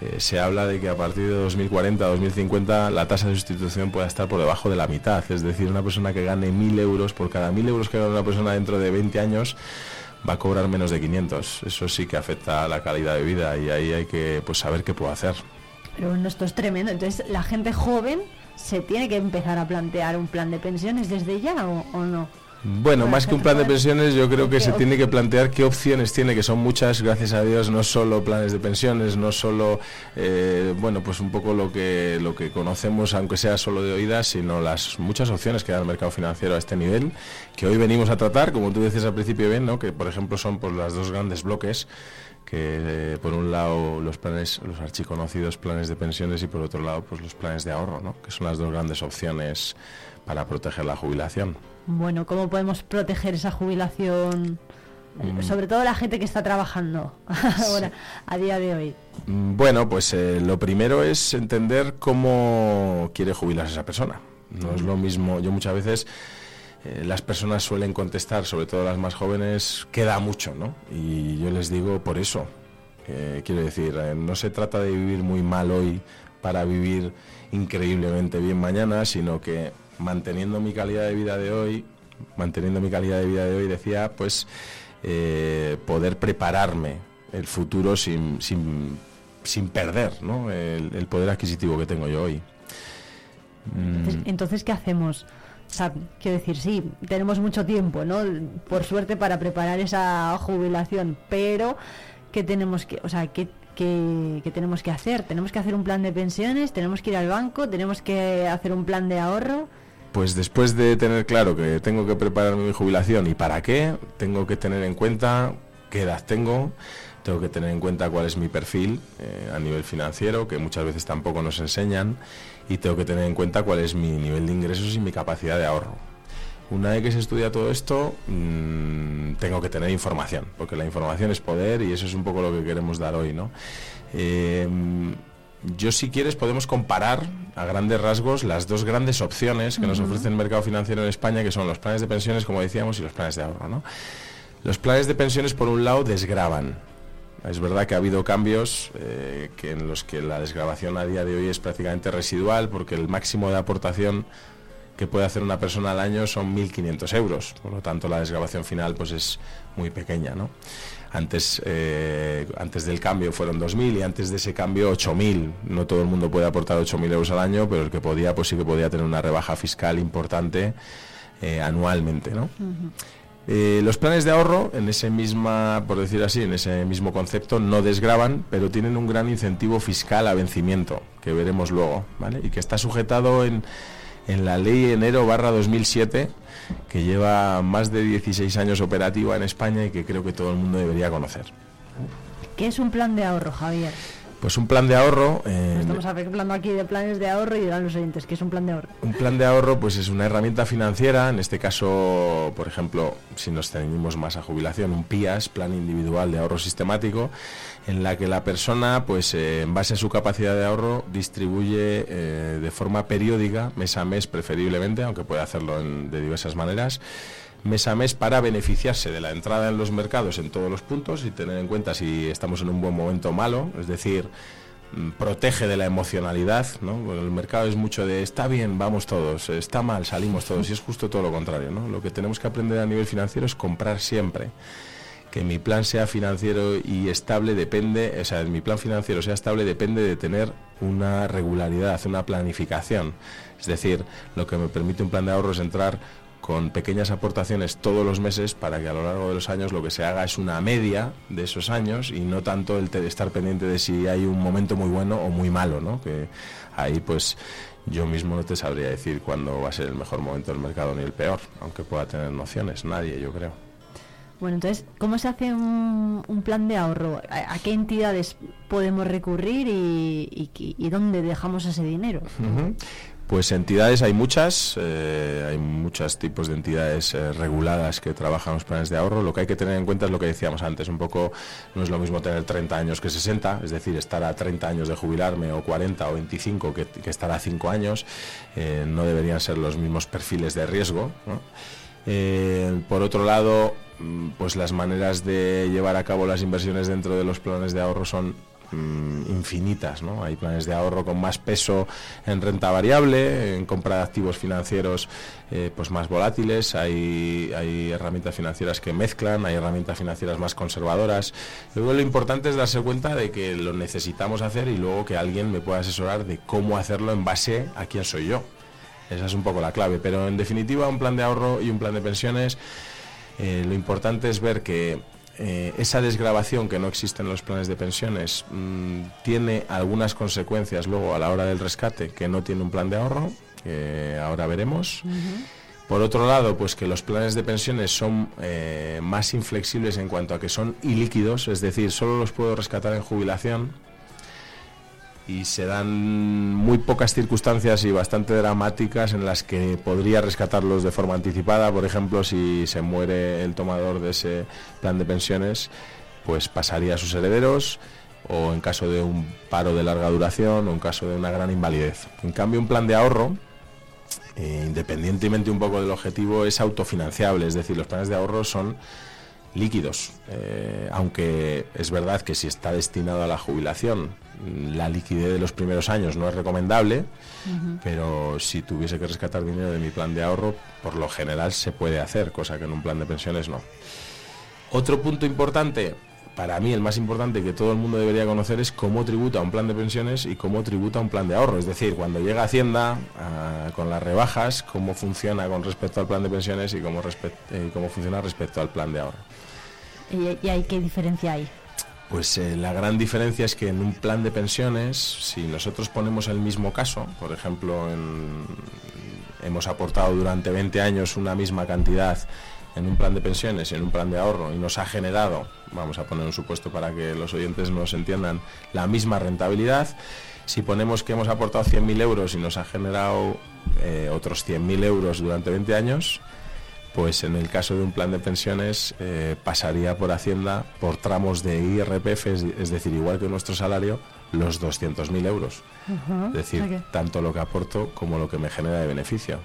Eh, se habla de que a partir de 2040, 2050, la tasa de sustitución pueda estar por debajo de la mitad. Es decir, una persona que gane 1.000 euros, por cada 1.000 euros que gane una persona dentro de 20 años, va a cobrar menos de 500. Eso sí que afecta a la calidad de vida y ahí hay que pues, saber qué puedo hacer. Pero bueno, esto es tremendo. Entonces, la gente joven se tiene que empezar a plantear un plan de pensiones desde ya o no. Bueno, más que un plan de pensiones, yo creo que se tiene que plantear qué opciones tiene, que son muchas, gracias a Dios, no solo planes de pensiones, no solo, eh, bueno, pues un poco lo que, lo que conocemos, aunque sea solo de oídas, sino las muchas opciones que da el mercado financiero a este nivel, que hoy venimos a tratar, como tú decías al principio bien, ¿no? que por ejemplo son pues, los dos grandes bloques que eh, por un lado los planes, los archiconocidos planes de pensiones y por otro lado pues los planes de ahorro, ¿no? que son las dos grandes opciones para proteger la jubilación. Bueno, ¿cómo podemos proteger esa jubilación Mm. Sobre todo la gente que está trabajando ahora, a día de hoy. Mm, Bueno, pues eh, lo primero es entender cómo quiere jubilarse esa persona. No es lo mismo, yo muchas veces eh, las personas suelen contestar, sobre todo las más jóvenes, queda mucho, ¿no? Y yo les digo por eso. Eh, quiero decir, eh, no se trata de vivir muy mal hoy para vivir increíblemente bien mañana, sino que manteniendo mi calidad de vida de hoy, manteniendo mi calidad de vida de hoy, decía, pues eh, poder prepararme el futuro sin, sin, sin perder ¿no? el, el poder adquisitivo que tengo yo hoy. Mm, Entonces, entonces, ¿qué hacemos? O sea, quiero decir, sí, tenemos mucho tiempo, ¿no? Por suerte para preparar esa jubilación, pero ¿qué tenemos que, o sea, qué, qué- qué tenemos que hacer? ¿Tenemos que hacer un plan de pensiones? ¿Tenemos que ir al banco? ¿Tenemos que hacer un plan de ahorro? Pues después de tener claro que tengo que prepararme mi jubilación y para qué, tengo que tener en cuenta qué edad tengo, tengo que tener en cuenta cuál es mi perfil eh, a nivel financiero, que muchas veces tampoco nos enseñan, y tengo que tener en cuenta cuál es mi nivel de ingresos y mi capacidad de ahorro. Una vez que se estudia todo esto, mm, tengo que tener información, porque la información es poder y eso es un poco lo que queremos dar hoy, ¿no? Eh, yo si quieres podemos comparar a grandes rasgos las dos grandes opciones que nos ofrece el mercado financiero en España, que son los planes de pensiones, como decíamos, y los planes de ahorro, ¿no? Los planes de pensiones, por un lado, desgravan. Es verdad que ha habido cambios eh, que en los que la desgravación a día de hoy es prácticamente residual, porque el máximo de aportación que puede hacer una persona al año son 1.500 euros. Por lo tanto, la desgrabación final pues es muy pequeña. ¿no? Antes, eh, antes del cambio fueron 2.000 y antes de ese cambio 8.000. No todo el mundo puede aportar 8.000 euros al año, pero el que podía, pues sí que podía tener una rebaja fiscal importante eh, anualmente. ¿no? Eh, los planes de ahorro, en ese misma, por decir así, en ese mismo concepto, no desgravan, pero tienen un gran incentivo fiscal a vencimiento, que veremos luego, ¿vale? Y que está sujetado en, en la ley enero barra 2007, que lleva más de 16 años operativa en España y que creo que todo el mundo debería conocer. ¿Qué es un plan de ahorro, Javier? Pues un plan de ahorro, eh, Estamos hablando aquí de planes de ahorro y dirán los oyentes, ¿qué es un plan de ahorro? Un plan de ahorro pues es una herramienta financiera, en este caso, por ejemplo, si nos ceñimos más a jubilación, un PIAS, Plan Individual de Ahorro Sistemático, en la que la persona, pues eh, en base a su capacidad de ahorro, distribuye eh, de forma periódica, mes a mes preferiblemente, aunque puede hacerlo en- de diversas maneras, mes a mes para beneficiarse de la entrada en los mercados en todos los puntos y tener en cuenta si estamos en un buen momento malo, es decir, mm, protege de la emocionalidad, ¿no? El mercado es mucho de está bien, vamos todos, está mal, salimos todos, y es justo todo lo contrario, ¿no? Lo que tenemos que aprender a nivel financiero es comprar siempre. Que mi plan sea financiero y estable depende, o sea, mi plan financiero sea estable depende de tener una regularidad, una planificación. Es decir, lo que me permite un plan de ahorro es entrar con pequeñas aportaciones todos los meses para que a lo largo de los años lo que se haga es una media de esos años y no tanto el estar pendiente de si hay un momento muy bueno o muy malo, ¿no? Que ahí pues yo mismo no te sabría decir cuándo va a ser el mejor momento del mercado ni el peor, aunque pueda tener nociones, nadie yo creo. Bueno, entonces, ¿cómo se hace un, un plan de ahorro? ¿A, a qué entidades podemos recurrir y, y- y dónde dejamos ese dinero? Pues entidades hay muchas, eh, hay muchos tipos de entidades eh, reguladas que trabajan los planes de ahorro. Lo que hay que tener en cuenta es lo que decíamos antes, un poco no es lo mismo tener 30 años que 60, es decir, estar a 30 años de jubilarme o 40 o 25 que, estar a 5 años, eh, no deberían ser los mismos perfiles de riesgo. por otro lado, mm, pues las maneras de llevar a cabo las inversiones dentro de los planes de ahorro son mm, infinitas, ¿no? Hay planes de ahorro con más peso en renta variable, en compra de activos financieros eh, pues más volátiles, hay, herramientas financieras que mezclan, hay herramientas financieras más conservadoras. Luego lo importante es darse cuenta de que lo necesitamos hacer y luego que alguien me pueda asesorar de cómo hacerlo en base a quién soy yo. Esa es un poco la clave, pero en definitiva un plan de ahorro y un plan de pensiones, eh, lo importante es ver que eh, esa desgrabación que no existe en los planes de pensiones mm, tiene algunas consecuencias luego a la hora del rescate que no tiene un plan de ahorro, que ahora veremos. Por otro lado, pues que los planes de pensiones son eh, más inflexibles en cuanto a que son ilíquidos, es decir, solo los puedo rescatar en jubilación y se dan muy pocas circunstancias y bastante dramáticas en las que podría rescatarlos de forma anticipada. Por ejemplo, si se muere el tomador de ese plan de pensiones, pues pasaría a sus herederos o en caso de un paro de larga duración o en caso de una gran invalidez. En cambio, un plan de ahorro, eh, independientemente un poco del objetivo, es autofinanciable, es decir, los planes de ahorro son líquidos, eh, aunque es verdad que si está destinado a la jubilación, la liquidez de los primeros años no es recomendable, pero si tuviese que rescatar dinero de mi plan de ahorro, por lo general se puede hacer, cosa que en un plan de pensiones no. Otro punto importante, para mí el más importante que todo el mundo debería conocer es cómo tributa un plan de pensiones y cómo tributa un plan de ahorro. Es decir, cuando llega Hacienda ah, con las rebajas, cómo funciona con respecto al plan de pensiones y cómo, eh, cómo funciona respecto al plan de ahorro. ¿Y, y hay qué diferencia hay? Pues eh, la gran diferencia es que en un plan de pensiones, si nosotros ponemos el mismo caso, por ejemplo, hemos aportado durante 20 años una misma cantidad en un plan de pensiones y en un plan de ahorro y nos ha generado, vamos a poner un supuesto para que los oyentes nos entiendan, la misma rentabilidad, si ponemos que hemos aportado 100.000 euros y nos ha generado eh, otros 100.000 euros durante 20 años, pues en el caso de un plan de pensiones eh, pasaría por Hacienda por tramos de IRPF, es, decir, igual que nuestro salario, los 200.000 euros. es decir, tanto lo que aporto como lo que me genera de beneficio.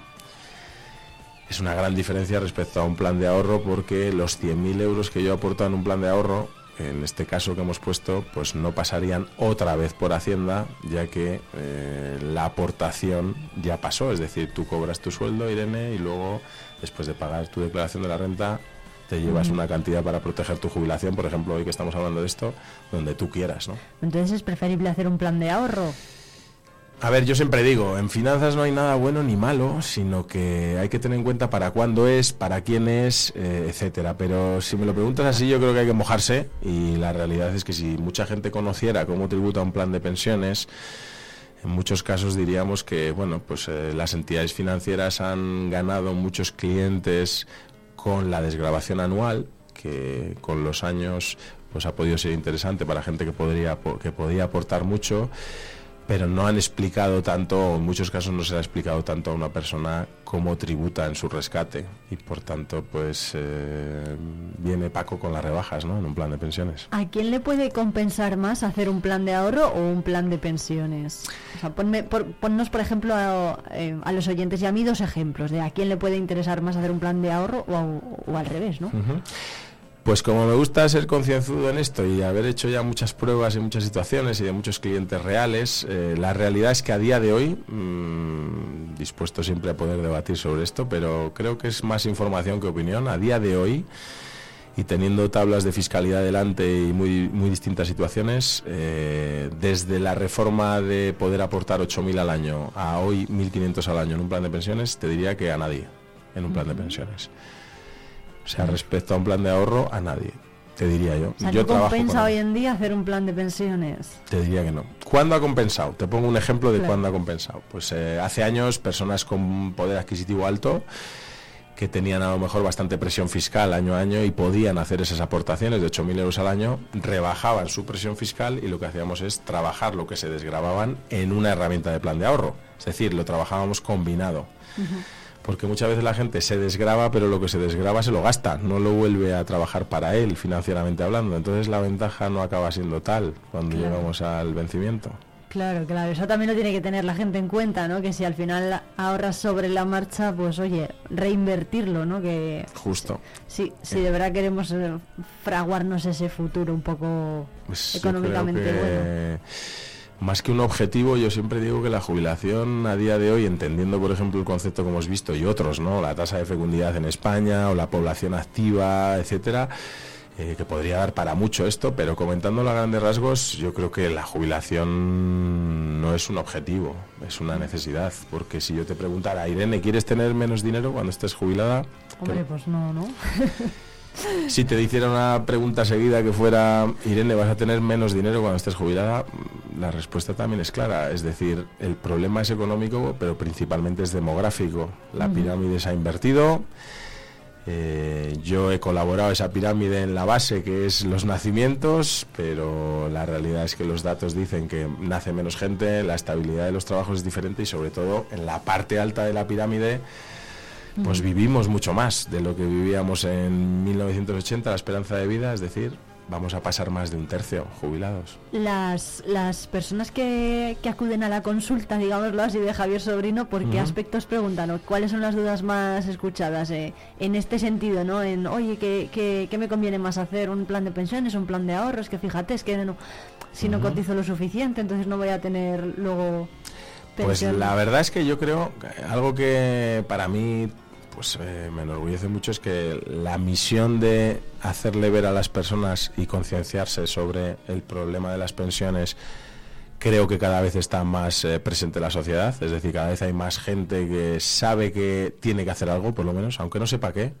Es una gran diferencia respecto a un plan de ahorro porque los 100.000 euros que yo aporto en un plan de ahorro, en este caso que hemos puesto, pues no pasarían otra vez por Hacienda, ya que eh, la aportación ya pasó. Es decir, tú cobras tu sueldo, Irene, y luego después de pagar tu declaración de la renta, te llevas una cantidad para proteger tu jubilación, por ejemplo, hoy que estamos hablando de esto, donde tú quieras, ¿no? Entonces es preferible hacer un plan de ahorro. A ver, yo siempre digo, en finanzas no hay nada bueno ni malo, sino que hay que tener en cuenta para cuándo es, para quién es, eh, etcétera. Pero si me lo preguntas así, yo creo que hay que mojarse y la realidad es que si mucha gente conociera cómo tributa un plan de pensiones, en muchos casos diríamos que bueno, pues eh, las entidades financieras han ganado muchos clientes con la desgrabación anual, que con los años pues ha podido ser interesante para gente que podría que podía aportar mucho pero no han explicado tanto, en muchos casos no se ha explicado tanto a una persona cómo tributa en su rescate y por tanto pues eh, viene Paco con las rebajas ¿no? en un plan de pensiones. ¿A quién le puede compensar más hacer un plan de ahorro o un plan de pensiones? O sea, ponnos por ejemplo eh, a, los oyentes y a mí dos ejemplos de a quién le puede interesar más hacer un plan de ahorro o, al revés, ¿no? Pues como me gusta ser concienzudo en esto y haber hecho ya muchas pruebas en muchas situaciones y de muchos clientes reales, eh, la realidad es que a día de hoy, mmm, dispuesto siempre a poder debatir sobre esto, pero creo que es más información que opinión, a día de hoy, y teniendo tablas de fiscalidad delante y muy, muy distintas situaciones, eh, desde la reforma de poder aportar 8.000 al año a hoy 1.500 al año en un plan de pensiones, te diría que a nadie en un plan de pensiones. O sea, respecto a un plan de ahorro, a nadie. Te diría yo. O yo ¿no compensa hoy en día hacer un plan de pensiones? Te diría que no. ¿Cuándo ha compensado? Te pongo un ejemplo de cuándo ha compensado. Pues eh, hace años personas con poder adquisitivo alto que tenían a lo mejor bastante presión fiscal año a año y podían hacer esas aportaciones de 8.000 euros al año, rebajaban su presión fiscal y lo que hacíamos es trabajar lo que se desgrababan en una herramienta de plan de ahorro. Es decir, lo trabajábamos combinado porque muchas veces la gente se desgraba, pero lo que se desgraba se lo gasta, no lo vuelve a trabajar para él financieramente hablando. Entonces la ventaja no acaba siendo tal cuando llegamos al vencimiento. Claro, claro, eso también lo tiene que tener la gente en cuenta, ¿no? Que si al final ahorras sobre la marcha, pues oye, reinvertirlo, ¿no? Que justo. Sí, si de verdad queremos eh, fraguarnos ese futuro un poco pues económicamente bueno más que un objetivo, yo siempre digo que la jubilación a día de hoy, entendiendo por ejemplo el concepto que hemos visto y otros, ¿no? La tasa de fecundidad en España o la población activa, etcétera, eh, que podría dar para mucho esto, pero comentándolo a grandes rasgos, yo creo que la jubilación no es un objetivo, es una necesidad, porque si yo te preguntara, Irene, ¿quieres tener menos dinero cuando estés jubilada? Hombre, pues no, ¿no? si te hiciera una pregunta seguida que fuera, Irene, ¿vas a tener menos dinero cuando estés jubilada? La respuesta también es clara. Es decir, el problema es económico, pero principalmente es demográfico. La pirámide se ha invertido. Eh, yo he colaborado esa pirámide en la base, que es los nacimientos, pero la realidad es que los datos dicen que nace menos gente, la estabilidad de los trabajos es diferente y sobre todo en la parte alta de la pirámide pues vivimos mucho más de lo que vivíamos en 1980, la esperanza de vida, es decir, vamos a pasar más de un tercio jubilados. Las, las personas que, que acuden a la consulta, digámoslo así, de Javier Sobrino, ¿por qué aspectos preguntan? ¿Cuáles son las dudas más escuchadas eh, en este sentido? ¿no? En, oye, ¿qué, ¿qué, qué, me conviene más hacer? ¿Un plan de pensiones? ¿Un plan de ahorros? Que fíjate, es que no, si no cotizo lo suficiente, entonces no voy a tener luego... Pues la verdad es que yo creo, algo que para mí pues eh, me enorgullece mucho es que la misión de hacerle ver a las personas y concienciarse sobre el problema de las pensiones creo que cada vez está más eh, presente en la sociedad, es decir, cada vez hay más gente que sabe que tiene que hacer algo, por lo menos, aunque no sepa qué,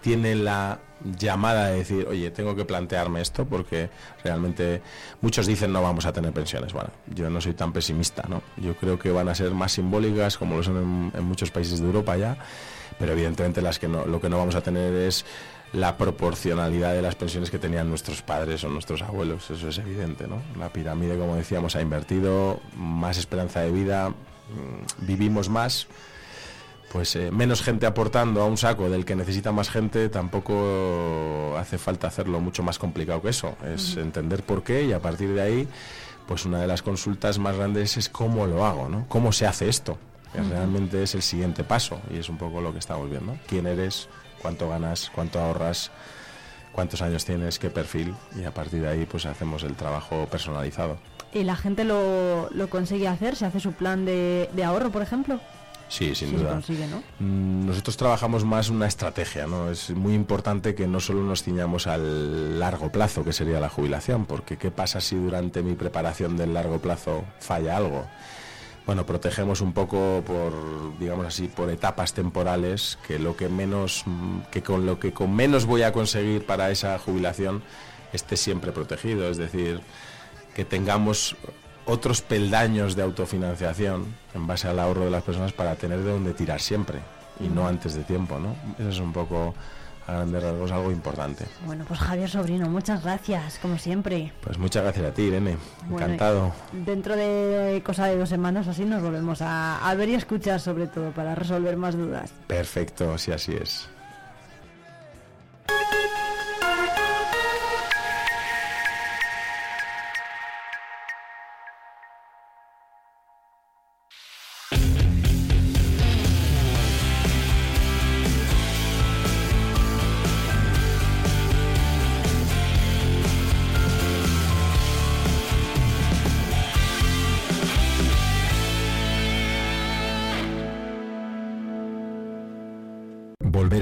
tiene la llamada de decir, oye, tengo que plantearme esto porque realmente muchos dicen no vamos a tener pensiones. Bueno, yo no soy tan pesimista, ¿no? Yo creo que van a ser más simbólicas como lo son en muchos países de Europa ya pero evidentemente las que no, lo que no vamos a tener es la proporcionalidad de las pensiones que tenían nuestros padres o nuestros abuelos, eso es evidente, ¿no? La pirámide, como decíamos, ha invertido, más esperanza de vida, mm, vivimos más, pues eh, menos gente aportando a un saco del que necesita más gente, tampoco hace falta hacerlo mucho más complicado que eso, es entender por qué y a partir de ahí, pues una de las consultas más grandes es cómo lo hago, ¿no? ¿Cómo se hace esto? Realmente es el siguiente paso y es un poco lo que estamos viendo. ¿Quién eres? ¿Cuánto ganas? ¿Cuánto ahorras? ¿Cuántos años tienes? ¿Qué perfil? Y a partir de ahí pues hacemos el trabajo personalizado. ¿Y la gente lo, lo consigue hacer? ¿Se hace su plan de, ahorro, por ejemplo? Sí, sin duda. Mm, nosotros trabajamos más una estrategia, ¿no? Es muy importante que no solo nos ciñamos al largo plazo, que sería la jubilación, porque ¿qué pasa si durante mi preparación del largo plazo falla algo? Bueno, protegemos un poco por, digamos así, por etapas temporales, que lo que menos, que con lo que con menos voy a conseguir para esa jubilación esté siempre protegido, es decir, que tengamos otros peldaños de autofinanciación en base al ahorro de las personas para tener de dónde tirar siempre y no antes de tiempo, ¿no? Eso es un poco a grandes rasgos algo importante. Bueno, pues Javier Sobrino, muchas gracias, como siempre. Pues muchas gracias a ti, Irene. Encantado. Dentro de cosa de dos semanas así nos volvemos a, a ver y escuchar sobre todo para resolver más dudas. Perfecto, si así es.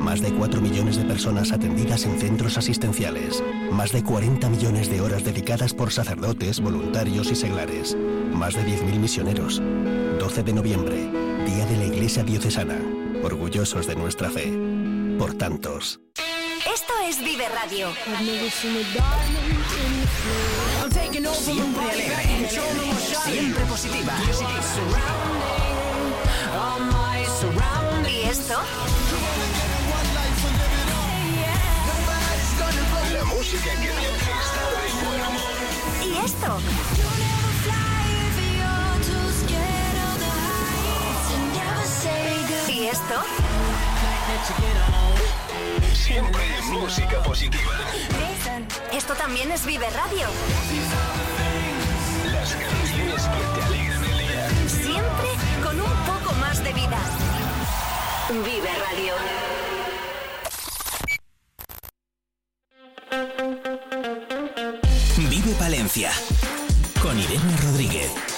Más de 4 millones de personas atendidas en centros asistenciales. Más de 40 millones de horas dedicadas por sacerdotes, voluntarios y seglares. Más de 10.000 misioneros. 12 de noviembre, Día de la Iglesia Diocesana. Orgullosos de nuestra fe. Por tantos. Esto es Vive Radio. Siempre alegre. Siempre positiva. ¿Y esto? Música que te de buen humor. ¿Y esto? ¿Y esto? Siempre música positiva. Esto también es Vive Radio. Las canciones que te alegran el día. Siempre con un poco más de vida. Vive Radio. Palencia con Irene Rodríguez.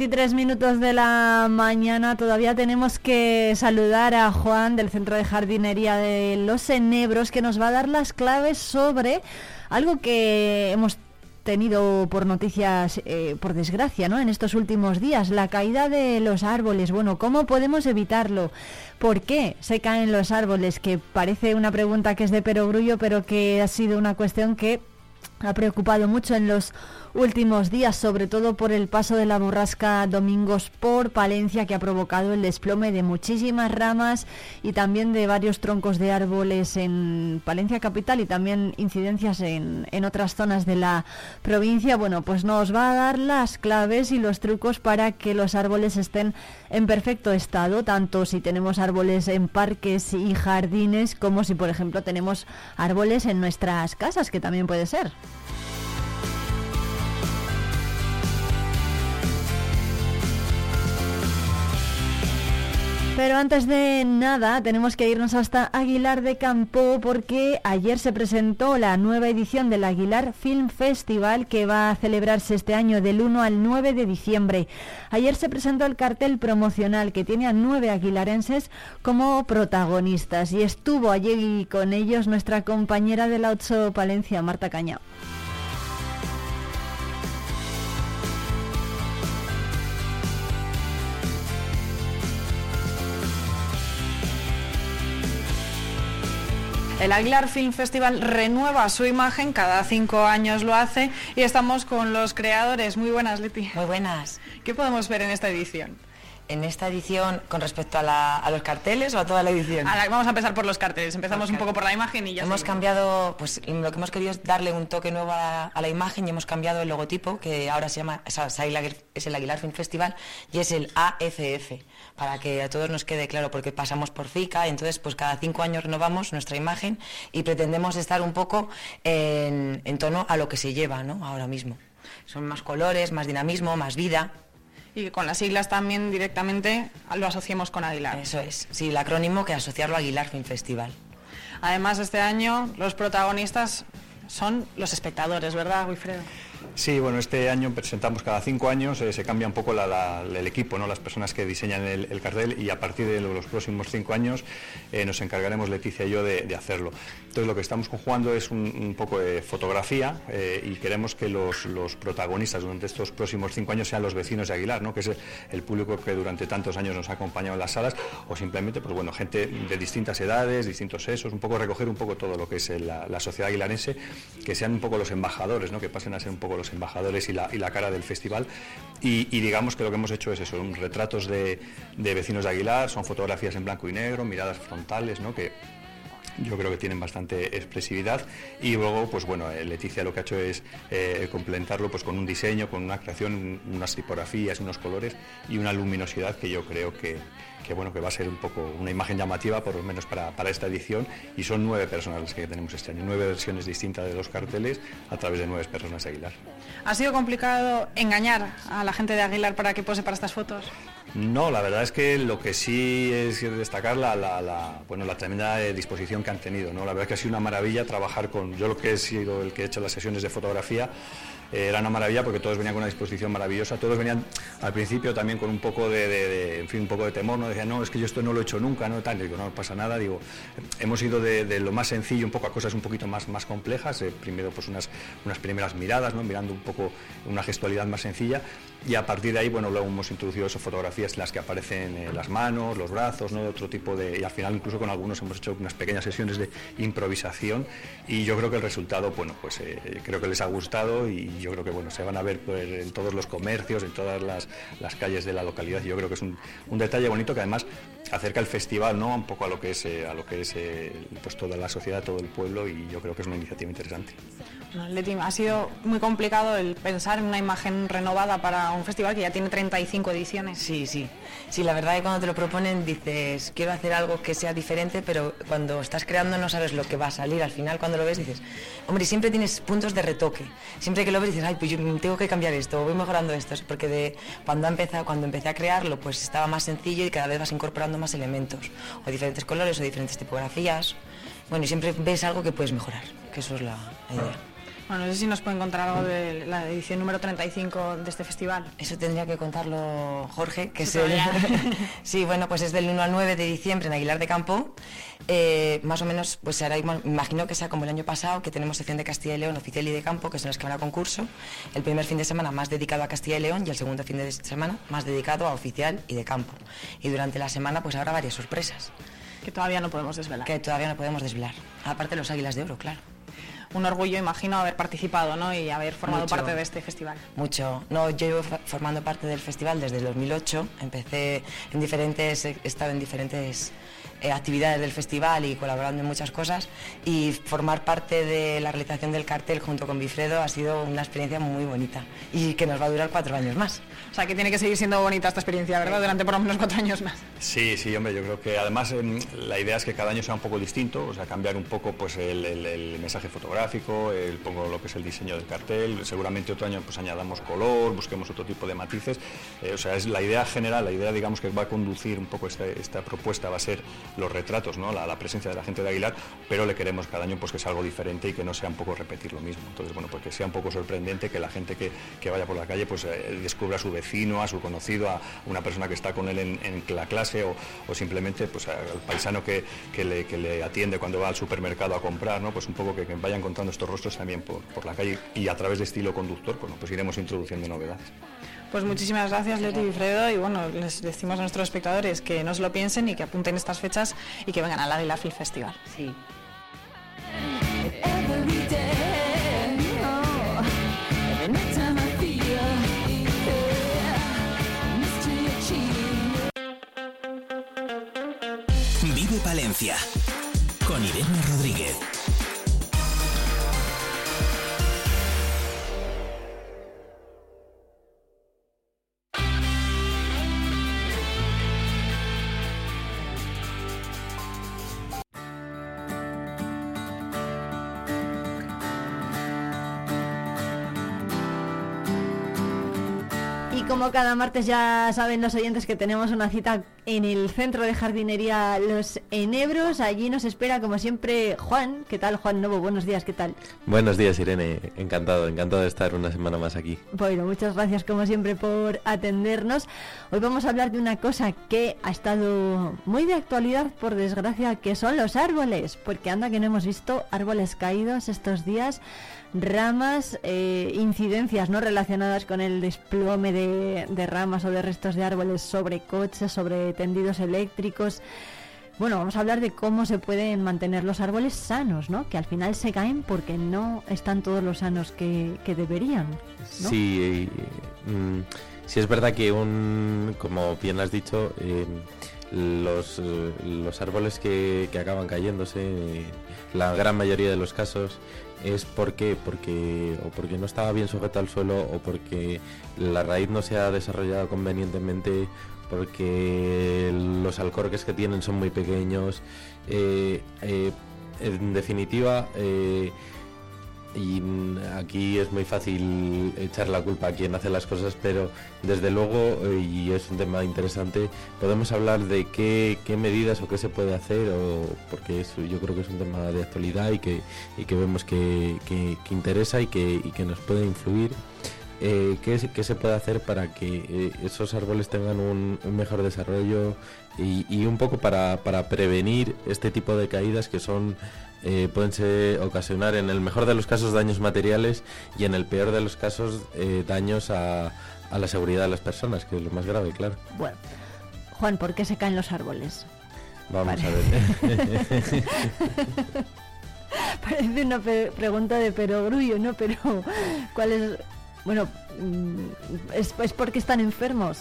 23 minutos de la mañana todavía tenemos que saludar a Juan del Centro de Jardinería de Los Enebros que nos va a dar las claves sobre algo que hemos tenido por noticias, eh, por desgracia, ¿no? En estos últimos días, la caída de los árboles. Bueno, ¿cómo podemos evitarlo? ¿Por qué se caen los árboles? Que parece una pregunta que es de perogrullo, pero que ha sido una cuestión que ha preocupado mucho en los últimos días, sobre todo por el paso de la borrasca Domingos por Palencia, que ha provocado el desplome de muchísimas ramas y también de varios troncos de árboles en Palencia capital y también incidencias en, en otras zonas de la provincia. Bueno, pues nos va a dar las claves y los trucos para que los árboles estén en perfecto estado, tanto si tenemos árboles en parques y jardines como si, por ejemplo, tenemos árboles en nuestras casas, que también puede ser. Pero antes de nada, tenemos que irnos hasta Aguilar de Campo porque ayer se presentó la nueva edición del Aguilar Film Festival que va a celebrarse este año del 1 al 9 de diciembre. Ayer se presentó el cartel promocional que tiene a nueve aguilarenses como protagonistas y estuvo allí con ellos nuestra compañera de la 8 Palencia, Marta Caña. El Aguilar Film Festival renueva su imagen, cada cinco años lo hace y estamos con los creadores. Muy buenas, Leti. Muy buenas. ¿Qué podemos ver en esta edición? En esta edición, con respecto a, los carteles o a toda la edición. vamos a empezar por los carteles. Empezamos un poco por la imagen y ya. Hemos cambiado, pues lo que hemos querido es darle un toque nuevo a, la imagen y hemos cambiado el logotipo, que ahora se llama, es el Aguilar Film Festival y es el AFF para que a todos nos quede claro, porque pasamos por FICA, entonces pues cada cinco años renovamos nuestra imagen y pretendemos estar un poco en, tono a lo que se lleva ¿no? ahora mismo. Son más colores, más dinamismo, más vida. Y con las siglas también directamente lo asociemos con Aguilar. Eso es, sí, el acrónimo que asociarlo a Aguilar Film Festival. Además, este año los protagonistas son los espectadores, ¿verdad, Wilfredo? Sí, bueno, este año presentamos cada cinco años, eh, se cambia un poco el equipo, ¿no? las personas que diseñan el, cartel y a partir de los próximos cinco años eh, nos encargaremos Leticia y yo de, hacerlo. Entonces lo que estamos conjugando es un, poco de fotografía eh, y queremos que los, protagonistas durante estos próximos cinco años sean los vecinos de Aguilar, ¿no? que es el, público que durante tantos años nos ha acompañado en las salas o simplemente pues, bueno, gente de distintas edades, distintos sexos, un poco recoger un poco todo lo que es la, sociedad aguilarense, que sean un poco los embajadores, ¿no? que pasen a ser un poco los embajadores y la, cara del festival. Y, digamos que lo que hemos hecho es eso, son retratos de, vecinos de Aguilar, son fotografías en blanco y negro, miradas frontales, ¿no? que yo creo que tienen bastante expresividad y luego pues bueno eh, Leticia lo que ha hecho es eh, complementarlo pues con un diseño con una creación unas tipografías unos colores y una luminosidad que yo creo que, que bueno, que va a ser un poco una imagen llamativa, por lo menos para, esta edición, y son nueve personas las que tenemos este año, nueve versiones distintas de los carteles a través de nueve personas de Aguilar. ¿Ha sido complicado engañar a la gente de Aguilar para que pose para estas fotos? No, la verdad es que lo que sí es destacar la, bueno, la tremenda disposición que han tenido. ¿no? La verdad es que ha sido una maravilla trabajar con, yo lo que he sido el que he hecho las sesiones de fotografía, eh, era una maravilla porque todos venían con una disposición maravillosa, todos venían al principio también con un poco de, en fin, un poco de temor, no decían, no, es que yo esto no lo he hecho nunca, no tal, digo, no pasa nada, digo, hemos ido de, lo más sencillo un poco a cosas un poquito más, más complejas, eh, primero pues unas, unas primeras miradas, ¿no? mirando un poco una gestualidad más sencilla y a partir de ahí, bueno, luego hemos introducido esas fotografías en las que aparecen eh, las manos, los brazos, ¿no? Otro tipo de... Y al final incluso con algunos hemos hecho unas pequeñas sesiones de improvisación y yo creo que el resultado, bueno, pues creo que les ha gustado y yo creo que, bueno, se van a ver pues, en todos los comercios, en todas las, calles de la localidad yo creo que es un, un detalle bonito que además acerca el festival ¿no? un poco a lo que es, eh, a lo que es pues toda la sociedad, todo el pueblo y yo creo que es una iniciativa interesante. Ha sido muy complicado el pensar en una imagen renovada para un festival que ya tiene 35 ediciones. Sí, sí. Sí, la verdad es que cuando te lo proponen dices, quiero hacer algo que sea diferente, pero cuando estás creando no sabes lo que va a salir. Al final cuando lo ves dices, hombre, siempre tienes puntos de retoque. Siempre que lo ves dices, ay, pues yo tengo que cambiar esto, voy mejorando esto. Porque de, cuando, empecé, cuando empecé a crearlo, pues estaba más sencillo y cada vez vas incorporando más elementos, o diferentes colores, o diferentes tipografías. Bueno, y siempre ves algo que puedes mejorar, que eso es la idea. Bueno, no sé si nos pueden contar algo de la edición número 35 de este festival. Eso tendría que contarlo Jorge, que Sí, es el... todavía. sí, bueno, pues es del 1 al 9 de diciembre en Aguilar de Campo. Eh, más o menos, pues me imagino que sea como el año pasado, que tenemos sección de Castilla y León oficial y de campo, que son los que van a concurso. El primer fin de semana más dedicado a Castilla y León y el segundo fin de semana más dedicado a oficial y de campo. Y durante la semana pues habrá varias sorpresas. Que todavía no podemos desvelar. Que todavía no podemos desvelar. Aparte los águilas de oro, claro. Un orgullo, imagino, haber participado ¿no? y haber formado Mucho. parte de este festival. Mucho. No, yo llevo formando parte del festival desde el 2008. Empecé en diferentes, he estado en diferentes eh, actividades del festival y colaborando en muchas cosas. Y formar parte de la realización del cartel junto con Bifredo ha sido una experiencia muy bonita y que nos va a durar cuatro años más. O sea, que tiene que seguir siendo bonita esta experiencia, ¿verdad? Durante por lo menos cuatro años más. Sí, sí, hombre, yo creo que además em, la idea es que cada año sea un poco distinto, o sea, cambiar un poco pues el, el- el mensaje fotográfico, el, pongo lo que es el diseño del cartel, seguramente otro año pues añadamos color, busquemos otro tipo de matices, eh, o sea, es la idea general, la idea digamos que va a conducir un poco esta, esta propuesta va a ser los retratos, ¿no? La, presencia de la gente de Aguilar, pero le queremos cada año pues que sea algo diferente y que no sea un poco repetir lo mismo, entonces bueno, pues que sea un poco sorprendente, que la gente que, que vaya por la calle pues eh, descubra a su vecino, a su conocido, a una persona que está con él en, la clase o, simplemente pues al paisano que, que le, atiende cuando va al supermercado a comprar, ¿no? pues un poco que, que vaya encontrando estos rostros también por, por la calle y a través de estilo conductor, bueno, pues iremos introduciendo novedades. Pues muchísimas gracias, Leti y Fredo. Y bueno, les decimos a nuestros espectadores que no se lo piensen y que apunten estas fechas y que vengan al Águila Film Festival. Sí. Vive Palencia con Irene Rodríguez. Como cada martes ya saben los oyentes que tenemos una cita en el centro de jardinería Los Enebros. Allí nos espera como siempre Juan. ¿Qué tal Juan Novo? Buenos días, ¿qué tal? Buenos días, Irene. Encantado, encantado de estar una semana más aquí. Bueno, muchas gracias como siempre por atendernos. Hoy vamos a hablar de una cosa que ha estado muy de actualidad, por desgracia, que son los árboles, porque anda que no hemos visto árboles caídos estos días, ramas, eh, incidencias no relacionadas con el desplome de, ramas o de restos de árboles sobre coches, sobre tendidos eléctricos. Bueno, vamos a hablar de cómo se pueden mantener los árboles sanos, ¿no? Que al final se caen porque no están todos los sanos que, que deberían. Sí, eh, mm, sí es verdad que un, como bien has dicho, eh, los, eh, los árboles que, que acaban cayéndose, la gran mayoría de los casos es porque, porque o porque no estaba bien sujeto al suelo o porque la raíz no se ha desarrollado convenientemente porque los alcorques que tienen son muy pequeños. Eh, eh, en definitiva eh, y mm, aquí es muy fácil echar la culpa a quien hace las cosas, pero desde luego, eh, y es un tema interesante, podemos hablar de qué, qué medidas o qué se puede hacer, o, porque es- yo creo que es un tema de actualidad y que, y que vemos que, que- que interesa y que, y que nos puede influir. Eh, ¿qué, se- qué se puede hacer para que eh, esos árboles tengan un, un mejor desarrollo y, y un poco para, para prevenir este tipo de caídas que son eh, pueden ser- ocasionar en el mejor de los casos daños materiales y en el peor de los casos eh, daños a, a la seguridad de las personas, que es lo más grave, claro. Bueno, Juan, ¿por qué se caen los árboles? Vamos Vale. a ver. Parece una pregunta de perogrullo, ¿no? Pero, ¿cuál es...? Bueno, mm, es, es porque están enfermos.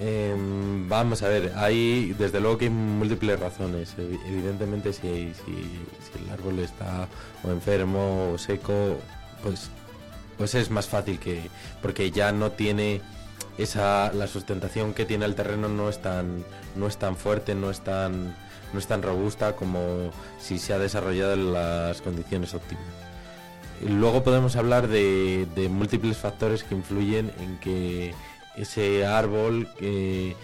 Em, vamos a ver, hay desde luego que hay múltiples razones. Evi- Evidentemente, si el árbol está o enfermo o seco, pues, pues es más fácil que. porque ya no tiene esa. la sustentación que tiene el terreno no es tan, no es tan fuerte, no es tan, no es tan robusta como si se ha desarrollado en las condiciones óptimas. Luego podemos hablar de, de múltiples factores que influyen en que ese árbol, que,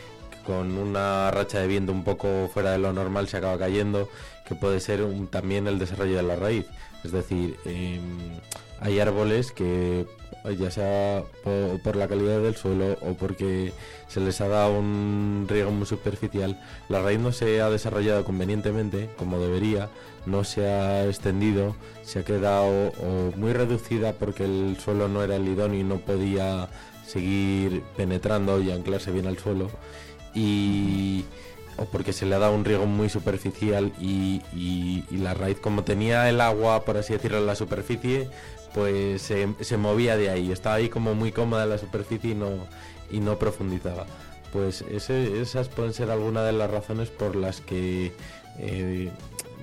con una racha de viento un poco fuera de lo normal se acaba cayendo, que puede ser también el desarrollo de la raíz. Es decir, em, hay árboles que ya sea po- por, la calidad del suelo o porque se les ha dado un riego muy superficial, la raíz no se ha desarrollado convenientemente como debería, no se ha extendido, se ha quedado o muy reducida porque el suelo no era el idóneo y no podía seguir penetrando y anclarse bien al suelo y o porque se le ha dado un riego muy superficial y la raíz como tenía el agua por así decirlo en la superficie pues se, se movía de ahí. Estaba ahí como muy cómoda en la superficie y no y no profundizaba. Pues esas pueden ser algunas de las razones por las que eh,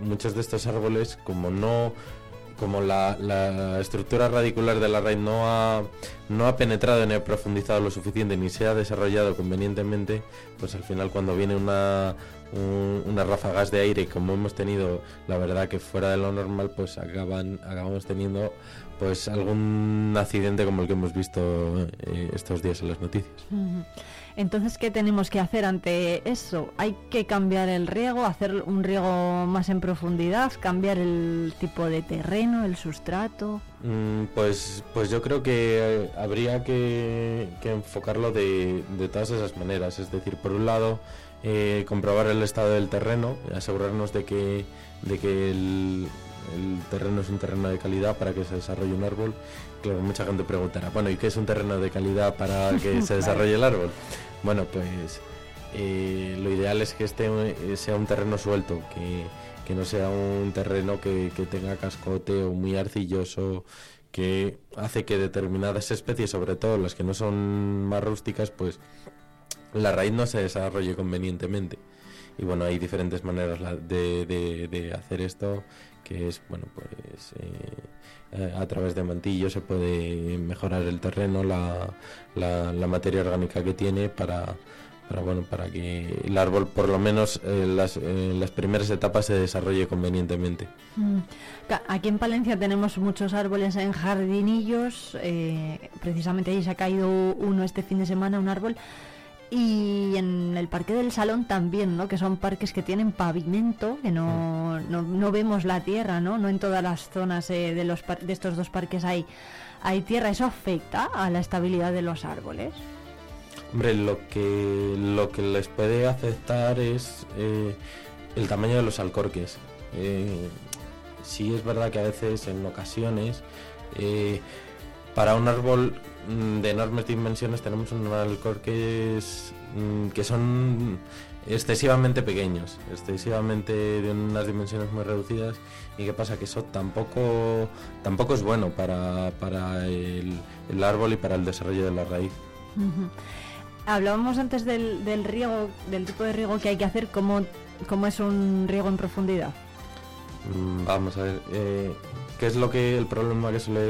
muchos de estos árboles como no como la, la estructura radicular de la raíz no ha, no ha penetrado ni ha profundizado lo suficiente ni se ha desarrollado convenientemente, pues al final cuando viene una, un- ráfagas de aire como hemos tenido, la verdad que fuera de lo normal, pues acabamos teniendo pues algún accidente como el que hemos visto eh, estos días en las noticias. Entonces, ¿qué tenemos que hacer ante eso? ¿Hay que cambiar el riego, hacer un riego más en profundidad, cambiar el tipo de terreno, el sustrato? Mm, Pues, pues yo creo que eh, habría que, que enfocarlo de, de todas esas maneras. Es decir, por un lado, eh, comprobar el estado del terreno, asegurarnos de que, de que el, el terreno es un terreno de calidad para que se desarrolle un árbol. Claro, mucha gente preguntará, bueno, ¿y qué es un terreno de calidad para que se desarrolle el árbol? Bueno, pues eh, lo ideal es que este eh, sea un terreno suelto, que, que no sea un terreno que, que tenga cascote o muy arcilloso, que hace que determinadas especies, sobre todo las que no son más rústicas, pues la raíz no se desarrolle convenientemente. Y bueno, hay diferentes maneras de- de hacer esto, que es, bueno, pues eh, eh, a través de mantillos se puede mejorar el terreno, la, la- materia orgánica que tiene para, para, bueno, para que el árbol por lo menos en las, en las primeras etapas se desarrolle convenientemente. Mm. Aquí en Palencia tenemos muchos árboles en jardinillos, eh, precisamente ahí se ha caído uno este fin de semana, un árbol, y en el Parque del Salón también, ¿no? que son parques que tienen pavimento, que no, no, no vemos la tierra, ¿no? no en todas las zonas eh, de, los par- de estos dos parques hay, hay tierra, ¿eso afecta a la estabilidad de los árboles? Hombre, lo que, lo que les puede afectar es eh, el tamaño de los alcorques. Eh, sí es verdad que a veces, en ocasiones, eh, para un árbol de enormes dimensiones tenemos unos alcorques mm, que son excesivamente pequeños, excesivamente de unas dimensiones muy reducidas y qué pasa que eso tampoco tampoco es bueno para, para el, el árbol y para el desarrollo de la raíz. Hablábamos antes del, del riego, del tipo de riego que hay que hacer, ¿cómo, cómo es un riego en profundidad? Mm, Vamos a ver, eh, ¿qué es lo que el problema que suele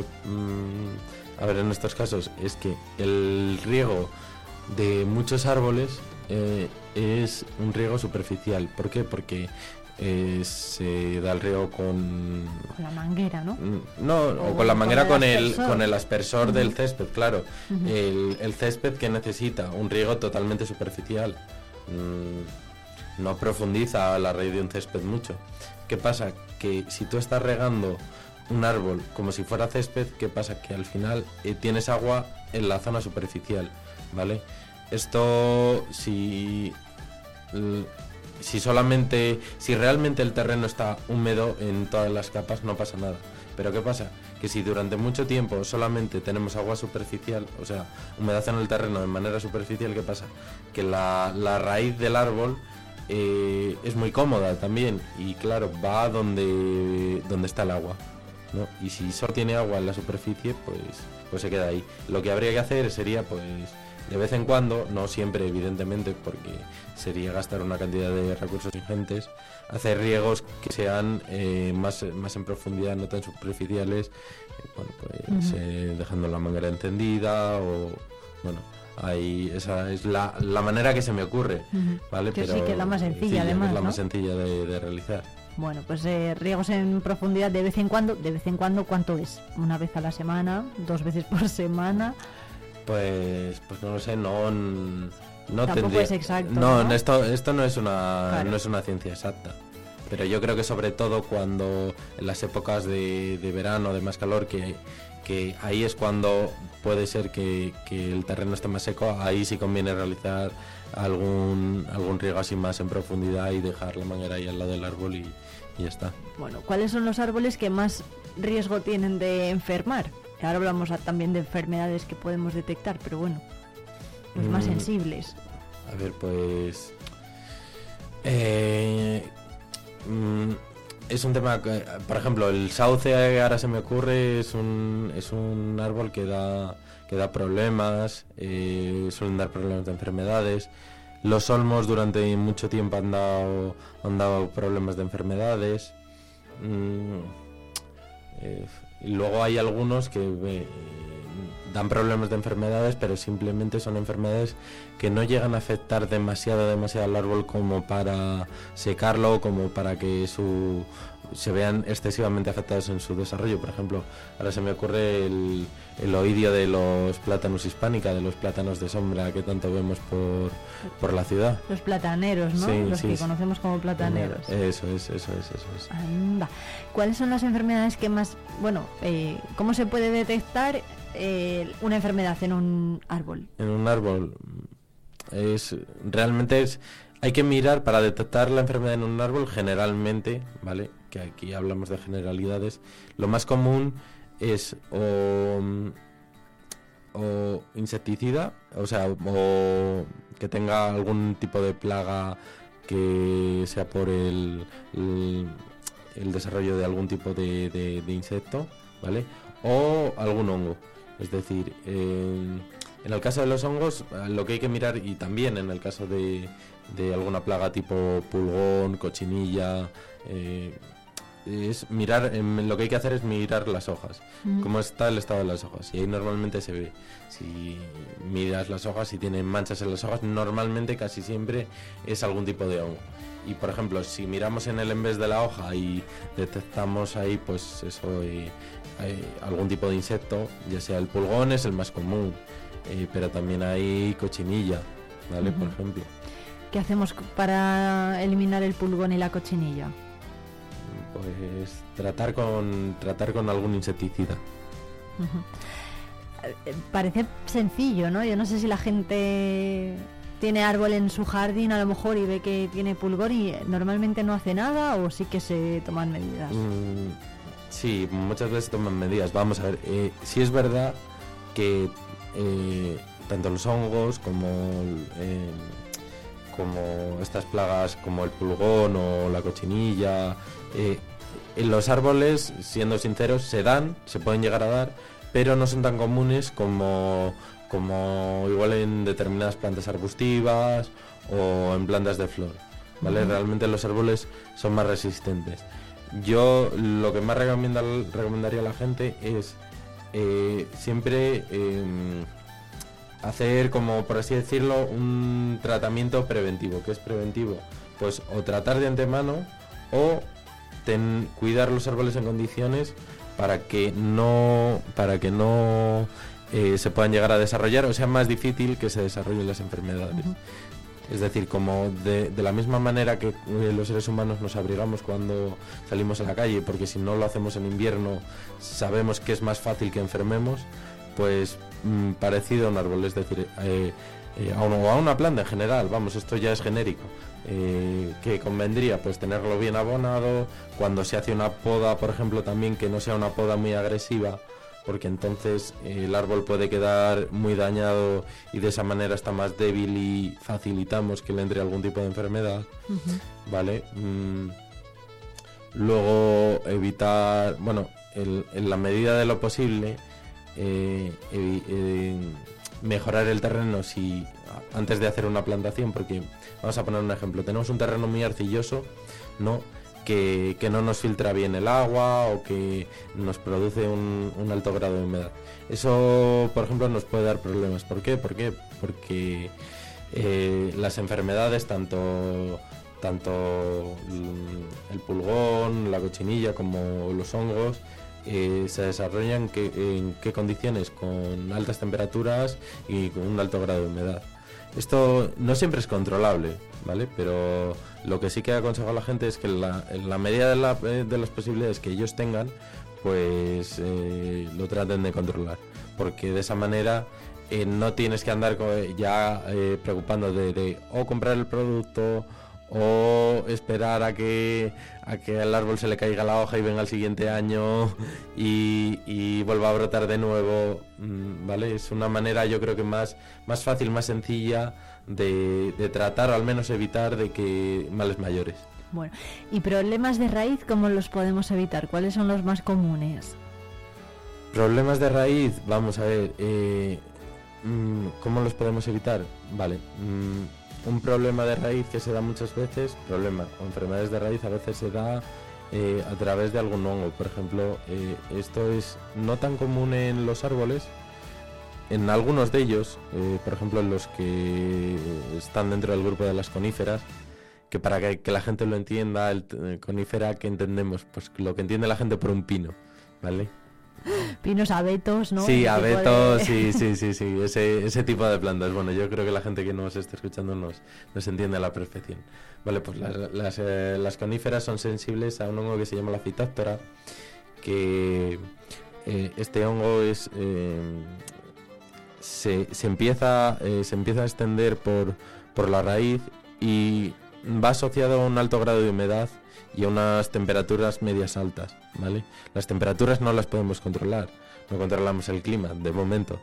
eh, mm, haber en estos casos? Es que el riego de muchos árboles eh, es un riego superficial. ¿Por qué? Porque eh, se da el riego con Con la manguera, ¿no? no, o, O con la manguera con el, aspersor. con el aspersor del césped, claro. El césped que necesita un riego totalmente superficial. Mm, no profundiza la raíz de un césped mucho. ¿Qué pasa? Que si tú estás regando un árbol como si fuera césped, ¿qué pasa? Que al final eh, tienes agua en la zona superficial, ¿vale? Esto si l- si solamente si realmente el terreno está húmedo en todas las capas no pasa nada. Pero ¿qué pasa? Que si durante mucho tiempo solamente tenemos agua superficial, o sea, humedad en el terreno de manera superficial, ¿qué pasa? Que la, la raíz del árbol eh, es muy cómoda también y claro, va donde, donde está el agua. ¿No? Y si solo tiene agua en la superficie, pues, pues se queda ahí. Lo que habría que hacer sería pues de vez en cuando, no siempre evidentemente, porque sería gastar una cantidad de recursos ingentes, hacer riegos que sean eh, más, más en profundidad, no tan superficiales, eh, bueno, pues eh, dejando la manguera encendida o bueno, ahí esa es la, la manera que se me ocurre. ¿vale? Que sí, que es la más sencilla, además, es la ¿no? más sencilla de, de realizar. Bueno, pues eh, riegos en profundidad de vez en cuando, de vez en cuando, ¿cuánto es? ¿Una vez a la semana? ¿Dos veces por semana? Pues, pues no lo sé, no, No Tampoco tendría- es exacto, No, ¿no? esto esto no es una Claro. no es una ciencia exacta. Pero yo creo que sobre todo cuando en las épocas de, de verano, de más calor, que, que ahí es cuando puede ser que, que el terreno esté más seco, ahí sí conviene realizar algún algún riego así más en profundidad y dejar la manguera ahí al lado del árbol y, y ya está. Bueno, ¿cuáles son los árboles que más riesgo tienen de enfermar? Ahora hablamos también de enfermedades que podemos detectar, pero bueno, los más Mm. sensibles. A ver, pues. eh, mm, es un tema que, por ejemplo, el sauce ahora se me ocurre, es un, es un árbol que da, que da problemas, eh, suelen dar problemas de enfermedades. Los olmos durante mucho tiempo han dado, han dado problemas de enfermedades. Mm, eh, luego hay algunos que eh, dan problemas de enfermedades, pero simplemente son enfermedades que no llegan a afectar demasiado, demasiado al árbol como para secarlo, como para que su se vean excesivamente afectados en su desarrollo. Por ejemplo, ahora se me ocurre el, el oidio de los plátanos hispánica, de los plátanos de sombra que tanto vemos por, por la ciudad. Los plataneros, ¿no? Sí, los sí, que sí. conocemos como plataneros. Eso es, eso es, eso es. Anda. ¿Cuáles son las enfermedades que más, bueno, eh, cómo se puede detectar eh, una enfermedad en un árbol? en un árbol es realmente es hay que mirar para detectar la enfermedad en un árbol generalmente vale que aquí hablamos de generalidades lo más común es o, insecticida o sea o que tenga algún tipo de plaga que sea por el, el, desarrollo de algún tipo de, insecto vale o algún hongo. Es decir en, el caso de los hongos, lo que hay que mirar, y también en el caso de, de alguna plaga tipo pulgón, cochinilla, eh, es mirar, em, lo que hay que hacer es mirar las hojas, Mm. cómo está el estado de las hojas, y ahí normalmente se ve. Si miras las hojas, si tienen manchas en las hojas, normalmente casi siempre es algún tipo de hongo. Y por ejemplo, si miramos en el envés de la hoja y detectamos ahí, pues eso, eh, eh, algún tipo de insecto, ya sea el pulgón es el más común, eh, pero también hay cochinilla, ¿vale? Por ejemplo. ¿Qué hacemos para eliminar el pulgón y la cochinilla? Pues tratar con tratar con algún insecticida. Eh, Parece sencillo, ¿no? Yo no sé si la gente tiene árbol en su jardín a lo mejor y ve que tiene pulgón y normalmente no hace nada o sí que se toman medidas. Mm, sí, muchas veces toman medidas. Vamos a ver, eh, si es verdad que eh, tanto los hongos como eh, como estas plagas como el pulgón o la cochinilla, eh, en los árboles, siendo sinceros, se dan, se pueden llegar a dar, pero no son tan comunes como, como igual en determinadas plantas arbustivas o en plantas de flor. ¿vale? Ujú. Realmente los árboles son más resistentes. Yo lo que más recomienda- recomendaría a la gente es eh, siempre em, hacer como por así decirlo un tratamiento preventivo. ¿Qué es preventivo? Pues o tratar de antemano o ten- cuidar los árboles en condiciones para que no para que no eh, se puedan llegar a desarrollar o sea más difícil que se desarrollen las enfermedades. Es decir, como de, de la misma manera que eh, los seres humanos nos abrigamos cuando salimos a la calle, porque si no lo hacemos en invierno sabemos que es más fácil que enfermemos, pues mm, parecido a un árbol, es decir, eh, eh, a, un- o a una planta en general, vamos, esto ya es genérico. Eh, que convendría pues tenerlo bien abonado, cuando se hace una poda, por ejemplo, también que no sea una poda muy agresiva, porque entonces eh, el árbol puede quedar muy dañado y de esa manera está más débil y facilitamos que le entre algún tipo de enfermedad, ¿vale? Mm, luego evitar, bueno, el- en la medida de lo posible, eh, mejorar el terreno si antes de hacer una plantación, porque vamos a poner un ejemplo, tenemos un terreno muy arcilloso, ¿no? Que, que no nos filtra bien el agua o que nos produce un, alto grado de humedad. Eso, por ejemplo, nos puede dar problemas. ¿Por qué? ¿Por qué? Porque eh, las enfermedades, tanto, tanto el pulgón, la cochinilla como los hongos, eh, se desarrollan que- en qué condiciones, con altas temperaturas y con un alto grado de humedad. Esto no siempre es controlable, ¿vale? Pero lo que sí que aconsejo a la gente es que en la medida de, la- eh, de las posibilidades que ellos tengan, pues eh, lo traten de controlar. Porque de esa manera eh, no tienes que andar ya eh, preocupándote de o comprar el producto o esperar a que a que al árbol se le caiga la hoja y venga el siguiente año y, y vuelva a brotar de nuevo mm, vale es una manera yo creo que más más fácil más sencilla de, de tratar o al menos evitar de que males mayores Bueno, ¿y problemas de raíz cómo los podemos evitar? ¿Cuáles son los más comunes? Problemas de raíz, vamos a ver, eh, mm, ¿cómo los podemos evitar? Vale, mm, un problema de raíz que se da muchas veces, problema, o enfermedades de raíz a veces se da eh, a través de algún hongo. Por ejemplo, eh, esto es no tan común en los árboles, en algunos de ellos, eh, por ejemplo en los que están dentro del grupo de las coníferas, que para que, la gente lo entienda, el conífera que entendemos, pues lo que entiende la gente por un pino, ¿vale? Pinos abetos, ¿no? Sí, abetos, de- sí, sí, sí, sí, ese, ese tipo de plantas. Bueno, yo creo que la gente que nos está escuchando nos, nos entiende a la perfección. Vale, pues las, las, eh, las coníferas son sensibles a un hongo que se llama la fitóptora, que eh, este hongo es... eh, se, se empieza, eh, se empieza a extender por, por la raíz y va asociado a un alto grado de humedad y a unas temperaturas medias altas, ¿vale? Las temperaturas no las podemos controlar, no controlamos el clima de momento,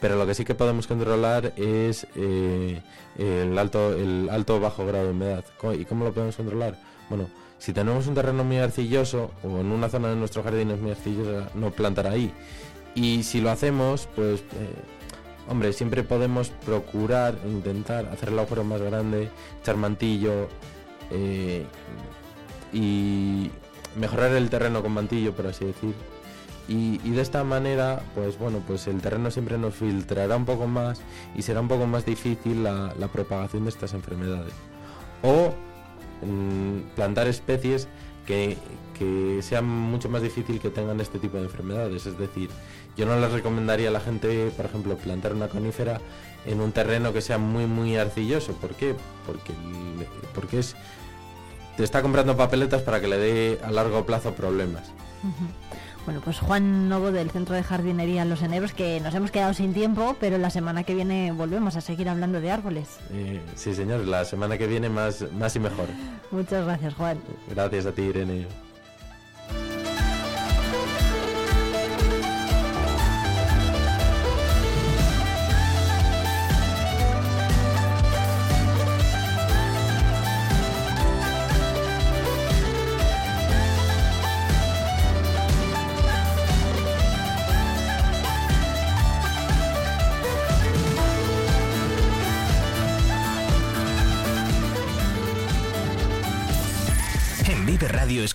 pero lo que sí que podemos controlar es eh, el alto el alto bajo grado de humedad. ¿Y cómo lo podemos controlar? Bueno, si tenemos un terreno muy arcilloso o en una zona de nuestro jardín es muy arcillosa, no plantar ahí. Y si lo hacemos, pues eh, hombre, siempre podemos procurar, intentar hacer el agujero más grande, echar mantillo eh, y mejorar el terreno con mantillo, por así decir. Y, de esta manera, pues bueno, pues el terreno siempre nos filtrará un poco más y será un poco más difícil la, propagación de estas enfermedades. O mm, plantar especies que, que sean mucho más difícil que tengan este tipo de enfermedades. Es decir, yo no les recomendaría a la gente, por ejemplo, plantar una conífera en un terreno que sea muy muy arcilloso. ¿Por qué? Porque, porque es te está comprando papeletas para que le dé a largo plazo problemas. Bueno, pues Juan Novo del Centro de Jardinería Los Enebros, que nos hemos quedado sin tiempo, pero la semana que viene volvemos a seguir hablando de árboles. Eh, sí, señor, la semana que viene más, más y mejor. Muchas gracias, Juan. Gracias a ti, Irene.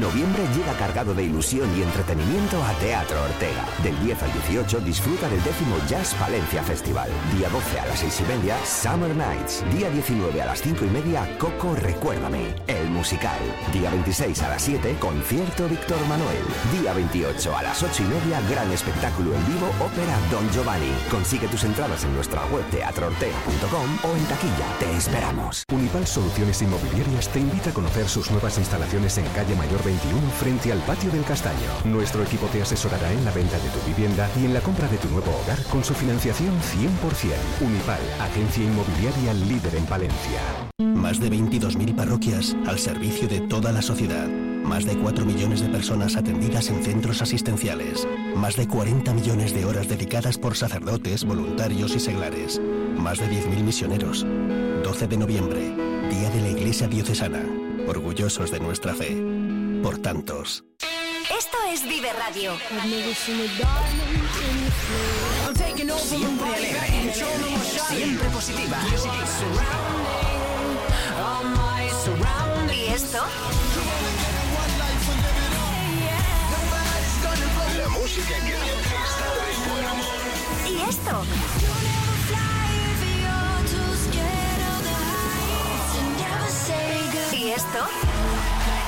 Noviembre llega cargado de ilusión y entretenimiento a Teatro Ortega. Del 10 al 18 disfruta del décimo Jazz Palencia Festival. Día 12 a las 6 y media, Summer Nights. Día 19 a las 5 y media, Coco Recuérdame, el musical. Día 26 a las 7, concierto Víctor Manuel. Día 28 a las 8 y media, gran espectáculo en vivo, ópera Don Giovanni. Consigue tus entradas en nuestra web teatroortega.com o en taquilla. Te esperamos. Unipal Soluciones Inmobiliarias te invita a conocer sus nuevas instalaciones en calle Mayor 21 frente al patio del Castaño. Nuestro equipo te asesorará en la venta de tu vivienda y en la compra de tu nuevo hogar con su financiación 100%. Unipal, agencia inmobiliaria líder en Palencia. Más de 22.000 parroquias al servicio de toda la sociedad. Más de 4 millones de personas atendidas en centros asistenciales. Más de 40 millones de horas dedicadas por sacerdotes, voluntarios y seglares. Más de 10.000 misioneros. 12 de noviembre, Día de la Iglesia Diocesana. Orgullosos de nuestra fe. Por tantos. Esto es Vive Radio. Siempre alegre, siempre positiva. ¿Y esto? La música que está de. ¿Y esto? ¿Y esto?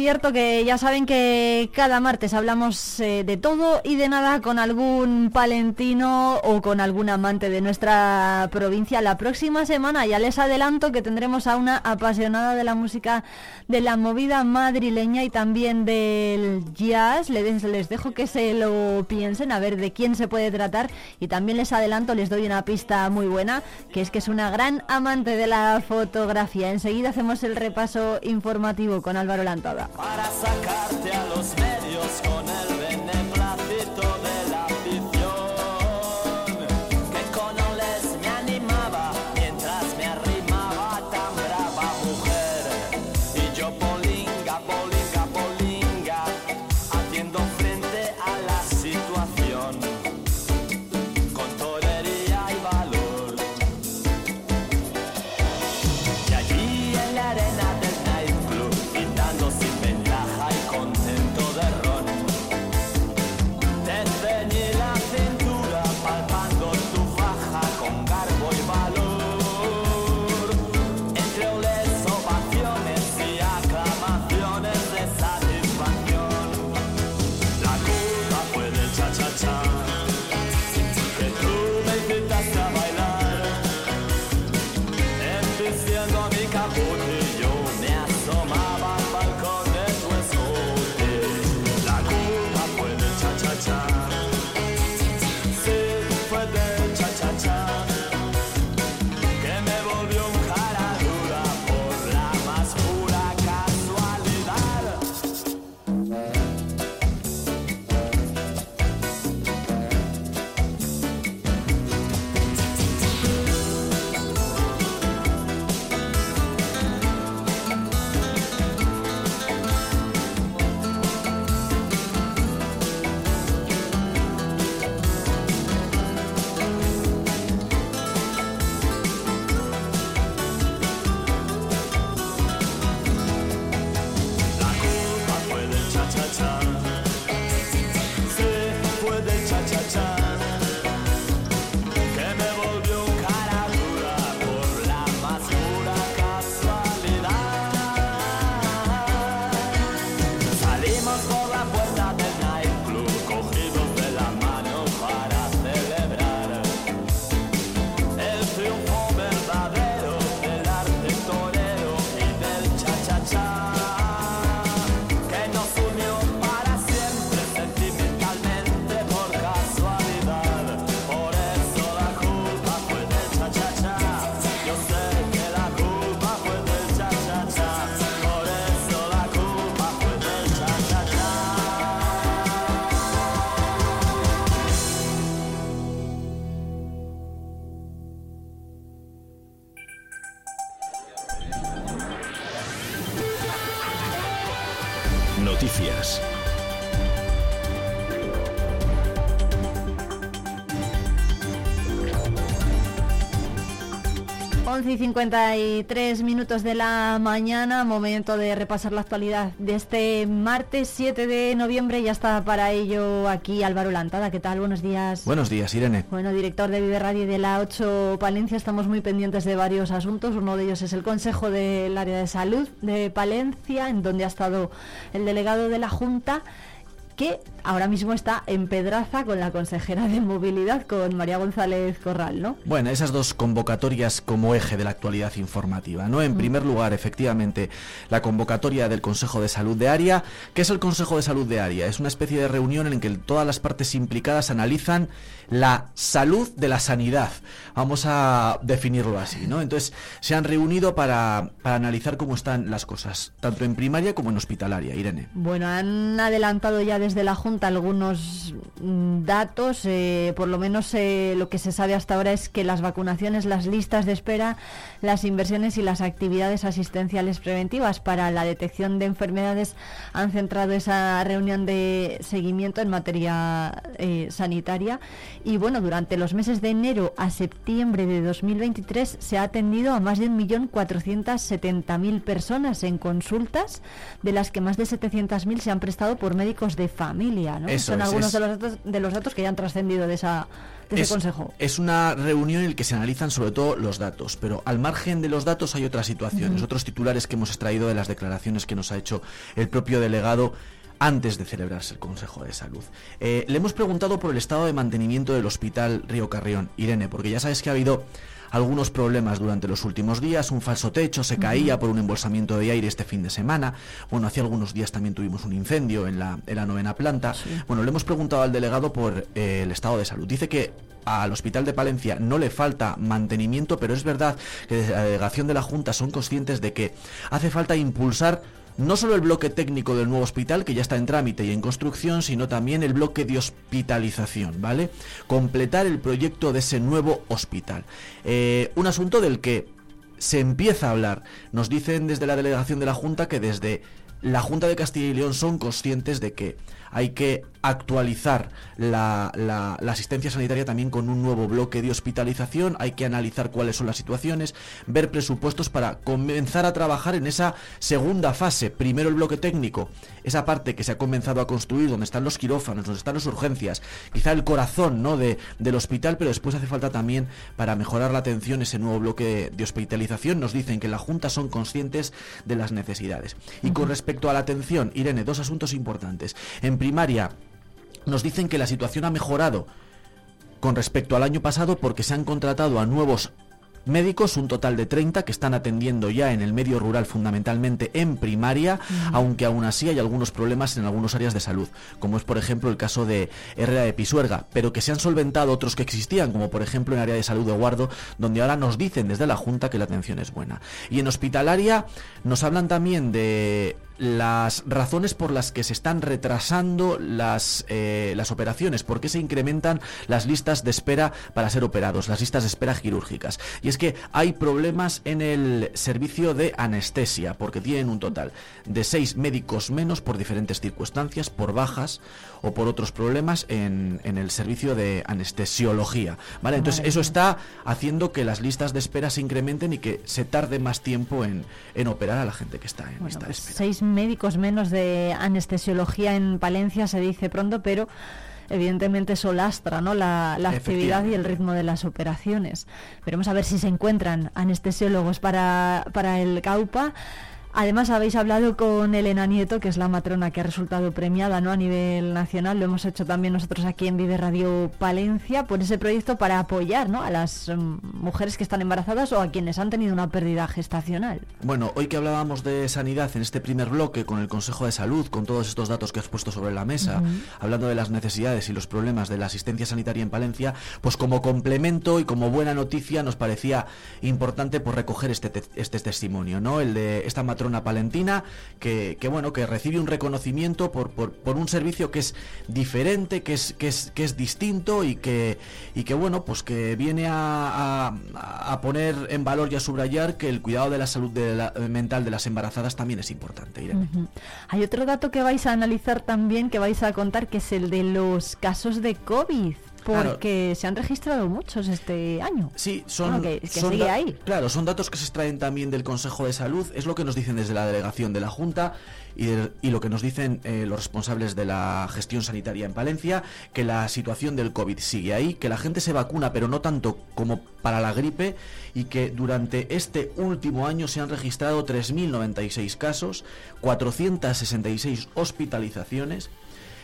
Cierto, que ya saben que cada martes hablamos eh, de todo y de nada con algún palentino o con algún amante de nuestra provincia. La próxima semana ya les adelanto que tendremos a una apasionada de la música de la movida madrileña y también del jazz. Les, les dejo que se lo piensen a ver de quién se puede tratar y también les adelanto, les doy una pista muy buena, que es que es una gran amante de la fotografía. Enseguida hacemos el repaso informativo con Álvaro Lantada. Para sacarte a los medios 11 y 53 minutos de la mañana, momento de repasar la actualidad de este martes 7 de noviembre. Ya está para ello aquí Álvaro Lantada. ¿Qué tal? Buenos días. Buenos días, Irene. Bueno, director de Vive Radio y de la 8 Palencia, estamos muy pendientes de varios asuntos. Uno de ellos es el Consejo del Área de Salud de Palencia, en donde ha estado el delegado de la Junta que ahora mismo está en Pedraza con la consejera de movilidad, con María González Corral, ¿no? Bueno, esas dos convocatorias como eje de la actualidad informativa, ¿no? En primer lugar, efectivamente, la convocatoria del Consejo de Salud de Área. ¿Qué es el Consejo de Salud de Área? Es una especie de reunión en la que todas las partes implicadas analizan la salud de la sanidad. Vamos a definirlo así, ¿no? Entonces, se han reunido para, para analizar cómo están las cosas, tanto en primaria como en hospitalaria, Irene. Bueno, han adelantado ya desde la Junta algunos mm, datos, eh, por lo menos eh, lo que se sabe hasta ahora es que las vacunaciones, las listas de espera, las inversiones y las actividades asistenciales preventivas para la detección de enfermedades han centrado esa reunión de seguimiento en materia eh, sanitaria. Y bueno, durante los meses de enero a septiembre de 2023 se ha atendido a más de 1.470.000 personas en consultas, de las que más de 700.000 se han prestado por médicos de familia. ¿no? Eso Son es, algunos es- de los, datos, de los datos que ya han trascendido de, esa, de ese Es- consejo. Es una reunión en la que se analizan sobre todo los datos, pero al margen de los datos hay otras situaciones, otros titulares que hemos extraído de las declaraciones que nos ha hecho el propio delegado antes de celebrarse el Consejo de Salud. Eh, le hemos preguntado por el estado de mantenimiento del Hospital Río Carrión, Irene, porque ya sabes que ha habido algunos problemas durante los últimos días, un falso techo, se caía por un embolsamiento de aire este fin de semana, bueno, hace algunos días también tuvimos un incendio en la, en la novena planta. Bueno, le hemos preguntado al delegado por eh, el estado de salud. Dice que al Hospital de Palencia no le falta mantenimiento, pero es verdad que desde la delegación de la Junta son conscientes de que hace falta impulsar no solo el bloque técnico del nuevo hospital, que ya está en trámite y en construcción, sino también el bloque de hospitalización, ¿vale? Completar el proyecto de ese nuevo hospital. Eh, un asunto del que se empieza a hablar. Nos dicen desde la delegación de la Junta que desde la Junta de Castilla y León son conscientes de que hay que actualizar la, la- la asistencia sanitaria también con un nuevo bloque de hospitalización, hay que analizar cuáles son las situaciones, ver presupuestos para comenzar a trabajar en esa segunda fase. Primero el bloque técnico, esa parte que se ha comenzado a construir, donde están los quirófanos, donde están las urgencias, quizá el corazón ¿no? de, del hospital, pero después hace falta también para mejorar la atención ese nuevo bloque de hospitalización. Nos dicen que la Junta son conscientes de las necesidades. Y con respecto a la atención, Irene, dos asuntos importantes. En primaria, nos dicen que la situación ha mejorado con respecto al año pasado porque se han contratado a nuevos médicos, un total de 30 que están atendiendo ya en el medio rural fundamentalmente en primaria, aunque aún así hay algunos problemas en algunas áreas de salud, como es por ejemplo el caso de Herrera de Pisuerga, pero que se han solventado otros que existían, como por ejemplo en área de salud de Guardo, donde ahora nos dicen desde la Junta que la atención es buena. Y en hospitalaria nos hablan también de las razones por las que se están retrasando las, eh, las operaciones, por qué se incrementan las listas de espera para ser operados, las listas de espera quirúrgicas. Y es que hay problemas en el servicio de anestesia, porque tienen un total de seis médicos menos por diferentes circunstancias, por bajas o por otros problemas en, en el servicio de anestesiología. ¿vale? Entonces eso está haciendo que las listas de espera se incrementen y que se tarde más tiempo en, en operar a la gente que está en lista de espera. Seis médicos menos de anestesiología en Palencia, se dice pronto, pero evidentemente eso lastra ¿no? la, la actividad y el ritmo de las operaciones. Veremos a ver si se encuentran anestesiólogos para, para el CAUPA. Además habéis hablado con Elena Nieto, que es la matrona que ha resultado premiada ¿no? a nivel nacional. Lo hemos hecho también nosotros aquí en Vive Radio Palencia por ese proyecto para apoyar ¿no? a las mm, mujeres que están embarazadas o a quienes han tenido una pérdida gestacional. Bueno, hoy que hablábamos de sanidad en este primer bloque con el Consejo de Salud, con todos estos datos que has puesto sobre la mesa, hablando de las necesidades y los problemas de la asistencia sanitaria en Palencia, pues como complemento y como buena noticia nos parecía importante pues recoger este, te- este testimonio, ¿no? El de esta matrona palentina que, que, bueno, que recibe un reconocimiento por, por, por un servicio que es diferente, que es, que es, que es distinto y que, y que bueno, pues que viene a, a- a poner en valor y a subrayar que el cuidado de la salud de la- mental de las embarazadas también es importante, Irene. Hay otro dato que vais a analizar también, que vais a contar, que es el de los casos de COVID. Porque se han registrado muchos este año. Sí, son, Bueno, que, que son sigue ahí. Claro, son datos que se extraen también del Consejo de Salud, es lo que nos dicen desde la delegación de la Junta y, de- y lo que nos dicen eh, los responsables de la gestión sanitaria en Palencia, que la situación del COVID sigue ahí, que la gente se vacuna, pero no tanto como para la gripe, y que durante este último año se han registrado 3.096 casos, 466 hospitalizaciones,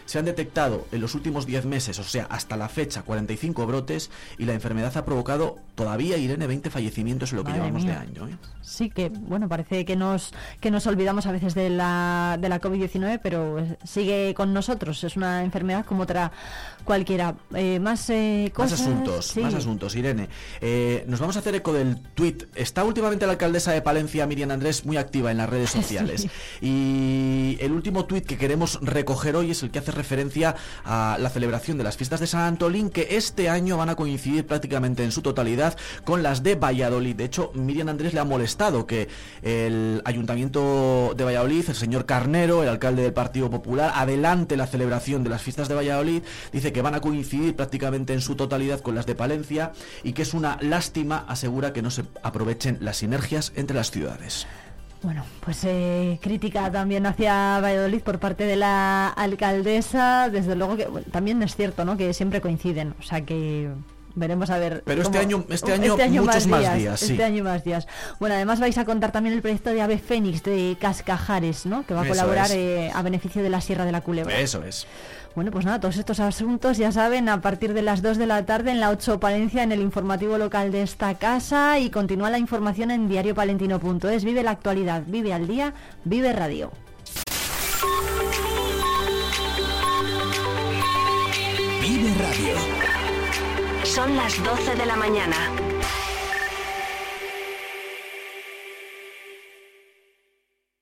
se han detectado en los últimos 10 meses, o sea, hasta la fecha, 45 brotes y la enfermedad ha provocado todavía, Irene, 20 fallecimientos en lo que Madre llevamos mía. de año. ¿eh? Sí, que bueno, parece que nos que nos olvidamos a veces de la, de la COVID-19, pero eh, sigue con nosotros. Es una enfermedad como otra cualquiera. Eh, más eh, Más cosas. asuntos, sí. más asuntos, Irene. Eh, nos vamos a hacer eco del tuit. Está últimamente la alcaldesa de Palencia, Miriam Andrés, muy activa en las redes sociales. Y el último tuit que queremos recoger hoy es el que hace referencia a la celebración de las fiestas de San Antolín, que este año van a coincidir prácticamente en su totalidad con las de Valladolid. De hecho, Miriam Andrés le ha molestado que el ayuntamiento de Valladolid, el señor Carnero, el alcalde del Partido Popular, adelante la celebración de las fiestas de Valladolid. Dice que van a coincidir prácticamente en su totalidad con las de Palencia y que es una lástima, asegura que no se aprovechen las sinergias entre las ciudades. Bueno, pues eh, crítica también hacia Valladolid por parte de la alcaldesa. Desde luego que bueno, también es cierto, ¿no? Que siempre coinciden. O sea que veremos a ver. Pero este año- este año muchos más días, sí. Este año más días. Bueno, además vais a contar también el proyecto de Ave Fénix de Cascajares, ¿no? Que va a Eso colaborar eh, a beneficio de la Sierra de la Culebra. Eso es. Bueno, pues nada, todos estos asuntos ya saben, a partir de las 2 de la tarde en la 8 Palencia, en el informativo local de esta casa y continúa la información en diariopalentino.es. Vive la actualidad, vive al día, vive radio. Vive Radio. Son las 12 de la mañana.